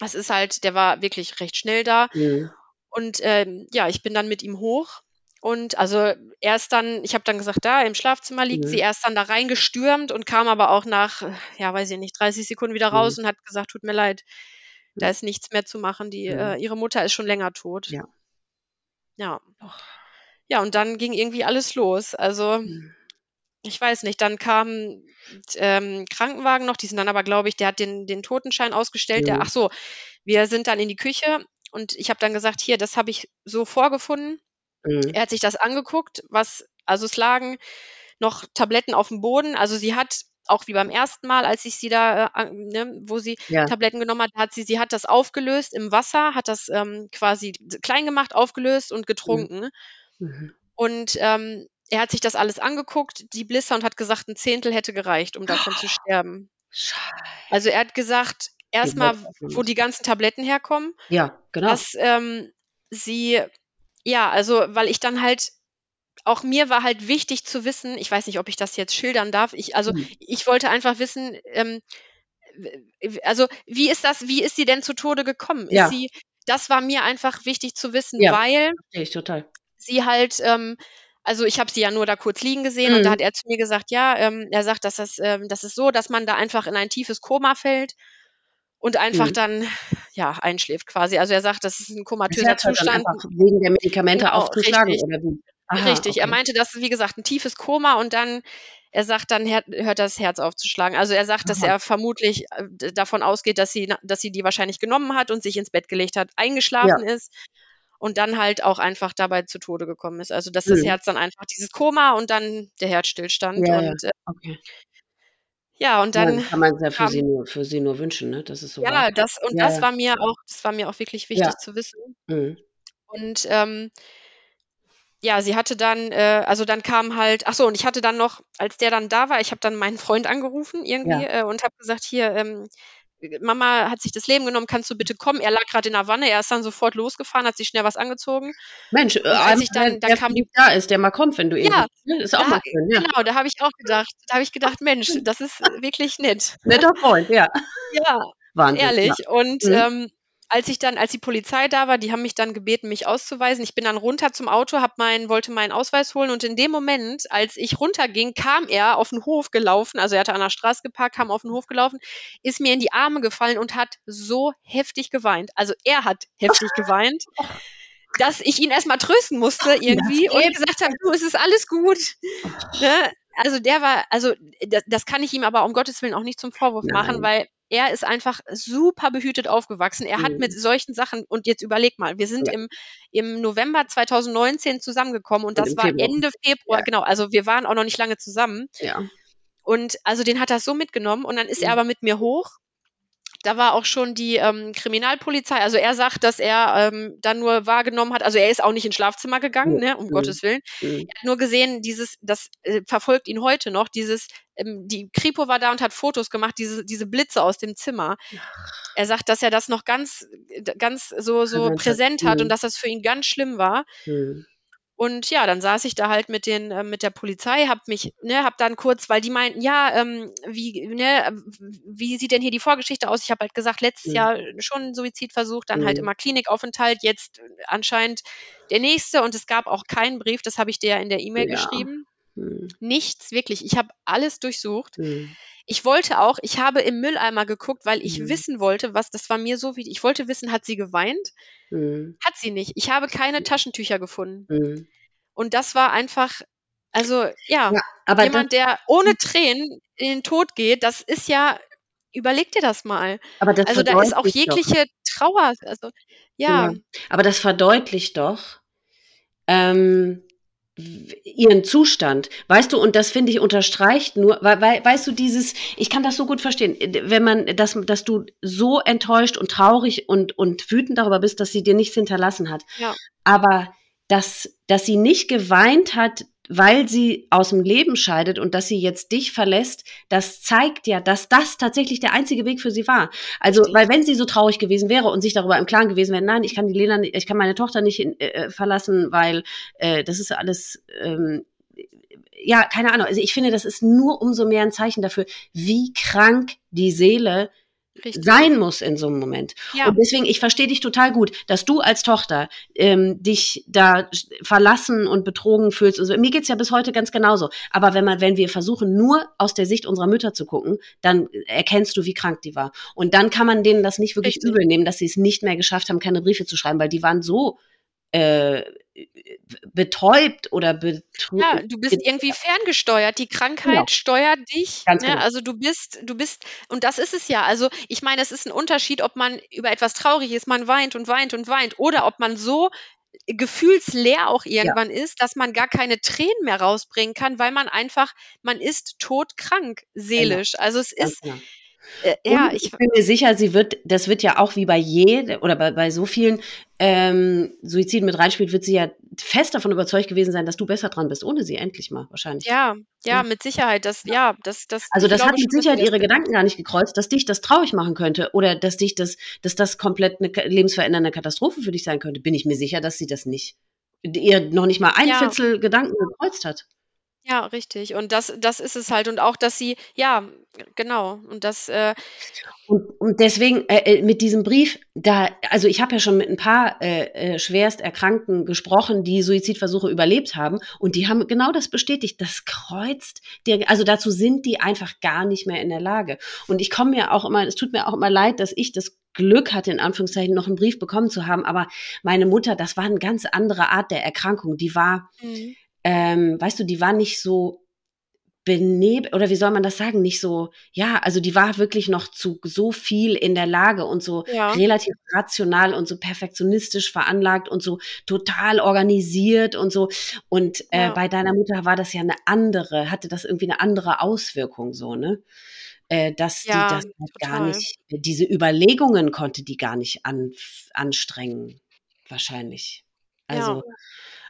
Speaker 2: Das ist halt, der war wirklich recht schnell da.
Speaker 1: Mhm.
Speaker 2: Und ähm, ja, ich bin dann mit ihm hoch. Und also erst dann, ich habe dann gesagt, da im Schlafzimmer liegt
Speaker 1: Mhm.
Speaker 2: sie, erst dann da reingestürmt und kam aber auch nach, ja, weiß ich nicht, 30 Sekunden wieder
Speaker 1: Mhm.
Speaker 2: raus und hat gesagt, tut mir leid, da
Speaker 1: Mhm.
Speaker 2: ist nichts mehr zu machen. Die,
Speaker 1: Mhm.
Speaker 2: äh, ihre Mutter ist schon länger tot.
Speaker 1: Ja.
Speaker 2: Ja. Ja, und dann ging irgendwie alles los. Also,
Speaker 1: Mhm.
Speaker 2: Ich weiß nicht, dann kam ähm, Krankenwagen noch, die sind dann aber, glaube ich, der hat den, den Totenschein ausgestellt. Der,
Speaker 1: Mhm.
Speaker 2: ach so, wir sind dann in die Küche und ich habe dann gesagt, hier, das habe ich so vorgefunden.
Speaker 1: Mhm.
Speaker 2: Er hat sich das angeguckt, was, also es lagen noch Tabletten auf dem Boden. Also sie hat, auch wie beim ersten Mal, als ich sie da, äh, ne, wo sie
Speaker 1: Ja.
Speaker 2: Tabletten genommen hat, hat sie, sie hat das aufgelöst im Wasser, hat das ähm, quasi klein gemacht, aufgelöst und getrunken.
Speaker 1: Mhm.
Speaker 2: Und ähm, er hat sich das alles angeguckt, die Blister, und hat gesagt, ein Zehntel hätte gereicht, um davon zu sterben.
Speaker 1: Scheiße.
Speaker 2: Also er hat gesagt, erstmal,
Speaker 1: Blutsaugnahme.
Speaker 2: wo die ganzen Tabletten herkommen,
Speaker 1: Ja, genau.
Speaker 2: dass ähm, sie, ja, also, weil ich dann halt, auch mir war halt wichtig zu wissen, ich weiß nicht, ob ich das jetzt schildern darf, ich, also
Speaker 1: Mhm.
Speaker 2: ich wollte einfach wissen, ähm, also wie ist das, wie ist sie denn zu Tode gekommen?
Speaker 1: Ja.
Speaker 2: Ist sie, das war mir einfach wichtig zu wissen,
Speaker 1: Ja.
Speaker 2: weil
Speaker 1: Verstehe ich total.
Speaker 2: sie halt, ähm, also ich habe sie ja nur da kurz liegen gesehen und da
Speaker 1: Mhm.
Speaker 2: hat er zu mir gesagt, ja, ähm, er sagt, dass das, ähm, das ist so, dass man da einfach in ein tiefes Koma fällt und einfach
Speaker 1: Mhm.
Speaker 2: dann ja, einschläft quasi. Also er sagt, das ist ein komatöser Zustand.
Speaker 1: wegen der Medikamente genau, aufzuschlagen richtig. oder wie?
Speaker 2: Aha, richtig. Okay. Er meinte, das ist wie gesagt ein tiefes Koma und dann er sagt, dann hört das Herz aufzuschlagen. Also er sagt, Aha. dass er vermutlich äh, davon ausgeht, dass sie, dass sie die wahrscheinlich genommen hat und sich ins Bett gelegt hat, eingeschlafen ja. ist und dann halt auch einfach dabei zu Tode gekommen ist. Also dass mhm. das Herz dann einfach dieses Koma und dann der Herzstillstand. Ja, und, ja. Äh, okay. Ja, und dann.
Speaker 1: Ja, kann man es ja für, sie nur, für sie nur wünschen, ne? Das ist so.
Speaker 2: Ja, das, und ja, das war mir auch, das war mir auch wirklich wichtig zu wissen. Mhm. Und ähm, ja, sie hatte dann, äh, also dann kam halt, ach so, und ich hatte dann noch, als der dann da war, ich habe dann meinen Freund angerufen irgendwie äh, und habe gesagt, hier, ähm, Mama hat sich das Leben genommen, kannst du bitte kommen? Er lag gerade in der Wanne, er ist dann sofort losgefahren, hat sich schnell was angezogen.
Speaker 1: Mensch, äh, als ich dann, dann der kam die da ist, der mal kommt, wenn du
Speaker 2: ja, irgendwie, ist auch da, mal schön, ja. Genau, da habe ich auch gedacht, da habe ich gedacht, Mensch, das ist wirklich nett.
Speaker 1: Netter Freund, ja.
Speaker 2: Ja, Wahnsinn, ehrlich. Ja. Und mhm. ähm, als ich dann, als die Polizei da war, die haben mich dann gebeten, mich auszuweisen. Ich bin dann runter zum Auto, hab mein, wollte meinen Ausweis holen und in dem Moment, als ich runterging, kam er auf den Hof gelaufen, also er hatte an der Straße geparkt, kam auf den Hof gelaufen, ist mir in die Arme gefallen und hat so heftig geweint. Also er hat heftig <laughs> geweint. dass ich ihn erstmal trösten musste irgendwie und gesagt habe, du, es ist alles gut. Ne? Also der war, also das, das, kann ich ihm aber um Gottes Willen auch nicht zum Vorwurf Nein. machen, weil er ist einfach super behütet aufgewachsen. Er mhm. hat mit solchen Sachen, und jetzt überleg mal, wir sind ja. im, im November 2019 zusammengekommen und, und das war Februar. Ende Februar, ja. genau, also wir waren auch noch nicht lange zusammen.
Speaker 1: Ja.
Speaker 2: Und also den hat er so mitgenommen und dann ist mhm. er aber mit mir hoch da war auch schon die ähm, Kriminalpolizei. Also er sagt, dass er ähm, dann nur wahrgenommen hat, also er ist auch nicht ins Schlafzimmer gegangen, ne, um mhm. Gottes Willen. Mhm. Er hat nur gesehen, dieses, das äh, verfolgt ihn heute noch, dieses, ähm, die Kripo war da und hat Fotos gemacht, diese, diese Blitze aus dem Zimmer. Er sagt, dass er das noch ganz, ganz so, so präsent hat und mhm. dass das für ihn ganz schlimm war. Mhm. Und ja, dann saß ich da halt mit den äh, mit der Polizei, hab mich, ne, hab dann kurz, weil die meinten, ja, ähm, wie, ne, wie sieht denn hier die Vorgeschichte aus? Ich habe halt gesagt, letztes mhm. Jahr schon Suizidversuch, dann halt mhm. halt immer Klinikaufenthalt, jetzt anscheinend der nächste und es gab auch keinen Brief, das habe ich dir ja in der E-Mail ja. geschrieben. Mhm. Nichts, wirklich. Ich habe alles durchsucht. Mhm. Ich wollte auch, ich habe im Mülleimer geguckt, weil ich mhm. wissen wollte, was, das war mir so wichtig. Ich wollte wissen, hat sie geweint? Mhm. Hat sie nicht. Ich habe keine Taschentücher gefunden. Und das war einfach, also ja, ja jemand, der ohne Tränen in den Tod geht, das ist ja, überleg dir das mal.
Speaker 1: Aber das
Speaker 2: also da ist auch jegliche doch. Trauer. Also ja. ja.
Speaker 1: Aber das verdeutlicht doch, ähm, ihren Zustand. Weißt du, und das finde ich unterstreicht nur, weil, weil, weißt du, dieses, ich kann das so gut verstehen, wenn man, dass, dass du so enttäuscht und traurig und, und wütend darüber bist, dass sie dir nichts hinterlassen hat.
Speaker 2: Ja.
Speaker 1: Aber dass, dass sie nicht geweint hat, weil sie aus dem Leben scheidet und dass sie jetzt dich verlässt, das zeigt ja, dass das tatsächlich der einzige Weg für sie war. Also, weil wenn sie so traurig gewesen wäre und sich darüber im Klaren gewesen wäre, nein, ich kann die Lena, ich kann meine Tochter nicht in, äh, verlassen, weil äh, das ist alles ähm, ja, keine Ahnung. Also ich finde, das ist nur umso mehr ein Zeichen dafür, wie krank die Seele Richtig. sein muss in so einem Moment. Ja. Und deswegen, ich verstehe dich total gut, dass du als Tochter ähm, dich da verlassen und betrogen fühlst. Also, mir geht's ja bis heute ganz genauso. Aber wenn man, wenn wir versuchen, nur aus der Sicht unserer Mütter zu gucken, dann erkennst du, wie krank die war. Und dann kann man denen das nicht wirklich Richtig. übel nehmen, dass sie es nicht mehr geschafft haben, keine Briefe zu schreiben, weil die waren so äh, betäubt oder betrübt.
Speaker 2: Ja, du bist irgendwie ferngesteuert. Die Krankheit genau. steuert dich.
Speaker 1: Ganz ne? genau.
Speaker 2: Also du bist, du bist, und das ist es ja. Also ich meine, es ist ein Unterschied, ob man über etwas traurig ist, man weint und weint und weint, oder ob man so gefühlsleer auch irgendwann ja. ist, dass man gar keine Tränen mehr rausbringen kann, weil man einfach, man ist todkrank seelisch. Genau. Also es ist, genau.
Speaker 1: Äh, ja, ich, ich, bin mir sicher, sie wird, das wird ja auch wie bei je oder bei, bei so vielen ähm, Suiziden mit reinspielt, wird sie ja fest davon überzeugt gewesen sein, dass du besser dran bist, ohne sie endlich mal wahrscheinlich.
Speaker 2: Ja, ja, ja. mit Sicherheit. Das, ja, das, das.
Speaker 1: Also das hat mit Sicherheit ihre Gedanken gar nicht gekreuzt, dass dich das traurig machen könnte oder dass dich das, dass das komplett eine lebensverändernde Katastrophe für dich sein könnte. Bin ich mir sicher, dass sie das nicht, ihr noch nicht mal ein ja. Viertel Gedanken gekreuzt hat.
Speaker 2: Ja, richtig. Und das, das ist es halt. Und auch, dass sie, ja, genau. Und das. Äh,
Speaker 1: und, und deswegen äh, äh, mit diesem Brief, da, also ich habe ja schon mit ein paar äh, äh, schwerst Erkrankten gesprochen, die Suizidversuche überlebt haben. Und die haben genau das bestätigt. Das kreuzt, der, also dazu sind die einfach gar nicht mehr in der Lage. Und ich komme mir auch immer, es tut mir auch immer leid, dass ich das Glück hatte, in Anführungszeichen, noch einen Brief bekommen zu haben. Aber meine Mutter, das war eine ganz andere Art der Erkrankung. Die war, mhm. Ähm, weißt du, die war nicht so benebelt, oder wie soll man das sagen, nicht so, ja, also die war wirklich noch zu so viel in der Lage und so ja. relativ rational und so perfektionistisch veranlagt und so total organisiert und so. Und äh, ja. bei deiner Mutter war das ja eine andere, hatte das irgendwie eine andere Auswirkung so, ne? Äh, dass ja, die das halt gar nicht, diese Überlegungen konnte die gar nicht an, anstrengen, wahrscheinlich. Also.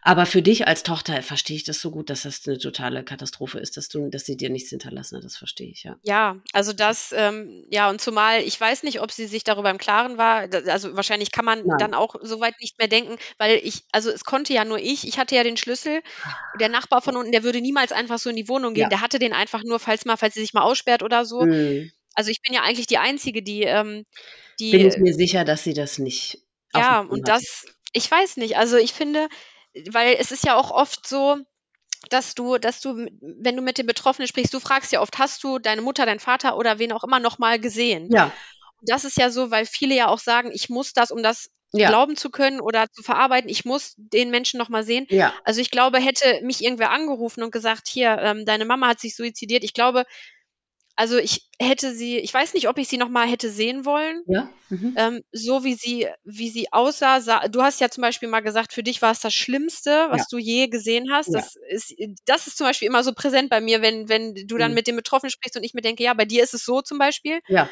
Speaker 1: Aber für dich als Tochter verstehe ich das so gut, dass das eine totale Katastrophe ist, dass du, dass sie dir nichts hinterlassen hat. Das verstehe ich, ja.
Speaker 2: Ja, also das, ähm, ja, und zumal ich weiß nicht, ob sie sich darüber im Klaren war. Also wahrscheinlich kann man Nein. dann auch so weit nicht mehr denken, weil ich, also es konnte ja nur ich, ich hatte ja den Schlüssel. Der Nachbar von unten, der würde niemals einfach so in die Wohnung gehen. Ja. Der hatte den einfach nur, falls mal, falls sie sich mal aussperrt oder so. Mhm. Also ich bin ja eigentlich die Einzige, die, ähm, die.
Speaker 1: Bin ich mir sicher, dass sie das nicht.
Speaker 2: Ja, und das, ich weiß nicht. Also ich finde, weil es ist ja auch oft so, dass du, dass du, wenn du mit den Betroffenen sprichst, du fragst ja oft, hast du deine Mutter, deinen Vater oder wen auch immer noch mal gesehen?
Speaker 1: Ja.
Speaker 2: Und das ist ja so, weil viele ja auch sagen, ich muss das, um das ja. glauben zu können oder zu verarbeiten, ich muss den Menschen noch mal sehen.
Speaker 1: Ja.
Speaker 2: Also ich glaube, hätte mich irgendwer angerufen und gesagt, hier, ähm, deine Mama hat sich suizidiert, ich glaube, also ich hätte sie, ich weiß nicht, ob ich sie noch mal hätte sehen wollen.
Speaker 1: Ja. Mhm.
Speaker 2: Ähm, so wie sie, wie sie aussah. Sah, du hast ja zum Beispiel mal gesagt, für dich war es das Schlimmste, was ja. du je gesehen hast. Ja. Das ist, das ist zum Beispiel immer so präsent bei mir, wenn, wenn du dann mhm. mit dem Betroffenen sprichst und ich mir denke, ja, bei dir ist es so zum Beispiel.
Speaker 1: Ja.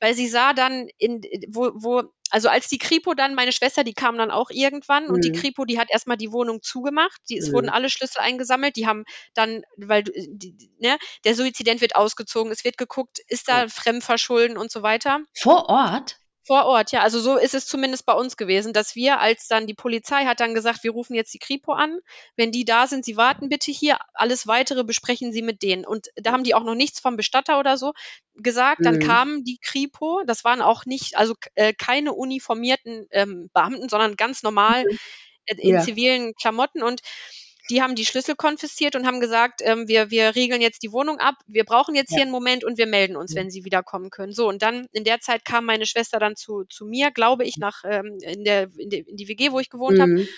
Speaker 2: Weil sie sah dann in, wo, wo, also als die Kripo dann, meine Schwester, die kam dann auch irgendwann mhm. und die mhm. Kripo, die hat erstmal die Wohnung zugemacht. Die, es mhm. wurden alle Schlüssel eingesammelt. Die haben dann, weil die, ne, der Suizident wird ausgezogen, es wird geguckt, ist da. Fremdverschulden und so weiter.
Speaker 1: Vor Ort?
Speaker 2: Vor Ort, ja. Also so ist es zumindest bei uns gewesen, dass wir, als dann die Polizei hat dann gesagt, wir rufen jetzt die Kripo an. Wenn die da sind, sie warten bitte hier. Alles weitere besprechen sie mit denen. Und da haben die auch noch nichts vom Bestatter oder so gesagt. Mhm. Dann kamen die Kripo. Das waren auch nicht, also äh, keine uniformierten ähm, Beamten, sondern ganz normal mhm. äh, in ja. zivilen Klamotten. Und die haben die Schlüssel konfisziert und haben gesagt, ähm, wir, wir regeln jetzt die Wohnung ab, wir brauchen jetzt ja. hier einen Moment und wir melden uns, wenn sie wiederkommen können. So, und dann in der Zeit kam meine Schwester dann zu, zu mir, glaube ich, nach ähm, in, der, in, der, in die WG, wo ich gewohnt mhm. habe.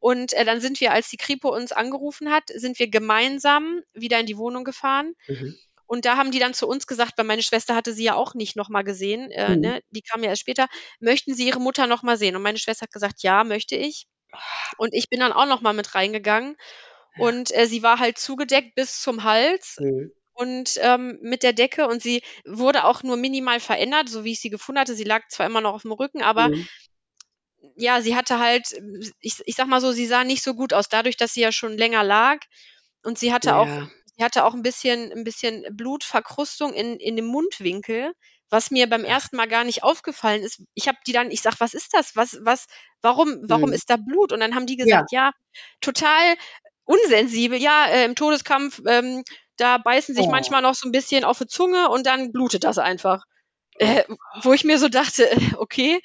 Speaker 2: Und äh, dann sind wir, als die Kripo uns angerufen hat, sind wir gemeinsam wieder in die Wohnung gefahren. Mhm. Und da haben die dann zu uns gesagt, weil meine Schwester hatte sie ja auch nicht nochmal gesehen, äh, mhm. ne? die kam ja erst später, möchten sie ihre Mutter nochmal sehen? Und meine Schwester hat gesagt, ja, möchte ich. Und ich bin dann auch noch mal mit reingegangen und äh, sie war halt zugedeckt bis zum Hals mhm. und ähm, mit der Decke und sie wurde auch nur minimal verändert, so wie ich sie gefunden hatte. Sie lag zwar immer noch auf dem Rücken, aber mhm. ja, sie hatte halt, ich, ich sag mal so, sie sah nicht so gut aus, dadurch, dass sie ja schon länger lag und sie hatte ja. auch, sie hatte auch ein bisschen, ein bisschen Blutverkrustung in, in dem Mundwinkel was mir beim ersten Mal gar nicht aufgefallen ist. Ich habe die dann, ich sag, was ist das? Was, was, warum, warum mhm. ist da Blut? Und dann haben die gesagt, ja, ja total unsensibel. Ja, äh, im Todeskampf, ähm, da beißen sich oh. manchmal noch so ein bisschen auf die Zunge und dann blutet das einfach. Äh, wo ich mir so dachte, <laughs> okay,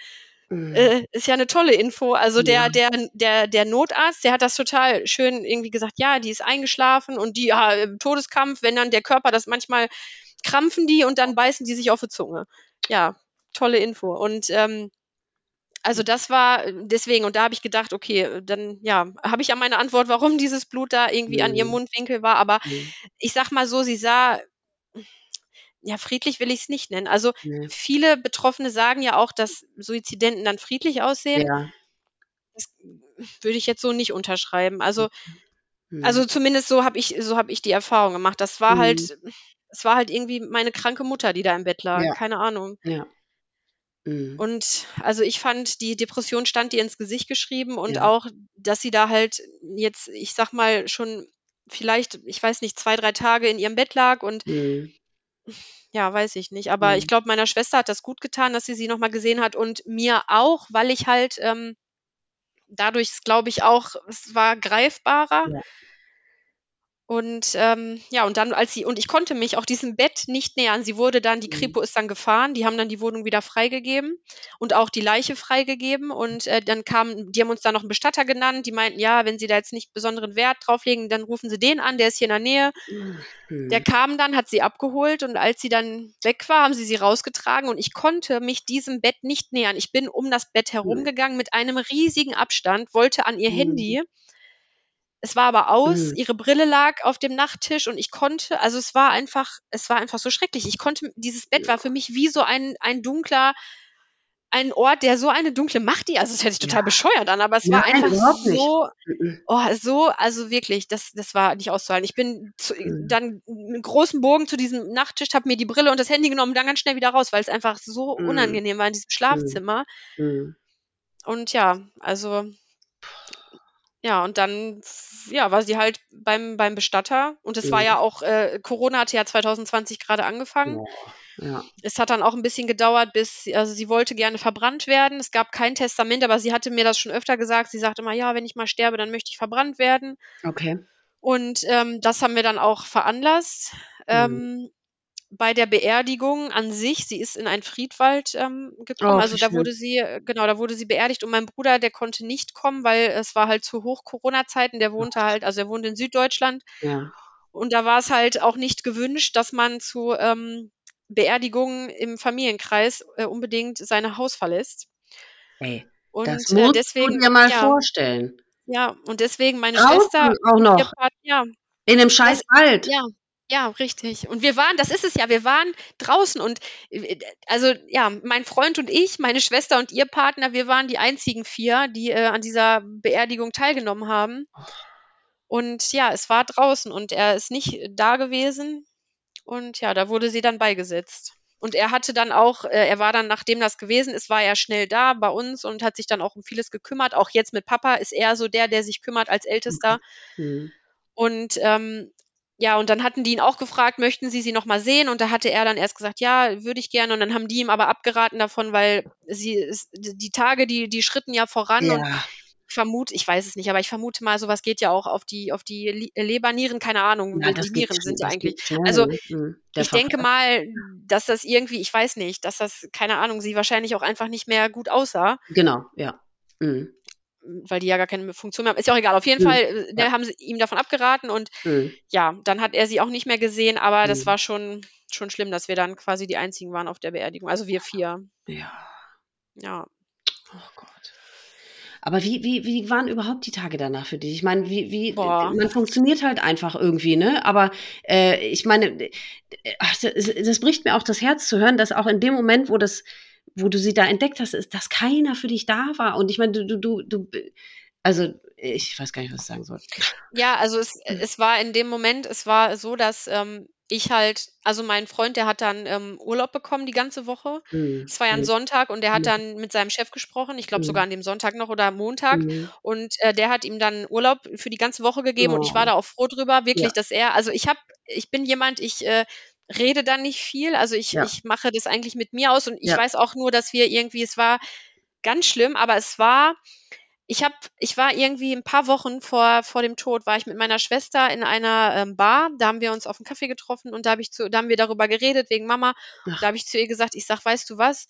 Speaker 2: mhm. äh, ist ja eine tolle Info. Also der, ja. der, der, der Notarzt, der hat das total schön irgendwie gesagt, ja, die ist eingeschlafen und die ja, im Todeskampf, wenn dann der Körper das manchmal krampfen die und dann beißen die sich auf die Zunge. Ja, tolle Info. Und ähm, also das war deswegen, und da habe ich gedacht, okay, dann ja, habe ich ja meine Antwort, warum dieses Blut da irgendwie mhm. an ihrem Mundwinkel war. Aber mhm. ich sag mal so, sie sah, ja, friedlich will ich es nicht nennen. Also mhm. viele Betroffene sagen ja auch, dass Suizidenten dann friedlich aussehen. Ja. Das würde ich jetzt so nicht unterschreiben. Also, mhm. also zumindest so habe ich, so habe ich die Erfahrung gemacht. Das war halt mhm es war halt irgendwie meine kranke Mutter, die da im Bett lag. Ja. Keine Ahnung.
Speaker 1: Ja.
Speaker 2: Mhm. Und also ich fand, die Depression stand ihr ins Gesicht geschrieben und ja. auch, dass sie da halt jetzt, ich sag mal, schon vielleicht, ich weiß nicht, zwei, drei Tage in ihrem Bett lag und mhm. ja, weiß ich nicht. Aber mhm. ich glaube, meiner Schwester hat das gut getan, dass sie sie nochmal gesehen hat und mir auch, weil ich halt ähm, dadurch, glaube ich, auch, es war greifbarer. Ja Und ähm, ja, und dann, als sie, und ich konnte mich auch diesem Bett nicht nähern. Sie wurde dann, die
Speaker 1: Mhm.
Speaker 2: Kripo ist dann gefahren, die haben dann die Wohnung wieder freigegeben und auch die Leiche freigegeben. Und äh, dann kam, die haben uns dann noch einen Bestatter genannt, die meinten, ja, wenn sie da jetzt nicht besonderen Wert drauflegen, dann rufen sie den an, der ist hier in der Nähe. Der
Speaker 1: Mhm.
Speaker 2: kam dann, hat sie abgeholt und als sie dann weg war, haben sie sie rausgetragen und ich konnte mich diesem Bett nicht nähern. Ich bin um das Bett herumgegangen mit einem riesigen Abstand, wollte an ihr
Speaker 1: Mhm.
Speaker 2: Handy. Es war aber aus,
Speaker 1: Mhm.
Speaker 2: ihre Brille lag auf dem Nachttisch und ich konnte, also es war einfach, es war einfach so schrecklich. Ich konnte, dieses Bett war für mich wie so ein, ein dunkler, ein Ort, der so eine dunkle Macht, die, also es hört sich total
Speaker 1: Ja.
Speaker 2: bescheuert an, aber es war
Speaker 1: Nein,
Speaker 2: einfach so,
Speaker 1: Mhm.
Speaker 2: Oh, so, also wirklich, das, das war nicht auszuhalten. Ich bin zu,
Speaker 1: Mhm.
Speaker 2: dann einen großen Bogen zu diesem Nachttisch, habe mir die Brille und das Handy genommen, dann ganz schnell wieder raus, weil es einfach so
Speaker 1: Mhm.
Speaker 2: unangenehm war in diesem Schlafzimmer.
Speaker 1: Mhm.
Speaker 2: Und ja, also ja, und dann ja, war sie halt beim, beim Bestatter und es war
Speaker 1: Mhm.
Speaker 2: ja auch, äh, Corona hatte ja 2020 gerade angefangen.
Speaker 1: Ja.
Speaker 2: Es hat dann auch ein bisschen gedauert, bis sie also sie wollte gerne verbrannt werden. Es gab kein Testament, aber sie hatte mir das schon öfter gesagt. Sie sagte immer: „Ja, wenn ich mal sterbe, dann möchte ich verbrannt werden.“
Speaker 1: Okay.
Speaker 2: Und, ähm, das haben wir dann auch veranlasst.
Speaker 1: Mhm.
Speaker 2: Ähm, bei der Beerdigung an sich, sie ist in einen Friedwald, ähm, gekommen.
Speaker 1: Oh,
Speaker 2: Also, da
Speaker 1: schön.
Speaker 2: wurde sie äh, genau, da wurde sie beerdigt und mein Bruder, der konnte nicht kommen, weil es war halt zu Hoch-Corona-Zeiten. Der wohnte halt also, er wohnt in Süddeutschland
Speaker 1: Ja.
Speaker 2: und da war es halt auch nicht gewünscht, dass man zu, ähm, Beerdigungen im Familienkreis, äh, unbedingt sein Haus verlässt.
Speaker 1: Ey,
Speaker 2: Und,
Speaker 1: das
Speaker 2: äh,
Speaker 1: musst du
Speaker 2: deswegen
Speaker 1: dir mal
Speaker 2: ja,
Speaker 1: vorstellen.
Speaker 2: ja, und deswegen meine
Speaker 1: Draußen
Speaker 2: Schwester
Speaker 1: auch noch,
Speaker 2: Part ja.
Speaker 1: in 'nem
Speaker 2: Das
Speaker 1: scheiß Wald.
Speaker 2: ja, ja, richtig. Und wir waren das ist es ja, wir waren draußen und, äh, also, ja, mein Freund und ich, meine Schwester und ihr Partner, wir waren die einzigen 4, die, äh, an dieser Beerdigung teilgenommen haben. Und ja, es war draußen und er ist nicht da gewesen und ja, da wurde sie dann beigesetzt. Und er hatte dann auch äh, er war dann, nachdem das gewesen ist, war er schnell da bei uns und hat sich dann auch um vieles gekümmert. Auch jetzt mit Papa ist er so der, der sich kümmert als Ältester.
Speaker 1: Mhm.
Speaker 2: Und, ähm, ja, und dann hatten die ihn auch gefragt: „Möchten Sie sie noch mal sehen?“ Und da hatte er dann erst gesagt: „Ja, würde ich gerne.“ Und dann haben die ihm aber abgeraten davon, weil sie die Tage, die die schritten ja voran und
Speaker 1: Ja.
Speaker 2: ich vermute ich weiß es nicht, aber ich vermute mal, so was geht ja auch auf die auf die Leber, Nieren, keine Ahnung.
Speaker 1: Ja,
Speaker 2: Die Nieren sind ja eigentlich also?
Speaker 1: Mhm.
Speaker 2: Ich denke mal, dass das irgendwie ich weiß nicht, dass das keine Ahnung, sie wahrscheinlich auch einfach nicht mehr gut aussah.
Speaker 1: Genau, ja. Mhm.
Speaker 2: Weil die ja gar keine Funktion mehr haben. Ist ja auch egal. Auf jeden
Speaker 1: Mhm.
Speaker 2: Fall, äh,
Speaker 1: Ja.
Speaker 2: haben sie ihm davon abgeraten und
Speaker 1: Mhm.
Speaker 2: ja, dann hat er sie auch nicht mehr gesehen, aber das
Speaker 1: Mhm.
Speaker 2: war schon schon schlimm, dass wir dann quasi die Einzigen waren auf der Beerdigung, also wir 4.
Speaker 1: Ja.
Speaker 2: Ja.
Speaker 1: Oh Gott. Aber wie wie wie waren überhaupt die Tage danach für dich? Ich meine, wie wie
Speaker 2: Boah.
Speaker 1: man funktioniert halt einfach irgendwie, ne? Aber, äh, ich meine, äh, ach, das das bricht mir auch das Herz zu hören, dass auch in dem Moment, wo das wo du sie da entdeckt hast, ist, dass keiner für dich da war. Und ich meine, du du du du also, ich weiß gar nicht, was ich sagen soll.
Speaker 2: Ja, also es
Speaker 1: Hm.
Speaker 2: es war in dem Moment es war so, dass, ähm, ich halt also mein Freund, der hat dann, ähm, Urlaub bekommen die ganze Woche.
Speaker 1: Mhm.
Speaker 2: Es war ja 'n
Speaker 1: Mhm.
Speaker 2: Sonntag und der hat
Speaker 1: Mhm.
Speaker 2: dann mit seinem Chef gesprochen, ich glaube sogar
Speaker 1: Mhm.
Speaker 2: an dem Sonntag noch oder Montag.
Speaker 1: Mhm.
Speaker 2: Und, äh, der hat ihm dann Urlaub für die ganze Woche gegeben und ich war
Speaker 1: Oh.
Speaker 2: da auch froh drüber,
Speaker 1: Ja.
Speaker 2: wirklich, dass er also ich habe ich bin jemand, ich, äh, rede da nicht viel. Also ich
Speaker 1: Ja.
Speaker 2: ich mache das eigentlich mit mir aus und ich
Speaker 1: Ja.
Speaker 2: weiß auch nur, dass wir irgendwie es war ganz schlimm, aber es war ich habe ich war irgendwie 'n paar Wochen vor vor dem Tod war ich mit meiner Schwester in einer, ähm, Bar. Da haben wir uns auf 'n Kaffee getroffen und da habe ich zu da haben wir darüber geredet wegen Mama.
Speaker 1: Ach.
Speaker 2: Da habe ich zu ihr gesagt, ich sage: „Weißt du was?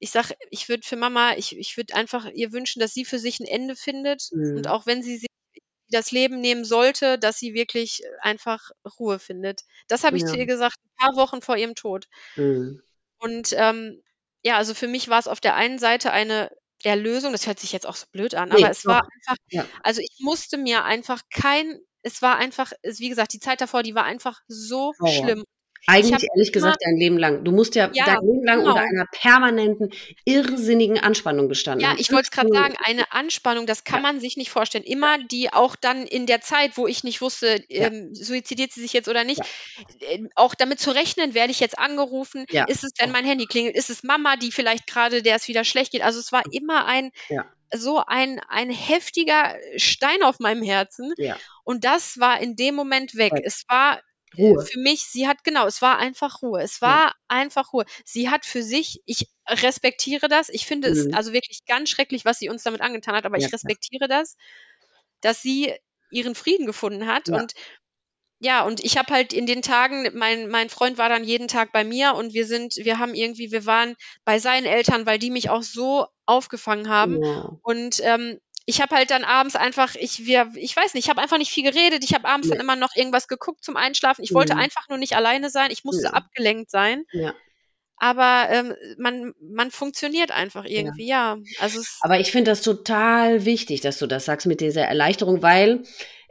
Speaker 2: Ich sage, ich würde für Mama ich ich würde einfach ihr wünschen, dass sie für sich 'n Ende findet und
Speaker 1: Mhm.
Speaker 2: auch wenn sie sich das Leben nehmen sollte, dass sie wirklich einfach Ruhe findet.“ Das habe ich zu
Speaker 1: Ja.
Speaker 2: ihr gesagt, 'n paar Wochen vor ihrem Tod.
Speaker 1: Mhm.
Speaker 2: Und, ähm, ja, also für mich war's auf der einen Seite eine Erlösung. Das hört sich jetzt auch so blöd an,
Speaker 1: Ne,
Speaker 2: aber es
Speaker 1: doch.
Speaker 2: war einfach
Speaker 1: Ja.
Speaker 2: also ich musste mir einfach kein es war einfach es wie gesagt, die Zeit davor, die war einfach so
Speaker 1: Horror.
Speaker 2: schlimm.
Speaker 1: Eigentlich ehrlich
Speaker 2: immer
Speaker 1: gesagt dein Leben lang. Du musst ja
Speaker 2: Ja,
Speaker 1: dein Leben lang unter
Speaker 2: genau.
Speaker 1: einer permanenten, irrsinnigen Anspannung gestanden
Speaker 2: Ja,
Speaker 1: haben.
Speaker 2: ich wollte es
Speaker 1: Angst,
Speaker 2: sagen, eine Anspannung, das kann
Speaker 1: Ja.
Speaker 2: man sich nicht vorstellen.
Speaker 1: Ja.
Speaker 2: Immer die auch dann in der Zeit, wo ich nicht wusste,
Speaker 1: Ja.
Speaker 2: ähm, suizidiert sie sich jetzt oder nicht,
Speaker 1: Ja.
Speaker 2: äh, auch damit zu rechnen, werde ich jetzt angerufen?
Speaker 1: Ja.
Speaker 2: Ist es, wenn mein Handy klingelt ist es Mama, die vielleicht grade der es wieder schlecht geht? Also, es war immer ein
Speaker 1: Ja.
Speaker 2: so ein ein heftiger Stein auf meinem Herzen
Speaker 1: Ja.
Speaker 2: und das war in dem Moment weg.
Speaker 1: Weg.
Speaker 2: Es war,
Speaker 1: Ruhe.
Speaker 2: für mich sie hat genau, es war einfach Ruhe. Es
Speaker 1: Ja.
Speaker 2: war einfach Ruhe. Sie hat für sich ich respektiere das. Ich finde es
Speaker 1: Mhm.
Speaker 2: also wirklich ganz schrecklich, was sie uns damit angetan hat, aber
Speaker 1: Ja,
Speaker 2: ich respektiere das, dass sie ihren Frieden gefunden hat
Speaker 1: Ja.
Speaker 2: und ja, und ich habe halt in den Tagen, mein, mein Freund war dann jeden Tag bei mir und wir sind, wir haben irgendwie, wir waren bei seinen Eltern, weil die mich auch so aufgefangen haben.
Speaker 1: Ja.
Speaker 2: Und ähm, ich habe halt dann abends einfach, ich, wir, ich weiß nicht, ich habe einfach nicht viel geredet. Ich habe abends
Speaker 1: Ja.
Speaker 2: dann immer noch irgendwas geguckt zum Einschlafen. Ich wollte
Speaker 1: Mhm.
Speaker 2: einfach nur nicht alleine sein. Ich musste
Speaker 1: Ja.
Speaker 2: abgelenkt sein.
Speaker 1: Ja.
Speaker 2: Aber ähm, man, man funktioniert einfach irgendwie, ja. Also
Speaker 1: Aber ich finde das total wichtig, dass du das sagst mit dieser Erleichterung, weil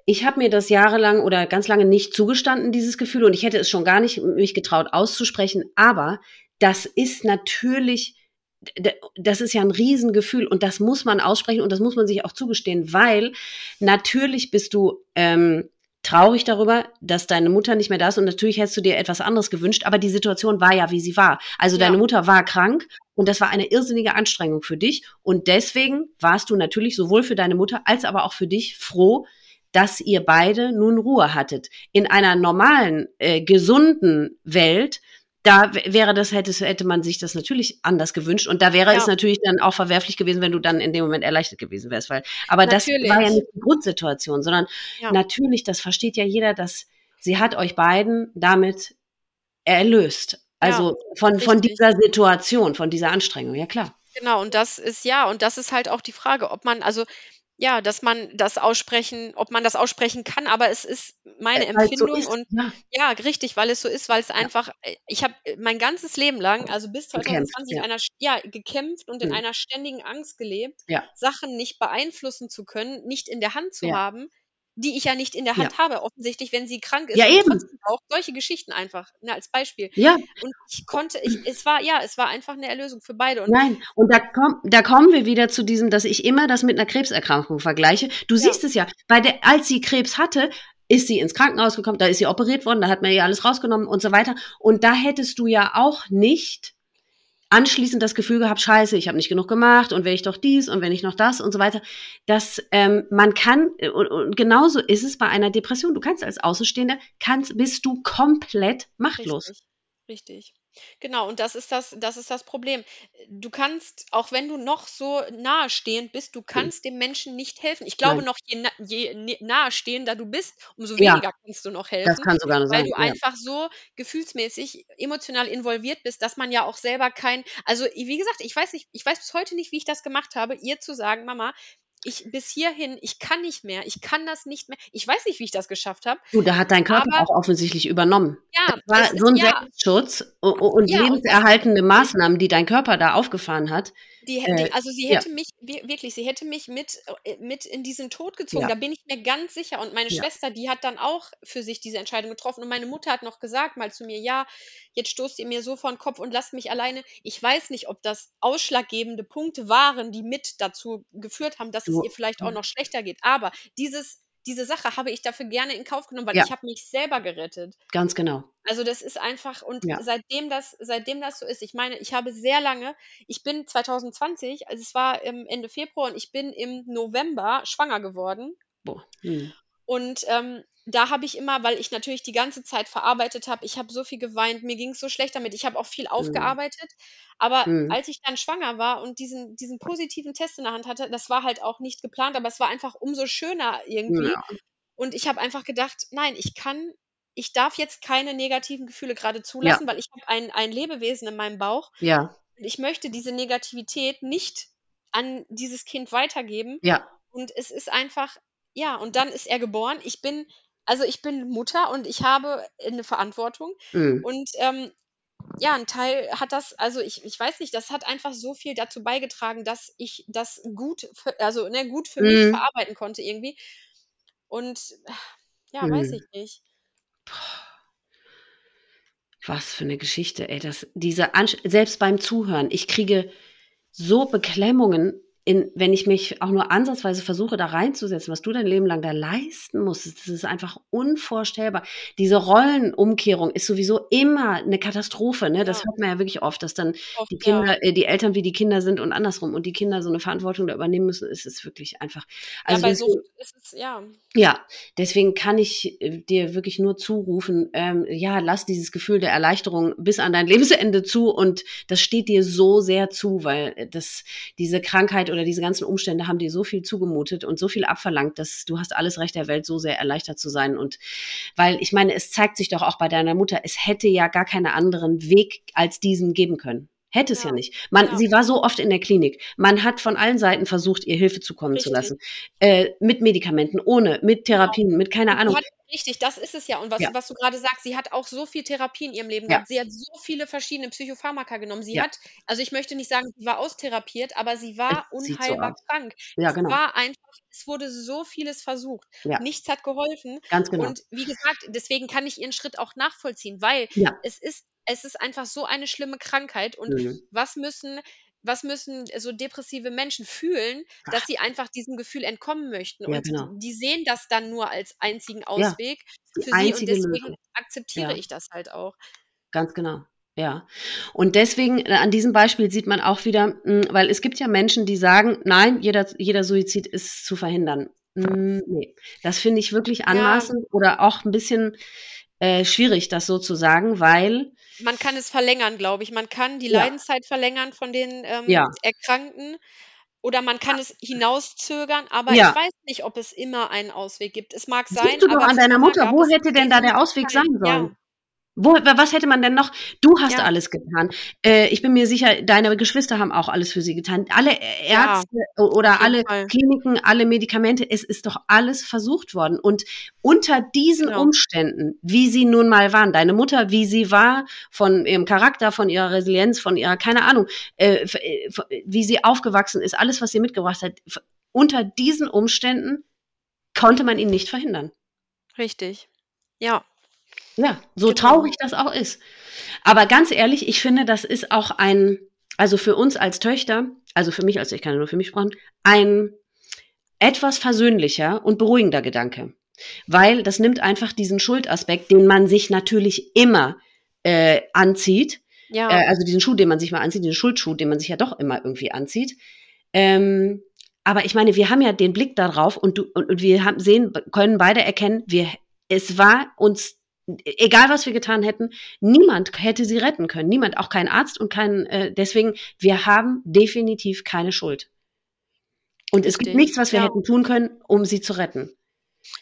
Speaker 1: ich habe mir das jahrelang oder ganz lange nicht zugestanden, dieses Gefühl, und ich hätte es schon gar nicht mich getraut auszusprechen. Aber das ist natürlich, das ist ja ein Riesengefühl und das muss man aussprechen und das muss man sich auch zugestehen, weil natürlich bist du ähm, traurig darüber, dass deine Mutter nicht mehr da ist und natürlich hättest du dir etwas anderes gewünscht, aber die Situation war ja, wie sie war. Also
Speaker 2: Ja.
Speaker 1: deine Mutter war krank und das war eine irrsinnige Anstrengung für dich und deswegen warst du natürlich sowohl für deine Mutter als aber auch für dich froh, dass ihr beide nun Ruhe hattet. In einer normalen, äh, gesunden Welt, da wäre das, hätte, hätte man sich das natürlich anders gewünscht. Und da wäre
Speaker 2: Ja.
Speaker 1: es natürlich dann auch verwerflich gewesen, wenn du dann in dem Moment erleichtert gewesen wärst. Weil, aber das
Speaker 2: Natürlich.
Speaker 1: war ja nicht die Grundsituation, sondern
Speaker 2: Ja.
Speaker 1: natürlich, das versteht ja jeder, dass sie hat euch beiden damit erlöst. Also von, von
Speaker 2: richtig.
Speaker 1: dieser Situation, von dieser Anstrengung, ja klar.
Speaker 2: Genau, und das ist ja, und das ist halt auch die Frage, ob man, also ja, dass man das aussprechen, ob man das aussprechen kann, aber es ist meine
Speaker 1: Äh, Weil's so
Speaker 2: Empfindung
Speaker 1: ist,
Speaker 2: und
Speaker 1: ja,
Speaker 2: ja, richtig, weil es so ist, weil es einfach, äh, ich habe mein ganzes Leben lang, also bis
Speaker 1: Gekämpft,
Speaker 2: 2020,
Speaker 1: ja.
Speaker 2: in einer, ja, gekämpft und in
Speaker 1: Mhm.
Speaker 2: einer ständigen Angst gelebt,
Speaker 1: Ja.
Speaker 2: Sachen nicht beeinflussen zu können, nicht in der Hand zu
Speaker 1: Ja.
Speaker 2: haben, die ich ja nicht in der
Speaker 1: Ja.
Speaker 2: Hand habe, offensichtlich, wenn sie krank ist
Speaker 1: Ja, eben.
Speaker 2: auch solche Geschichten einfach, ne, als Beispiel.
Speaker 1: ja,
Speaker 2: Und ich konnte, ich, es war, ja, es war einfach eine Erlösung für beide. Und
Speaker 1: Nein, und da, komm, da kommen wir wieder zu diesem, dass ich immer das mit einer Krebserkrankung vergleiche. Du
Speaker 2: Ja.
Speaker 1: siehst es ja, bei der, als sie Krebs hatte, ist sie ins Krankenhaus gekommen, da ist sie operiert worden, da hat man ihr alles rausgenommen und so weiter. Und da hättest du ja auch nicht anschließend das Gefühl gehabt, scheiße, ich habe nicht genug gemacht und wenn ich doch dies und wenn ich noch das und so weiter. Dass ähm, man kann, und, und genauso ist es bei einer Depression. Du kannst als Außenstehender, kannst, bist du komplett machtlos.
Speaker 2: Richtig, richtig. Genau, und das ist das, das ist das Problem. Du kannst, auch wenn du noch so nahestehend bist, du kannst dem Menschen nicht helfen. Ich glaube
Speaker 1: Nein.
Speaker 2: noch, je, na, je ne- nahestehender du bist, umso
Speaker 1: Ja.
Speaker 2: weniger kannst du noch helfen.
Speaker 1: Das kann sogar
Speaker 2: weil
Speaker 1: sein.
Speaker 2: du
Speaker 1: Ja.
Speaker 2: einfach so gefühlsmäßig emotional involviert bist, dass man ja auch selber kein, also wie gesagt, ich weiß nicht, ich weiß bis heute nicht, wie ich das gemacht habe, ihr zu sagen, Mama, ich bis hierhin, ich kann nicht mehr, ich kann das nicht mehr. Ich weiß nicht, wie ich das geschafft habe.
Speaker 1: Du, da hat dein Körper
Speaker 2: Aber-
Speaker 1: auch offensichtlich übernommen.
Speaker 2: Ja,
Speaker 1: war
Speaker 2: es ist-
Speaker 1: so ein
Speaker 2: ja,
Speaker 1: Selbstschutz und
Speaker 2: Ja, und
Speaker 1: lebenserhaltende Maßnahmen, die dein Körper da aufgefahren hat.
Speaker 2: Die,
Speaker 1: Äh,
Speaker 2: die, also sie
Speaker 1: ja.
Speaker 2: hätte mich, wir- wirklich, sie hätte mich mit, äh, mit in diesen Tod gezogen.
Speaker 1: Ja.
Speaker 2: Da bin ich mir ganz sicher. Und meine
Speaker 1: Ja.
Speaker 2: Schwester, die hat dann auch für sich diese Entscheidung getroffen. Und meine Mutter hat noch gesagt mal zu mir, ja, jetzt stoßt ihr mir so vor den Kopf und lasst mich alleine. Ich weiß nicht, ob das ausschlaggebende Punkte waren, die mit dazu geführt haben, dass es ihr vielleicht auch noch schlechter geht. Aber dieses, diese Sache habe ich dafür gerne in Kauf genommen, weil
Speaker 1: Ja.
Speaker 2: ich habe mich selber gerettet.
Speaker 1: Ganz genau.
Speaker 2: Also das ist einfach und
Speaker 1: Ja.
Speaker 2: seitdem das seitdem das so ist, ich meine, ich habe sehr lange, ich bin 2020, also es war Ende Februar und ich bin im November schwanger geworden
Speaker 1: Boah. Hm.
Speaker 2: Und ähm, da habe ich immer, weil ich natürlich die ganze Zeit verarbeitet habe, ich habe so viel geweint, mir ging es so schlecht damit, ich habe auch viel aufgearbeitet, aber
Speaker 1: Mhm.
Speaker 2: als ich dann schwanger war und diesen diesen positiven Test in der Hand hatte, das war halt auch nicht geplant, aber es war einfach umso schöner irgendwie.
Speaker 1: Ja.
Speaker 2: Und ich habe einfach gedacht, nein, ich kann, ich darf jetzt keine negativen Gefühle gerade zulassen, weil ich habe ein, ein Lebewesen in meinem Bauch
Speaker 1: ja,
Speaker 2: und ich möchte diese Negativität nicht an dieses Kind weitergeben.
Speaker 1: ja,
Speaker 2: Und es ist einfach, ja, und dann ist er geboren. Ich bin, also ich bin Mutter und ich habe eine Verantwortung.
Speaker 1: hm.
Speaker 2: Und ähm, ja, ein Teil hat das, also ich, ich weiß nicht, das hat einfach so viel dazu beigetragen, dass ich das gut, für, also ne, gut für mich
Speaker 1: Mhm.
Speaker 2: verarbeiten konnte irgendwie. Und ja, weiß
Speaker 1: Mhm.
Speaker 2: ich nicht.
Speaker 1: Was für eine Geschichte, ey. Das, diese Ansch selbst beim Zuhören, ich kriege so Beklemmungen, in, wenn ich mich auch nur ansatzweise versuche, da reinzusetzen, was du dein Leben lang da leisten musstest. Das ist einfach unvorstellbar. Diese Rollenumkehrung ist sowieso immer eine Katastrophe. Ne? Das
Speaker 2: Ja.
Speaker 1: hört man ja wirklich oft, dass dann
Speaker 2: Oft,
Speaker 1: die
Speaker 2: ja.
Speaker 1: Kinder, äh, die Eltern wie die Kinder sind und andersrum und die Kinder so eine Verantwortung da übernehmen müssen, ist es wirklich einfach. Also
Speaker 2: ja, bei
Speaker 1: deswegen-
Speaker 2: Sucht ist es, ja.
Speaker 1: ja, deswegen kann ich äh, dir wirklich nur zurufen, ähm, ja, lass dieses Gefühl der Erleichterung bis an dein Lebensende zu und das steht dir so sehr zu, weil äh, das, diese Krankheit oder diese ganzen Umstände haben dir so viel zugemutet und so viel abverlangt, dass du hast alles Recht der Welt, so sehr erleichtert zu sein. Und weil ich meine, es zeigt sich doch auch bei deiner Mutter, es hätte ja gar keinen anderen Weg als diesen geben können. Hätte es ja, ja nicht. Man, ja. Sie war so oft in der Klinik. Man hat von allen Seiten versucht, ihr Hilfe zukommen Richtig. zu lassen. Äh, mit Medikamenten, ohne, mit Therapien, genau. mit keiner Ahnung.
Speaker 2: Richtig, das ist es ja. Und was, ja. was du gerade sagst, sie hat auch so viel Therapie in ihrem Leben gehabt. Sie hat so viele verschiedene Psychopharmaka genommen. Sie hat, also ich möchte nicht sagen, sie war austherapiert, aber sie war es unheilbar so krank.
Speaker 1: Ja, genau.
Speaker 2: Es war einfach, es wurde so vieles versucht. Nichts hat geholfen.
Speaker 1: Ganz genau.
Speaker 2: Und wie gesagt, deswegen kann ich ihren Schritt auch nachvollziehen, weil es ist es ist einfach so eine schlimme Krankheit. Und mhm. was müssen was müssen so depressive Menschen fühlen, dass Ach. sie einfach diesem Gefühl entkommen möchten. Ja, und genau. die sehen das dann nur als einzigen Ausweg ja, für sie und deswegen Lösung. akzeptiere ja. ich das halt auch.
Speaker 1: Ganz genau. Ja. Und deswegen, äh, an diesem Beispiel sieht man auch wieder, hm, weil es gibt ja Menschen, die sagen, nein, jeder, jeder Suizid ist zu verhindern. Hm, nee, das finde ich wirklich anmaßend oder auch ein bisschen äh, schwierig, das so zu sagen, weil
Speaker 2: man kann es verlängern, glaube ich. Man kann die ja. Leidenszeit verlängern von den ähm, ja. Erkrankten oder man kann es hinauszögern, aber ja. ich weiß nicht, ob es immer einen Ausweg gibt. Es mag sein,
Speaker 1: Siehst du doch an deiner Mutter, wo hätte denn da der Ausweg sein sollen? Wo, was hätte man denn noch? Du hast ja. alles getan. Äh, ich bin mir sicher, deine Geschwister haben auch alles für sie getan. Alle Ärzte ja, oder alle Fall. Kliniken, alle Medikamente, es ist doch alles versucht worden. Und unter diesen genau. Umständen, wie sie nun mal waren, deine Mutter, wie sie war, von ihrem Charakter, von ihrer Resilienz, von ihrer, keine Ahnung, äh, äh wie sie aufgewachsen ist, alles, was sie mitgebracht hat, unter diesen Umständen konnte man ihn nicht verhindern.
Speaker 2: Richtig. Ja,
Speaker 1: ja, so genau. traurig das auch ist. Aber ganz ehrlich, ich finde, das ist auch ein, also für uns als Töchter, also für mich, als ich kann ja nur für mich sprechen, ein etwas versöhnlicher und beruhigender Gedanke. Weil das nimmt einfach diesen Schuldaspekt, den man sich natürlich immer äh, anzieht. Ja. Äh, also diesen Schuh, den man sich mal anzieht, diesen Schuldschuh, den man sich ja doch immer irgendwie anzieht. Ähm, aber ich meine, wir haben ja den Blick darauf und, du, und, und wir haben, sehen, können beide erkennen, wir, es war uns egal was wir getan hätten, niemand hätte sie retten können. Niemand, auch kein Arzt und kein, äh, deswegen, wir haben definitiv keine Schuld. Und Richtig. es gibt nichts, was wir ja. hätten tun können, um sie zu retten.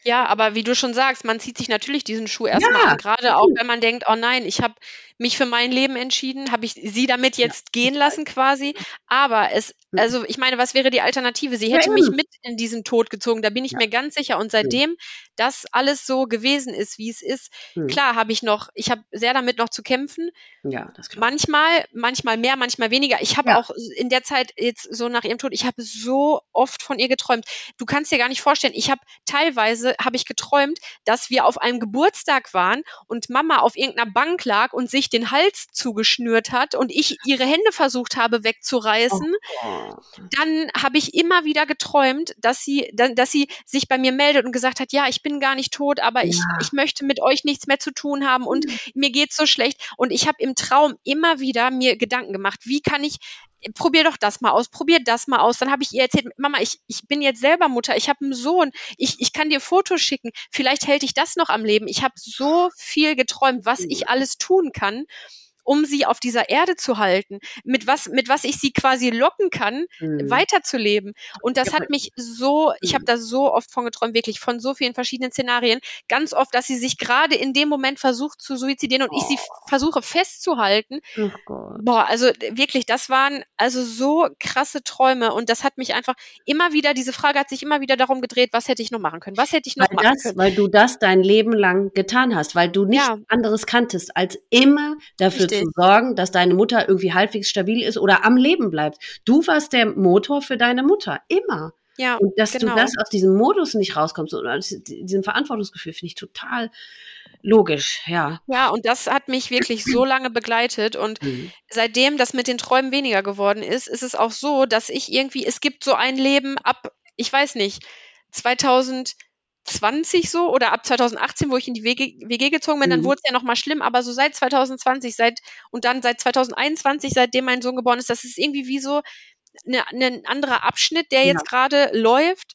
Speaker 2: Ja, aber wie du schon sagst, man zieht sich natürlich diesen Schuh erstmal ja. an. Gerade auch, wenn man denkt, oh nein, ich habe mich für mein Leben entschieden, habe ich sie damit jetzt ja. gehen lassen quasi. Aber es, also ich meine, was wäre die Alternative? Sie hätte ja, mich mit in diesen Tod gezogen, da bin ich mir ganz sicher. Und seitdem das alles so gewesen ist, wie es ist, hm. klar habe ich noch, ich habe sehr damit noch zu kämpfen.
Speaker 1: Ja, das
Speaker 2: klar. Manchmal, manchmal mehr, manchmal weniger. Ich habe auch in der Zeit jetzt so nach ihrem Tod, ich habe so oft von ihr geträumt. Du kannst dir gar nicht vorstellen, ich habe teilweise habe ich geträumt, dass wir auf einem Geburtstag waren und Mama auf irgendeiner Bank lag und sich den Hals zugeschnürt hat und ich ihre Hände versucht habe wegzureißen. Oh. Dann habe ich immer wieder geträumt, dass sie, dass sie sich bei mir meldet und gesagt hat, ja, ich bin gar nicht tot, aber ja. ich, ich möchte mit euch nichts mehr zu tun haben und mhm. mir geht's so schlecht. Und ich habe im Traum immer wieder mir Gedanken gemacht, wie kann ich probier doch das mal aus, probier das mal aus. Dann habe ich ihr erzählt, Mama, ich, ich bin jetzt selber Mutter, ich habe einen Sohn, ich, ich kann dir Fotos schicken, vielleicht hält dich das noch am Leben. Ich habe so viel geträumt, was ich alles tun kann um sie auf dieser Erde zu halten, mit was, mit was ich sie quasi locken kann, mhm. weiterzuleben. Und das hat mich so, ich habe mhm. da so oft von geträumt, wirklich von so vielen verschiedenen Szenarien. Ganz oft, dass sie sich gerade in dem Moment versucht zu suizidieren und oh. ich sie oh. versuche festzuhalten. Oh Boah, also wirklich, das waren also so krasse Träume und das hat mich einfach immer wieder, diese Frage hat sich immer wieder darum gedreht, was hätte ich noch machen können? Was hätte ich noch
Speaker 1: weil
Speaker 2: machen
Speaker 1: das,
Speaker 2: können?
Speaker 1: Weil du das dein Leben lang getan hast, weil du nichts ja. anderes kanntest, als immer dafür zu sorgen, dass deine Mutter irgendwie halbwegs stabil ist oder am Leben bleibt. Du warst der Motor für deine Mutter, immer. Ja, und dass genau. du das aus diesem Modus nicht rauskommst oder aus diesem Verantwortungsgefühl, finde ich total logisch, ja.
Speaker 2: Ja, und das hat mich wirklich so <clears throat> lange begleitet. Und mhm. seitdem das mit den Träumen weniger geworden ist, ist es auch so, dass ich irgendwie, es gibt so ein Leben ab, ich weiß nicht, 2000 20 so oder ab 2018, wo ich in die WG, WG gezogen bin, mhm. dann wurde es ja noch mal schlimm, aber so seit 2020, seit und dann seit 2021, seitdem mein Sohn geboren ist, das ist irgendwie wie so ein ne, ne anderer Abschnitt, der jetzt ja. gerade läuft,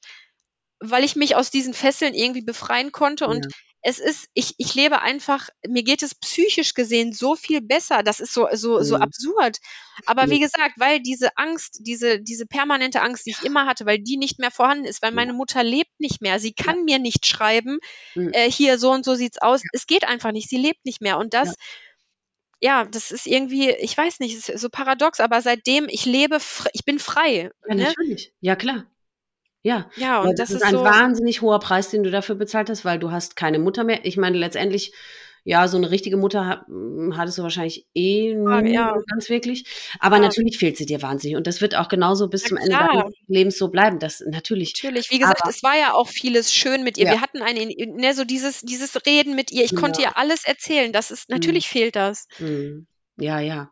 Speaker 2: weil ich mich aus diesen Fesseln irgendwie befreien konnte und ja. Es ist, ich, ich lebe einfach, mir geht es psychisch gesehen so viel besser. Das ist so, so, so
Speaker 1: Mhm.
Speaker 2: absurd. Aber
Speaker 1: Mhm.
Speaker 2: wie gesagt, weil diese Angst, diese, diese permanente Angst, die ich immer hatte, weil die nicht mehr vorhanden ist, weil
Speaker 1: Ja.
Speaker 2: meine Mutter lebt nicht mehr. Sie kann mir nicht schreiben,
Speaker 1: Mhm.
Speaker 2: äh, hier so und so sieht's aus. Es geht einfach nicht. Sie lebt nicht mehr. Und das, ja, das ist irgendwie, ich weiß nicht, es ist so paradox, aber seitdem ich lebe, ich bin frei.
Speaker 1: Ja,
Speaker 2: ne?
Speaker 1: natürlich. Ja, klar. Ja.
Speaker 2: Ja, und
Speaker 1: das,
Speaker 2: das
Speaker 1: ist ein
Speaker 2: so,
Speaker 1: wahnsinnig hoher Preis, den du dafür bezahlt hast, weil du hast keine Mutter mehr. Ich meine, letztendlich, ja, so eine richtige Mutter ha- m, hattest du wahrscheinlich eh nie
Speaker 2: ja.
Speaker 1: so ganz wirklich. Aber
Speaker 2: Ja.
Speaker 1: natürlich fehlt sie dir wahnsinnig. Und das wird auch genauso bis
Speaker 2: Ja,
Speaker 1: zum Ende deines Lebens so bleiben. Das natürlich.
Speaker 2: Natürlich, wie gesagt,
Speaker 1: Aber-
Speaker 2: es war ja auch vieles schön mit ihr.
Speaker 1: Ja.
Speaker 2: Wir hatten eine, ne, so dieses, dieses Reden mit ihr. Ich konnte
Speaker 1: Ja.
Speaker 2: ihr alles erzählen. Das ist, natürlich fehlt das.
Speaker 1: Mhm. Ja, ja.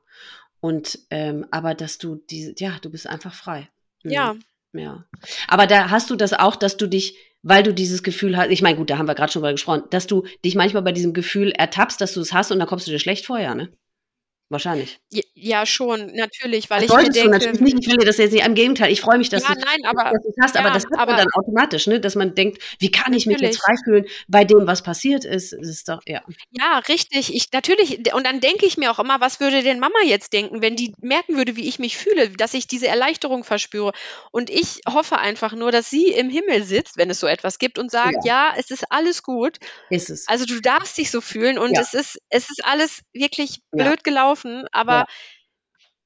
Speaker 1: Und ähm, aber dass du diese, ja, du bist einfach frei. Mhm.
Speaker 2: Ja,
Speaker 1: Ja. Aber da hast du das auch, dass du dich, weil du dieses Gefühl hast, ich meine, gut, da haben wir gerade schon drüber gesprochen, dass du dich manchmal bei diesem Gefühl ertappst, dass du es hast und dann kommst du dir schlecht vor, ja, ne? Wahrscheinlich.
Speaker 2: Ja schon, natürlich, weil
Speaker 1: Das
Speaker 2: ich mir
Speaker 1: solltest du
Speaker 2: denke,
Speaker 1: natürlich nicht, ich will dir das jetzt nicht, im Gegenteil, ich freue mich, dass
Speaker 2: ja,
Speaker 1: du
Speaker 2: nein, aber
Speaker 1: es hast, aber
Speaker 2: ja,
Speaker 1: das hat man
Speaker 2: aber-
Speaker 1: dann automatisch, ne? Dass man denkt, wie kann ich mich jetzt
Speaker 2: Natürlich.
Speaker 1: frei fühlen bei dem, was passiert ist? Ist doch, ja.
Speaker 2: ja, richtig. Ich natürlich und dann denke ich mir auch immer, was würde denn Mama jetzt denken, wenn die merken würde, wie ich mich fühle, dass ich diese Erleichterung verspüre. Und ich hoffe einfach nur, dass sie im Himmel sitzt, wenn es so etwas gibt und sagt, ja, es ist alles gut.
Speaker 1: Ist es.
Speaker 2: Also du darfst dich so fühlen und
Speaker 1: Ja.
Speaker 2: es ist es ist alles wirklich
Speaker 1: Ja.
Speaker 2: blöd gelaufen, aber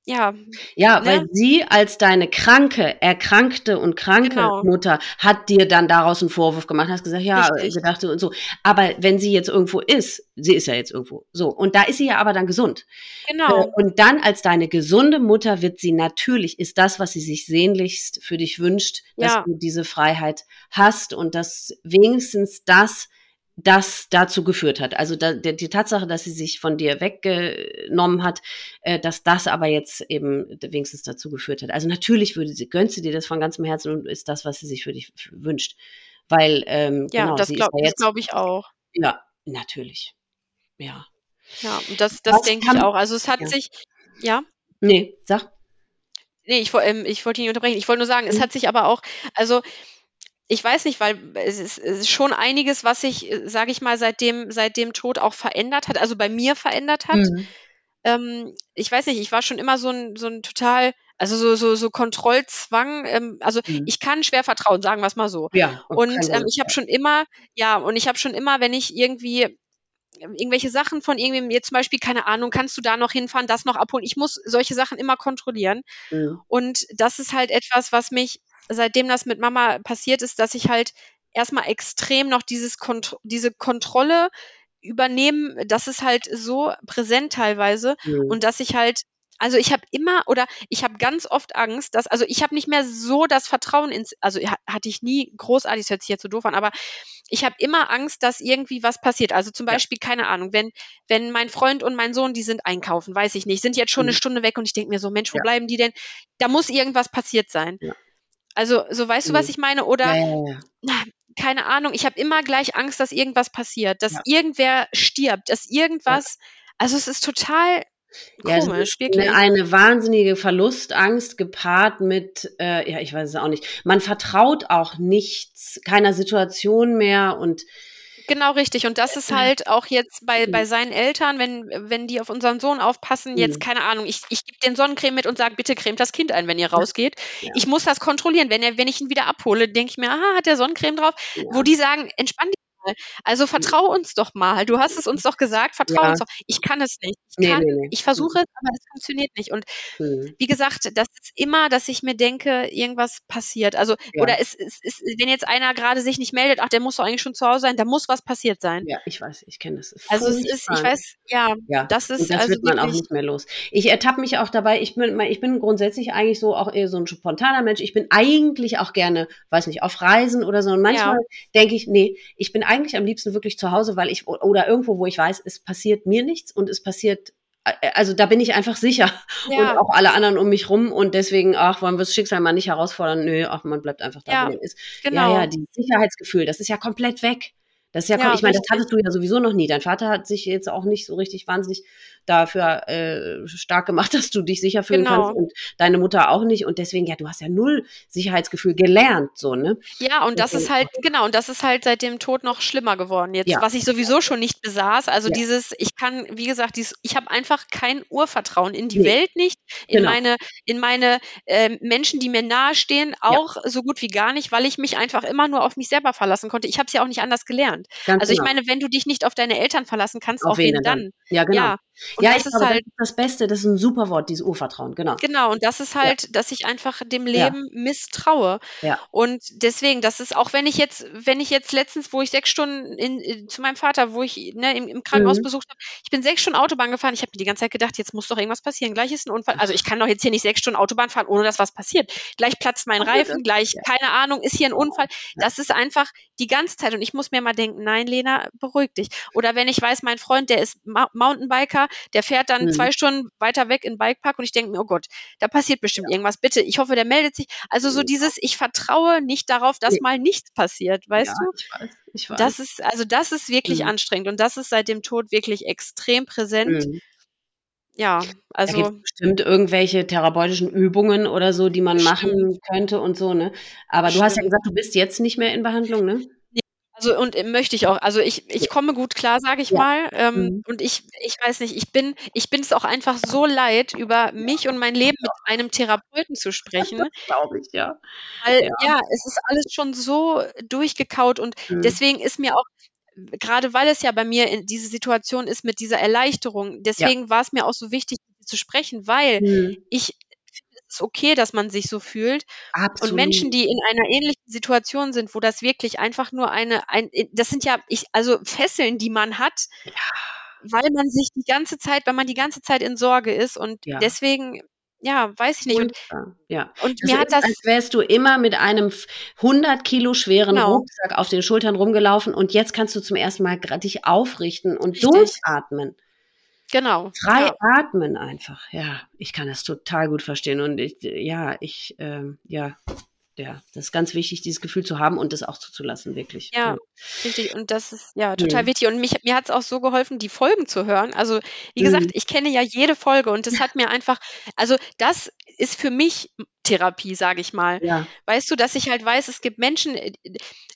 Speaker 2: ja,
Speaker 1: Ja,
Speaker 2: Ne?
Speaker 1: weil sie als deine kranke, erkrankte und kranke
Speaker 2: Genau.
Speaker 1: Mutter hat dir dann daraus einen Vorwurf gemacht, hast gesagt, ja,
Speaker 2: Richtig.
Speaker 1: gedacht und so. Aber wenn sie jetzt irgendwo ist, sie ist ja jetzt irgendwo, so, und da ist sie ja aber dann gesund. Äh,
Speaker 2: genau.
Speaker 1: Und dann als deine gesunde Mutter wird sie natürlich, ist das, was sie sich sehnlichst für dich wünscht, dass
Speaker 2: Ja.
Speaker 1: du diese Freiheit hast und dass wenigstens das das dazu geführt hat. Also da, die, die Tatsache, dass sie sich von dir weggenommen hat, äh, dass das aber jetzt eben wenigstens dazu geführt hat. Also natürlich würde sie, gönnt sie dir das von ganzem Herzen und ist das, was sie sich für dich wünscht. Weil, ähm,
Speaker 2: Ja,
Speaker 1: genau,
Speaker 2: das glaube
Speaker 1: ja
Speaker 2: glaub ich auch.
Speaker 1: ja, natürlich. Ja.
Speaker 2: Ja, und das, das denke ich auch. Also es hat
Speaker 1: Ja.
Speaker 2: sich, ja,
Speaker 1: Nee, sag.
Speaker 2: nee, ich, ähm, ich wollte ihn nicht unterbrechen. Ich wollte nur sagen, es
Speaker 1: Mhm.
Speaker 2: hat sich aber auch, also ich weiß nicht, weil es ist, es ist schon einiges, was sich, sage ich mal, seit dem, seit dem Tod auch verändert hat, also bei mir verändert hat.
Speaker 1: Mhm.
Speaker 2: Ähm, ich weiß nicht, ich war schon immer so ein, so ein total, also so, so, so Kontrollzwang. Ähm, also
Speaker 1: Mhm.
Speaker 2: ich kann schwer vertrauen, sagen wir es mal so.
Speaker 1: Ja.
Speaker 2: Und ähm, ich habe schon immer, ja, und ich habe schon immer, wenn ich irgendwie irgendwelche Sachen von irgendwem, jetzt zum Beispiel, keine Ahnung, kannst du da noch hinfahren, das noch abholen. Ich muss solche Sachen immer kontrollieren.
Speaker 1: Mhm.
Speaker 2: Und das ist halt etwas, was mich, seitdem das mit Mama passiert ist, dass ich halt erstmal extrem noch dieses Kont diese Kontrolle übernehmen, das ist halt so präsent teilweise
Speaker 1: Mhm.
Speaker 2: und dass ich halt also ich habe immer oder ich habe ganz oft Angst, dass also ich habe nicht mehr so das Vertrauen ins also ha- hatte ich nie großartig, das hört sich jetzt so doof an, aber ich habe immer Angst, dass irgendwie was passiert. Also zum
Speaker 1: Ja.
Speaker 2: Beispiel keine Ahnung, wenn wenn mein Freund und mein Sohn, die sind einkaufen, weiß ich nicht, sind jetzt schon eine
Speaker 1: Mhm.
Speaker 2: Stunde weg und ich denke mir so, Mensch, wo
Speaker 1: Ja.
Speaker 2: bleiben die denn? Da muss irgendwas passiert sein.
Speaker 1: Ja.
Speaker 2: Also so weißt du, was
Speaker 1: Mhm.
Speaker 2: ich meine? Oder
Speaker 1: Ja, ja, ja.
Speaker 2: na, keine Ahnung, ich habe immer gleich Angst, dass irgendwas passiert, dass
Speaker 1: Ja.
Speaker 2: irgendwer stirbt, dass irgendwas, also es ist total
Speaker 1: Ja,
Speaker 2: komisch, wirklich.
Speaker 1: Eine, wahnsinnige Verlustangst gepaart mit, äh, ja, ich weiß es auch nicht. Man vertraut auch nichts, keiner Situation mehr und
Speaker 2: Genau richtig. Und das ist halt auch jetzt bei, bei seinen Eltern, wenn, wenn die auf unseren Sohn aufpassen, jetzt
Speaker 1: Mhm.
Speaker 2: keine Ahnung, ich, ich gebe den Sonnencreme mit und sage, bitte cremt das Kind ein, wenn ihr rausgeht.
Speaker 1: Ja.
Speaker 2: Ich muss das kontrollieren. Wenn, er, wenn ich ihn wieder abhole, denke ich mir, aha, hat der Sonnencreme drauf?
Speaker 1: Ja.
Speaker 2: Wo die sagen, entspann dich mal. Also vertrau uns doch mal. Du hast es uns doch gesagt, vertrau
Speaker 1: Ja.
Speaker 2: uns doch. Ich kann es nicht. Ich,
Speaker 1: Nee,
Speaker 2: kann,
Speaker 1: nee, nee.
Speaker 2: ich versuche es, aber es funktioniert nicht. Und
Speaker 1: Mhm.
Speaker 2: wie gesagt, das ist immer, dass ich mir denke, irgendwas passiert. Also,
Speaker 1: Ja.
Speaker 2: oder es, es, es, wenn jetzt einer gerade sich nicht meldet, ach, der muss doch eigentlich schon zu Hause sein, da muss was passiert sein.
Speaker 1: ja, ich weiß, ich kenne das.
Speaker 2: Also es ist, ich weiß, ja,
Speaker 1: Ja,
Speaker 2: das ist
Speaker 1: und das
Speaker 2: also
Speaker 1: wird man auch nicht mehr los. Ich ertappe mich auch dabei, ich bin, ich bin grundsätzlich eigentlich so auch eher so ein spontaner Mensch. Ich bin eigentlich auch gerne, weiß nicht, auf Reisen oder so. Und manchmal denke ich, nee, ich bin eigentlich am liebsten wirklich zu Hause, weil ich, oder irgendwo, wo ich weiß, es passiert mir nichts und es passiert, äh, also da bin ich einfach sicher. Und
Speaker 2: ja,
Speaker 1: auch alle anderen um mich rum. Und deswegen, ach, wollen wir das Schicksal mal nicht herausfordern? Nö, ach, man bleibt einfach da,
Speaker 2: Ja,
Speaker 1: wo man ist.
Speaker 2: genau.
Speaker 1: Ja, ja, dieses Sicherheitsgefühl, das ist ja komplett weg. Das ja, ja ich meine, das hattest du ja sowieso noch nie. Dein Vater hat sich jetzt auch nicht so richtig wahnsinnig dafür äh, stark gemacht, <laughs> dass du dich sicher fühlen genau. kannst und deine Mutter auch nicht. Und deswegen, ja, du hast ja null Sicherheitsgefühl gelernt, so, ne?
Speaker 2: Ja, und das ist halt, genau, und das ist halt seit dem Tod noch schlimmer geworden jetzt, ja. was ich sowieso schon nicht besaß. Also ja. dieses, ich kann, wie gesagt, dieses, ich habe einfach kein Urvertrauen in die nee. Welt nicht, in genau. meine, in meine äh, Menschen, die mir nahestehen, auch so gut wie gar nicht, weil ich mich einfach immer nur auf mich selber verlassen konnte. Ich habe es ja auch nicht anders gelernt. Ganz also genau. ich meine, wenn du dich nicht auf deine Eltern verlassen kannst, auf, auf wen dann? dann?
Speaker 1: Ja, genau. Ja. Und ja, das ist halt das, ist das Beste, das ist ein super Wort, dieses Urvertrauen, genau.
Speaker 2: Genau, und das ist halt, ja. dass ich einfach dem Leben ja. misstraue. Ja. Und deswegen, das ist auch, wenn ich jetzt, wenn ich jetzt letztens, wo ich sechs Stunden in, in, zu meinem Vater, wo ich ne, im, im Krankenhaus mhm. besucht habe, ich bin sechs Stunden Autobahn gefahren, ich habe mir die ganze Zeit gedacht, jetzt muss doch irgendwas passieren, gleich ist ein Unfall. Also ich kann doch jetzt hier nicht sechs Stunden Autobahn fahren, ohne dass was passiert. Gleich platzt mein Reifen, gleich, keine Ahnung, ist hier ein Unfall. Das ist einfach die ganze Zeit und ich muss mir mal denken, nein, Lena, beruhig dich. Oder wenn ich weiß, mein Freund, der ist Mountainbiker, der fährt dann mhm. zwei Stunden weiter weg in Bikepark und ich denke mir, oh Gott, da passiert bestimmt ja. irgendwas. Bitte, ich hoffe, der meldet sich. Also so dieses, ich vertraue nicht darauf, dass mal nichts passiert, weißt ja, du? Ich weiß, ich weiß. Das ist, also das ist wirklich mhm. anstrengend und das ist seit dem Tod wirklich extrem präsent. Mhm. Ja, also. Da
Speaker 1: gibt bestimmt irgendwelche therapeutischen Übungen oder so, die man bestimmt. machen könnte und so, ne? Aber du hast ja gesagt, du bist jetzt nicht mehr in Behandlung, ne?
Speaker 2: Also und äh, möchte ich auch. Also ich, ich komme gut klar, sage ich ja. mal. Ähm, mhm. Und ich, ich weiß nicht, ich bin, ich bin es auch einfach so leid, über mich und mein Leben mit einem Therapeuten zu sprechen.
Speaker 1: Glaube ich, ja.
Speaker 2: Weil ja. ja. es ist alles schon so durchgekaut und mhm. deswegen ist mir auch gerade weil es ja bei mir in diese Situation ist mit dieser Erleichterung, deswegen ja. war es mir auch so wichtig zu sprechen, weil mhm. ich ist okay, dass man sich so fühlt. Absolut. Und Menschen, die in einer ähnlichen Situation sind, wo das wirklich einfach nur eine, ein, das sind ja, ich, also Fesseln, die man hat, ja. weil man sich die ganze Zeit, weil man die ganze Zeit in Sorge ist und ja. deswegen ja, weiß ich nicht. Und,
Speaker 1: ja. und mir hat das. Als wärst du immer mit einem 100 Kilo schweren genau. Rucksack auf den Schultern rumgelaufen und jetzt kannst du zum ersten Mal dich aufrichten und Richtig. durchatmen.
Speaker 2: Genau.
Speaker 1: Frei ja. atmen einfach. Ja, ich kann das total gut verstehen. Und ich, ja, ich, ähm, ja, ja, das ist ganz wichtig, dieses Gefühl zu haben und das auch zuzulassen, wirklich.
Speaker 2: Ja, ja. richtig. Und das ist ja total mhm. wichtig. Und mich, mir hat es auch so geholfen, die Folgen zu hören. Also, wie gesagt, mhm. ich kenne ja jede Folge und das hat mir einfach, also das ist für mich Therapie, sage ich mal. Ja. Weißt du, dass ich halt weiß, es gibt Menschen, äh,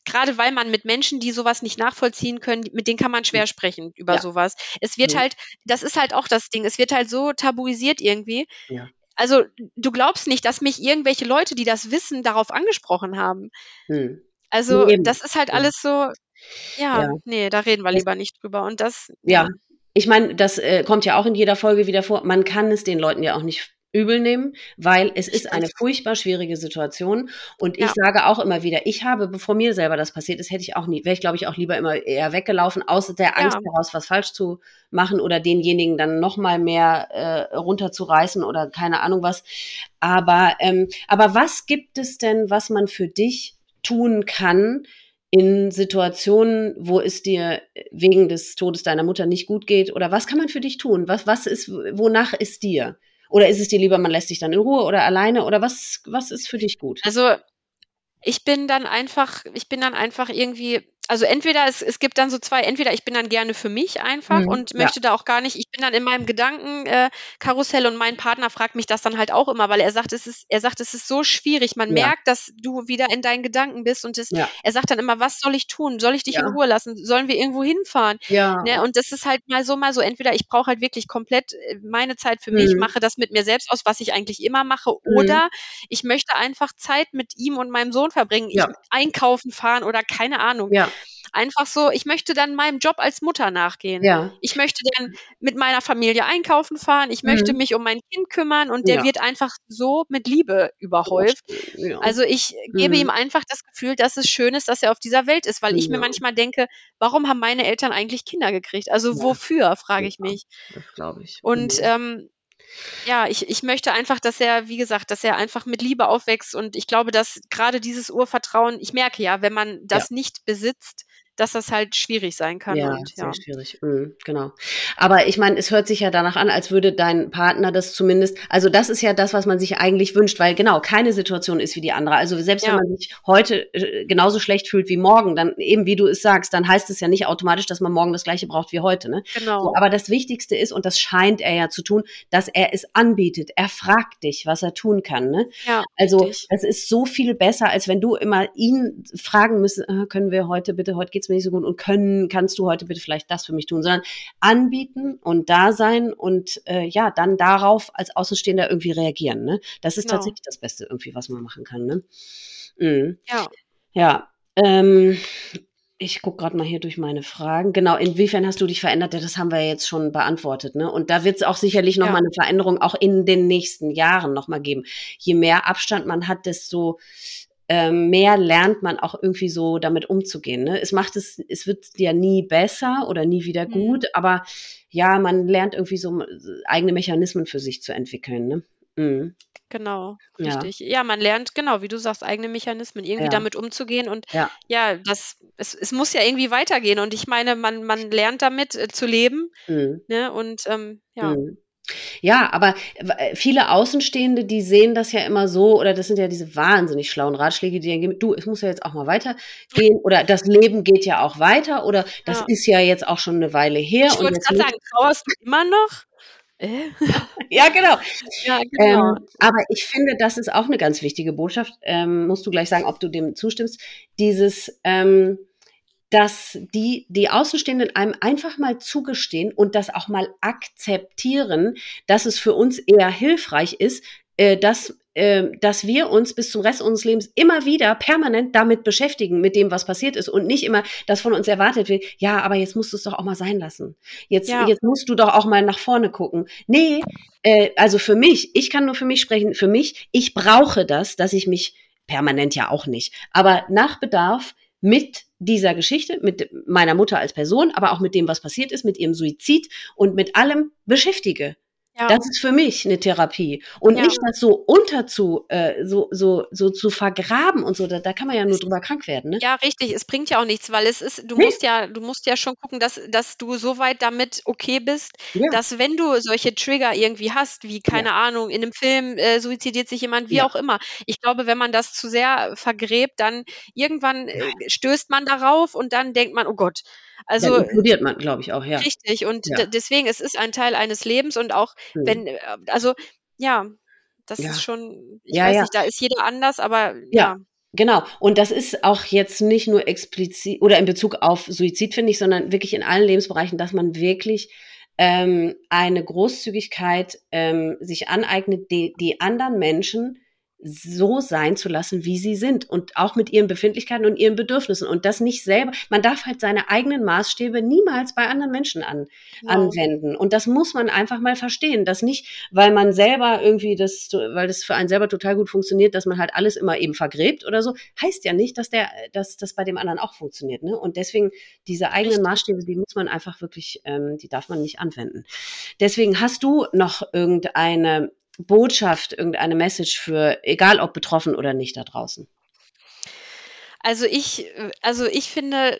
Speaker 2: gerade weil man mit Menschen, die sowas nicht nachvollziehen können, mit denen kann man schwer sprechen über ja. sowas. Es wird mhm. halt, das ist halt auch das Ding, es wird halt so tabuisiert irgendwie. Ja. Also du glaubst nicht, dass mich irgendwelche Leute, die das wissen, darauf angesprochen haben. Hm. Also nee, das ist halt alles so, ja, ja, nee, da reden wir lieber nicht drüber. Und das.
Speaker 1: Ja, ich meine, das äh, kommt ja auch in jeder Folge wieder vor. Man kann es den Leuten ja auch nicht übel nehmen, weil es ist eine furchtbar schwierige Situation. Und ich ja. sage auch immer wieder, ich habe, bevor mir selber das passiert ist, hätte ich auch nie, wäre ich glaube ich auch lieber immer eher weggelaufen, aus der Angst ja. heraus, was falsch zu machen oder denjenigen dann noch mal mehr äh, runterzureißen oder keine Ahnung was. Aber, ähm, aber was gibt es denn, was man für dich tun kann, in Situationen, wo es dir wegen des Todes deiner Mutter nicht gut geht? Oder was kann man für dich tun? Was, was ist, wonach ist dir? Oder ist es dir lieber, man lässt dich dann in Ruhe oder alleine? Oder was, was ist für dich gut?
Speaker 2: Also ich bin dann einfach, ich bin dann einfach irgendwie also entweder es, es gibt dann so zwei, entweder ich bin dann gerne für mich einfach mhm, und möchte ja. da auch gar nicht, ich bin dann in meinem Gedankenkarussell äh, und mein Partner fragt mich das dann halt auch immer, weil er sagt, es ist, er sagt, es ist so schwierig. Man ja. merkt, dass du wieder in deinen Gedanken bist und es, ja. er sagt dann immer, was soll ich tun? Soll ich dich in Ruhe lassen? Sollen wir irgendwo hinfahren? Ja. Ne? Und das ist halt mal so, mal so. Entweder ich brauche halt wirklich komplett äh, meine Zeit für mich, mhm. mache das mit mir selbst aus, was ich eigentlich immer mache, mhm. oder ich möchte einfach Zeit mit ihm und meinem Sohn verbringen, ich einkaufen fahren oder keine Ahnung. Ja einfach so, ich möchte dann meinem Job als Mutter nachgehen. Ja. Ich möchte dann mit meiner Familie einkaufen fahren, ich möchte mhm. mich um mein Kind kümmern und der ja. wird einfach so mit Liebe überhäuft. Ja. Also ich gebe mhm. ihm einfach das Gefühl, dass es schön ist, dass er auf dieser Welt ist, weil ich mir manchmal denke, warum haben meine Eltern eigentlich Kinder gekriegt? Also wofür, frage ich mich.
Speaker 1: Das glaube ich.
Speaker 2: Und mhm. ähm, ja, ich, ich möchte einfach, dass er, wie gesagt, dass er einfach mit Liebe aufwächst und ich glaube, dass gerade dieses Urvertrauen, ich merke ja, wenn man das ja. nicht besitzt, dass das halt schwierig sein kann.
Speaker 1: Ja,
Speaker 2: und,
Speaker 1: sehr schwierig. Mhm, genau. Aber ich meine, es hört sich ja danach an, als würde dein Partner das zumindest, also das ist ja das, was man sich eigentlich wünscht, weil genau, keine Situation ist wie die andere. Also selbst ja. wenn man sich heute äh, genauso schlecht fühlt wie morgen, dann eben wie du es sagst, dann heißt es ja nicht automatisch, dass man morgen das gleiche braucht wie heute. Ne? Genau. So, aber das Wichtigste ist, und das scheint er ja zu tun, dass er es anbietet. Er fragt dich, was er tun kann. Ne? Ja, also es ist so viel besser, als wenn du immer ihn fragen müsstest, äh, können wir heute bitte, heute geht's mir nicht so gut und können, kannst du heute bitte vielleicht das für mich tun, sondern anbieten und da sein und äh, ja, dann darauf als Außenstehender irgendwie reagieren. Ne? Das ist genau. tatsächlich das Beste irgendwie, was man machen kann. Ne? Mhm. Ja. Ja. Ähm, ich gucke gerade mal hier durch meine Fragen. Genau, inwiefern hast du dich verändert? Ja, das haben wir jetzt schon beantwortet. Ne? Und da wird es auch sicherlich noch ja. mal eine Veränderung auch in den nächsten Jahren noch mal geben. Je mehr Abstand man hat, desto ähm, mehr lernt man auch irgendwie so damit umzugehen. Ne? Es macht es, es wird ja nie besser oder nie wieder mhm. gut, mhm. aber ja, man lernt irgendwie so eigene Mechanismen für sich zu entwickeln. Ne? Mhm.
Speaker 2: Genau, richtig. Ja. ja. man lernt, genau, wie du sagst, eigene Mechanismen, irgendwie ja. damit umzugehen. Und ja, ja das, es, es muss ja irgendwie weitergehen. Und ich meine, man, man lernt damit äh, zu leben. Mhm. Ne? Und ähm, ja. Mhm.
Speaker 1: Ja, aber äh, viele Außenstehende, die sehen das ja immer so, oder das sind ja diese wahnsinnig schlauen Ratschläge, die dann geben, du, es muss ja jetzt auch mal weitergehen, oder das Leben geht ja auch weiter, oder das ja. ist ja jetzt auch schon eine Weile her.
Speaker 2: Ich wollte gerade sagen, trauerst du immer noch?
Speaker 1: Äh? <laughs> ja, genau. Ja, genau. Ähm, aber ich finde, das ist auch eine ganz wichtige Botschaft. Ähm, musst du gleich sagen, ob du dem zustimmst. Dieses, ähm, dass die, die Außenstehenden einem einfach mal zugestehen und das auch mal akzeptieren, dass es für uns eher hilfreich ist, äh, dass äh, dass wir uns bis zum Rest unseres Lebens immer wieder permanent damit beschäftigen, mit dem, was passiert ist und nicht immer, dass von uns erwartet wird, ja, aber jetzt musst du es doch auch mal sein lassen. Jetzt, ja. jetzt musst du doch auch mal nach vorne gucken. Nee, äh, also für mich, ich kann nur für mich sprechen, für mich, ich brauche das, dass ich mich permanent ja auch nicht, aber nach Bedarf mit dieser Geschichte, mit meiner Mutter als Person, aber auch mit dem, was passiert ist, mit ihrem Suizid und mit allem beschäftige. Ja. Das ist für mich eine Therapie. Und ja. nicht das so unter zu, äh, so, so, so zu vergraben und so, da, da kann man ja nur drüber krank werden. Ne?
Speaker 2: Ja, richtig. Es bringt ja auch nichts, weil es ist, du nee. musst ja, du musst ja schon gucken, dass, dass du so weit damit okay bist, ja. dass wenn du solche Trigger irgendwie hast, wie, keine Ahnung, in einem Film äh, suizidiert sich jemand, wie auch immer. Ich glaube, wenn man das zu sehr vergräbt, dann irgendwann äh, stößt man darauf und dann denkt man, oh Gott, also
Speaker 1: ja, inkludiert man, glaube ich, auch, ja.
Speaker 2: Richtig. Und ja. deswegen, es ist ein Teil eines Lebens und auch hm. wenn, äh, also ja, das ja. ist schon, ich weiß nicht, da ist jeder anders, aber ja.
Speaker 1: Genau. Und das ist auch jetzt nicht nur explizit oder in Bezug auf Suizid, finde ich, sondern wirklich in allen Lebensbereichen, dass man wirklich ähm, eine Großzügigkeit ähm, sich aneignet, die, die anderen Menschen so sein zu lassen, wie sie sind und auch mit ihren Befindlichkeiten und ihren Bedürfnissen und das nicht selber. Man darf halt seine eigenen Maßstäbe niemals bei anderen Menschen an, wow. anwenden und das muss man einfach mal verstehen, dass nicht, weil man selber irgendwie das, weil das für einen selber total gut funktioniert, dass man halt alles immer eben vergräbt oder so, heißt ja nicht, dass der, dass das bei dem anderen auch funktioniert, ne? Und deswegen diese eigenen Maßstäbe, die muss man einfach wirklich, ähm, die darf man nicht anwenden. Deswegen hast du noch irgendeine Botschaft, irgendeine Message für, egal ob betroffen oder nicht da draußen?
Speaker 2: Also ich, also ich finde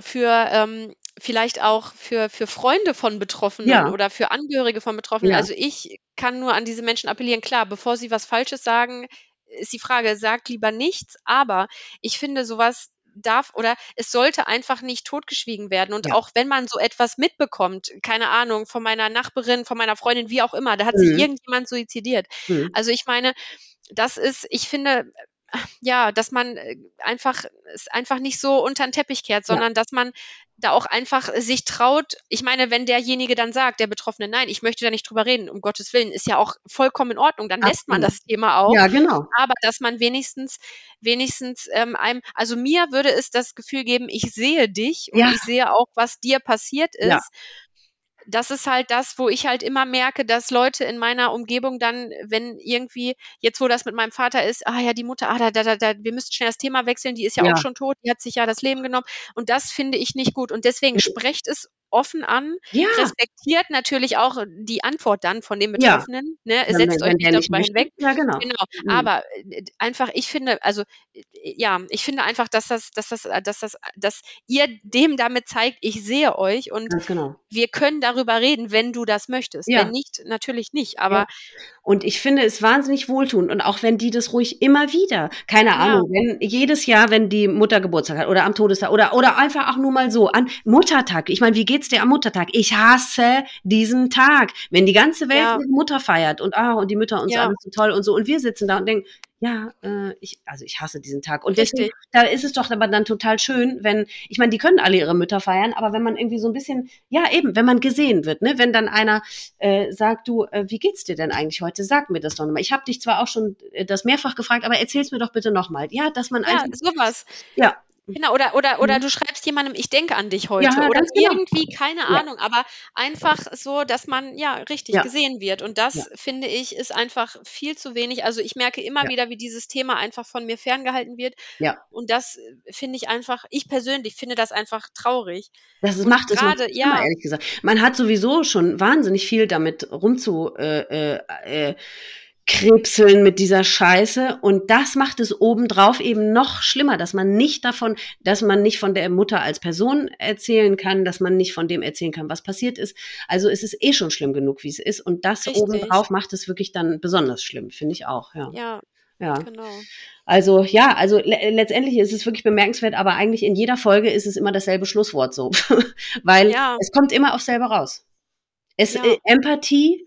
Speaker 2: für ähm, vielleicht auch für, für Freunde von Betroffenen ja. oder für Angehörige von Betroffenen. Ja. Also ich kann nur an diese Menschen appellieren. Klar, bevor sie was Falsches sagen, ist die Frage, sagt lieber nichts. Aber ich finde sowas darf oder es sollte einfach nicht totgeschwiegen werden. Und ja. auch wenn man so etwas mitbekommt, keine Ahnung, von meiner Nachbarin, von meiner Freundin, wie auch immer, da hat mhm. sich irgendjemand suizidiert. Mhm. Also ich meine, das ist, ich finde, ja, dass man äh, einfach es einfach nicht so unter den Teppich kehrt, sondern ja. dass man da auch einfach sich traut. Ich meine, wenn derjenige dann sagt, der Betroffene, nein, ich möchte da nicht drüber reden, um Gottes Willen, ist ja auch vollkommen in Ordnung, dann Absolut. lässt man das Thema auch.
Speaker 1: Ja, genau.
Speaker 2: Aber dass man wenigstens, wenigstens ähm, einem, also mir würde es das Gefühl geben, ich sehe dich und ja. ich sehe auch, was dir passiert ist. Ja das ist halt das, wo ich halt immer merke, dass Leute in meiner Umgebung dann, wenn irgendwie, jetzt wo das mit meinem Vater ist, ah ja, die Mutter, ah, da, da, da, wir müssen schnell das Thema wechseln, die ist ja, ja. auch schon tot, die hat sich ja das Leben genommen. Und das finde ich nicht gut. Und deswegen sprecht es offen an, ja. respektiert natürlich auch die Antwort dann von dem Betroffenen, ja. ne? setzt wenn, euch nicht darüber hinweg.
Speaker 1: Ja, genau.
Speaker 2: genau. Mhm. Aber äh, einfach, ich finde, also äh, ja, ich finde einfach, dass das, dass das, dass das, dass ihr dem damit zeigt, ich sehe euch und
Speaker 1: genau.
Speaker 2: wir können darüber reden, wenn du das möchtest. Ja. Wenn nicht, natürlich nicht. Aber
Speaker 1: und ich finde es wahnsinnig wohltuend. Und auch wenn die das ruhig immer wieder, keine ja. Ahnung, wenn jedes Jahr, wenn die Mutter Geburtstag hat oder am Todestag oder, oder einfach auch nur mal so an Muttertag. Ich meine, wie geht's dir am Muttertag? Ich hasse diesen Tag. Wenn die ganze Welt ja. Mutter feiert und, ah, und die Mütter uns ja. alles so toll und so. Und wir sitzen da und denken, ja, äh, ich, also ich hasse diesen Tag. Und deswegen, da ist es doch aber dann total schön, wenn, ich meine, die können alle ihre Mütter feiern, aber wenn man irgendwie so ein bisschen, ja eben, wenn man gesehen wird, ne, wenn dann einer äh, sagt, du, äh, wie geht's dir denn eigentlich heute? Sag mir das doch nochmal. Ich habe dich zwar auch schon äh, das mehrfach gefragt, aber erzähl's mir doch bitte nochmal. Ja, dass man
Speaker 2: ja,
Speaker 1: einfach.
Speaker 2: sowas.
Speaker 1: Ja,
Speaker 2: Genau, oder, oder, oder mhm. du schreibst jemandem, ich denke an dich heute. Ja, oder genau. irgendwie, keine ja. Ahnung, aber einfach so, dass man ja richtig ja. gesehen wird. Und das, finde ich, ist einfach viel zu wenig. Also ich merke immer wieder, wie dieses Thema einfach von mir ferngehalten wird.
Speaker 1: Ja.
Speaker 2: Und das finde ich einfach, ich persönlich finde das einfach traurig.
Speaker 1: Das ist, macht es gerade, ja. ehrlich gesagt. Man hat sowieso schon wahnsinnig viel damit rumzu. Äh, äh, äh, krebseln mit dieser Scheiße und das macht es obendrauf eben noch schlimmer, dass man nicht davon, dass man nicht von der Mutter als Person erzählen kann, dass man nicht von dem erzählen kann, was passiert ist. Also es ist eh schon schlimm genug, wie es ist und das Richtig. obendrauf macht es wirklich dann besonders schlimm, finde ich auch, ja.
Speaker 2: Ja.
Speaker 1: Ja. Genau. Also ja, also le letztendlich ist es wirklich bemerkenswert, aber eigentlich in jeder Folge ist es immer dasselbe Schlusswort so, <laughs> weil ja. es kommt immer aufs selbe raus. Es ja. äh, Empathie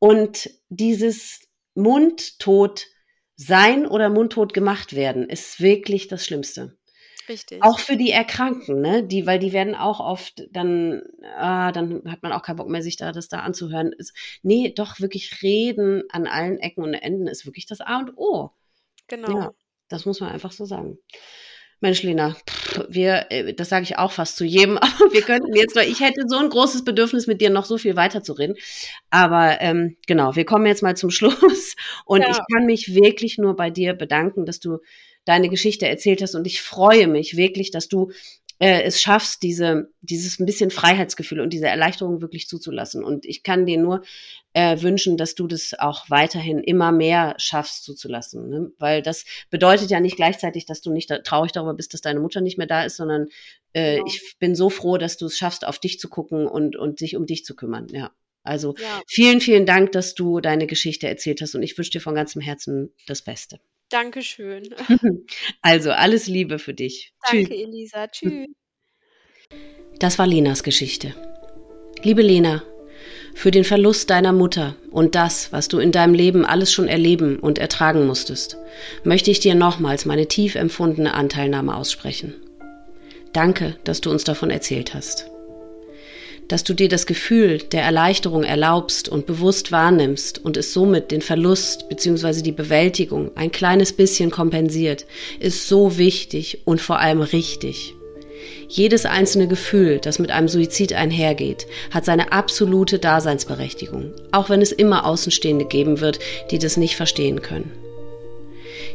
Speaker 1: und dieses mundtot sein oder mundtot gemacht werden, ist wirklich das Schlimmste.
Speaker 2: Richtig.
Speaker 1: Auch für die Erkrankten, ne? Die, weil die werden auch oft dann, ah, dann hat man auch keinen Bock mehr, sich da das da anzuhören. Ist, nee, doch wirklich reden an allen Ecken und Enden ist wirklich das A und O.
Speaker 2: Genau.
Speaker 1: Ja, das muss man einfach so sagen. Mensch, Lena, pff, wir, äh, das sage ich auch fast zu jedem, <laughs> aber wir könnten jetzt noch, ich hätte so ein großes Bedürfnis, mit dir noch so viel weiterzureden. Aber ähm, genau, wir kommen jetzt mal zum <laughs> Schluss. Und ja. ich kann mich wirklich nur bei dir bedanken, dass du deine Geschichte erzählt hast. Und ich freue mich wirklich, dass du äh, es schaffst, diese, dieses ein bisschen Freiheitsgefühl und diese Erleichterung wirklich zuzulassen. Und ich kann dir nur äh, wünschen, dass du das auch weiterhin immer mehr schaffst zuzulassen. Ne? Weil das bedeutet ja nicht gleichzeitig, dass du nicht da, traurig darüber bist, dass deine Mutter nicht mehr da ist, sondern äh, genau. ich bin so froh, dass du es schaffst, auf dich zu gucken und, und sich um dich zu kümmern. Ja. Also ja. vielen, vielen Dank, dass du deine Geschichte erzählt hast und ich wünsche dir von ganzem Herzen das Beste.
Speaker 2: Dankeschön. <laughs>
Speaker 1: Also alles Liebe für dich.
Speaker 2: Danke, Tschüss. Elisa. Tschüss.
Speaker 1: Das war Lenas Geschichte. Liebe Lena, für den Verlust deiner Mutter und das, was du in deinem Leben alles schon erleben und ertragen musstest, möchte ich dir nochmals meine tief empfundene Anteilnahme aussprechen. Danke, dass du uns davon erzählt hast dass du dir das Gefühl der Erleichterung erlaubst und bewusst wahrnimmst und es somit den Verlust bzw. die Bewältigung ein kleines bisschen kompensiert, ist so wichtig und vor allem richtig. Jedes einzelne Gefühl, das mit einem Suizid einhergeht, hat seine absolute Daseinsberechtigung, auch wenn es immer Außenstehende geben wird, die das nicht verstehen können.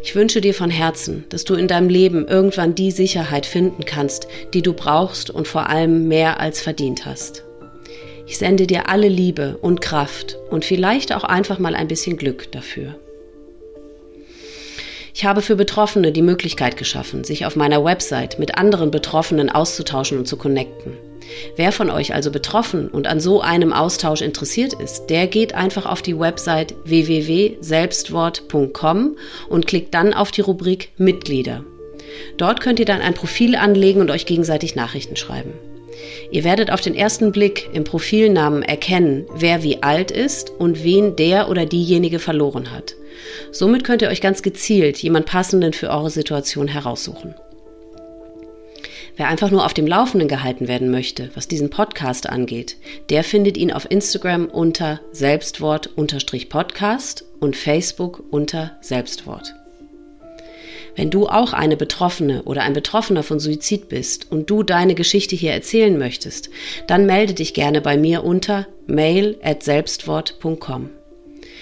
Speaker 1: Ich wünsche dir von Herzen, dass du in deinem Leben irgendwann die Sicherheit finden kannst, die du brauchst und vor allem mehr als verdient hast. Ich sende dir alle Liebe und Kraft und vielleicht auch einfach mal ein bisschen Glück dafür. Ich habe für Betroffene die Möglichkeit geschaffen, sich auf meiner Website mit anderen Betroffenen auszutauschen und zu connecten. Wer von euch also betroffen und an so einem Austausch interessiert ist, der geht einfach auf die Website www.selbstwort.com und klickt dann auf die Rubrik Mitglieder. Dort könnt ihr dann ein Profil anlegen und euch gegenseitig Nachrichten schreiben. Ihr werdet auf den ersten Blick im Profilnamen erkennen, wer wie alt ist und wen der oder diejenige verloren hat. Somit könnt ihr euch ganz gezielt jemand passenden für eure Situation heraussuchen. Wer einfach nur auf dem Laufenden gehalten werden möchte, was diesen Podcast angeht, der findet ihn auf Instagram unter Selbstwort-Podcast und Facebook unter Selbstwort. Wenn du auch eine Betroffene oder ein Betroffener von Suizid bist und du deine Geschichte hier erzählen möchtest, dann melde dich gerne bei mir unter mail@selbstwort.com.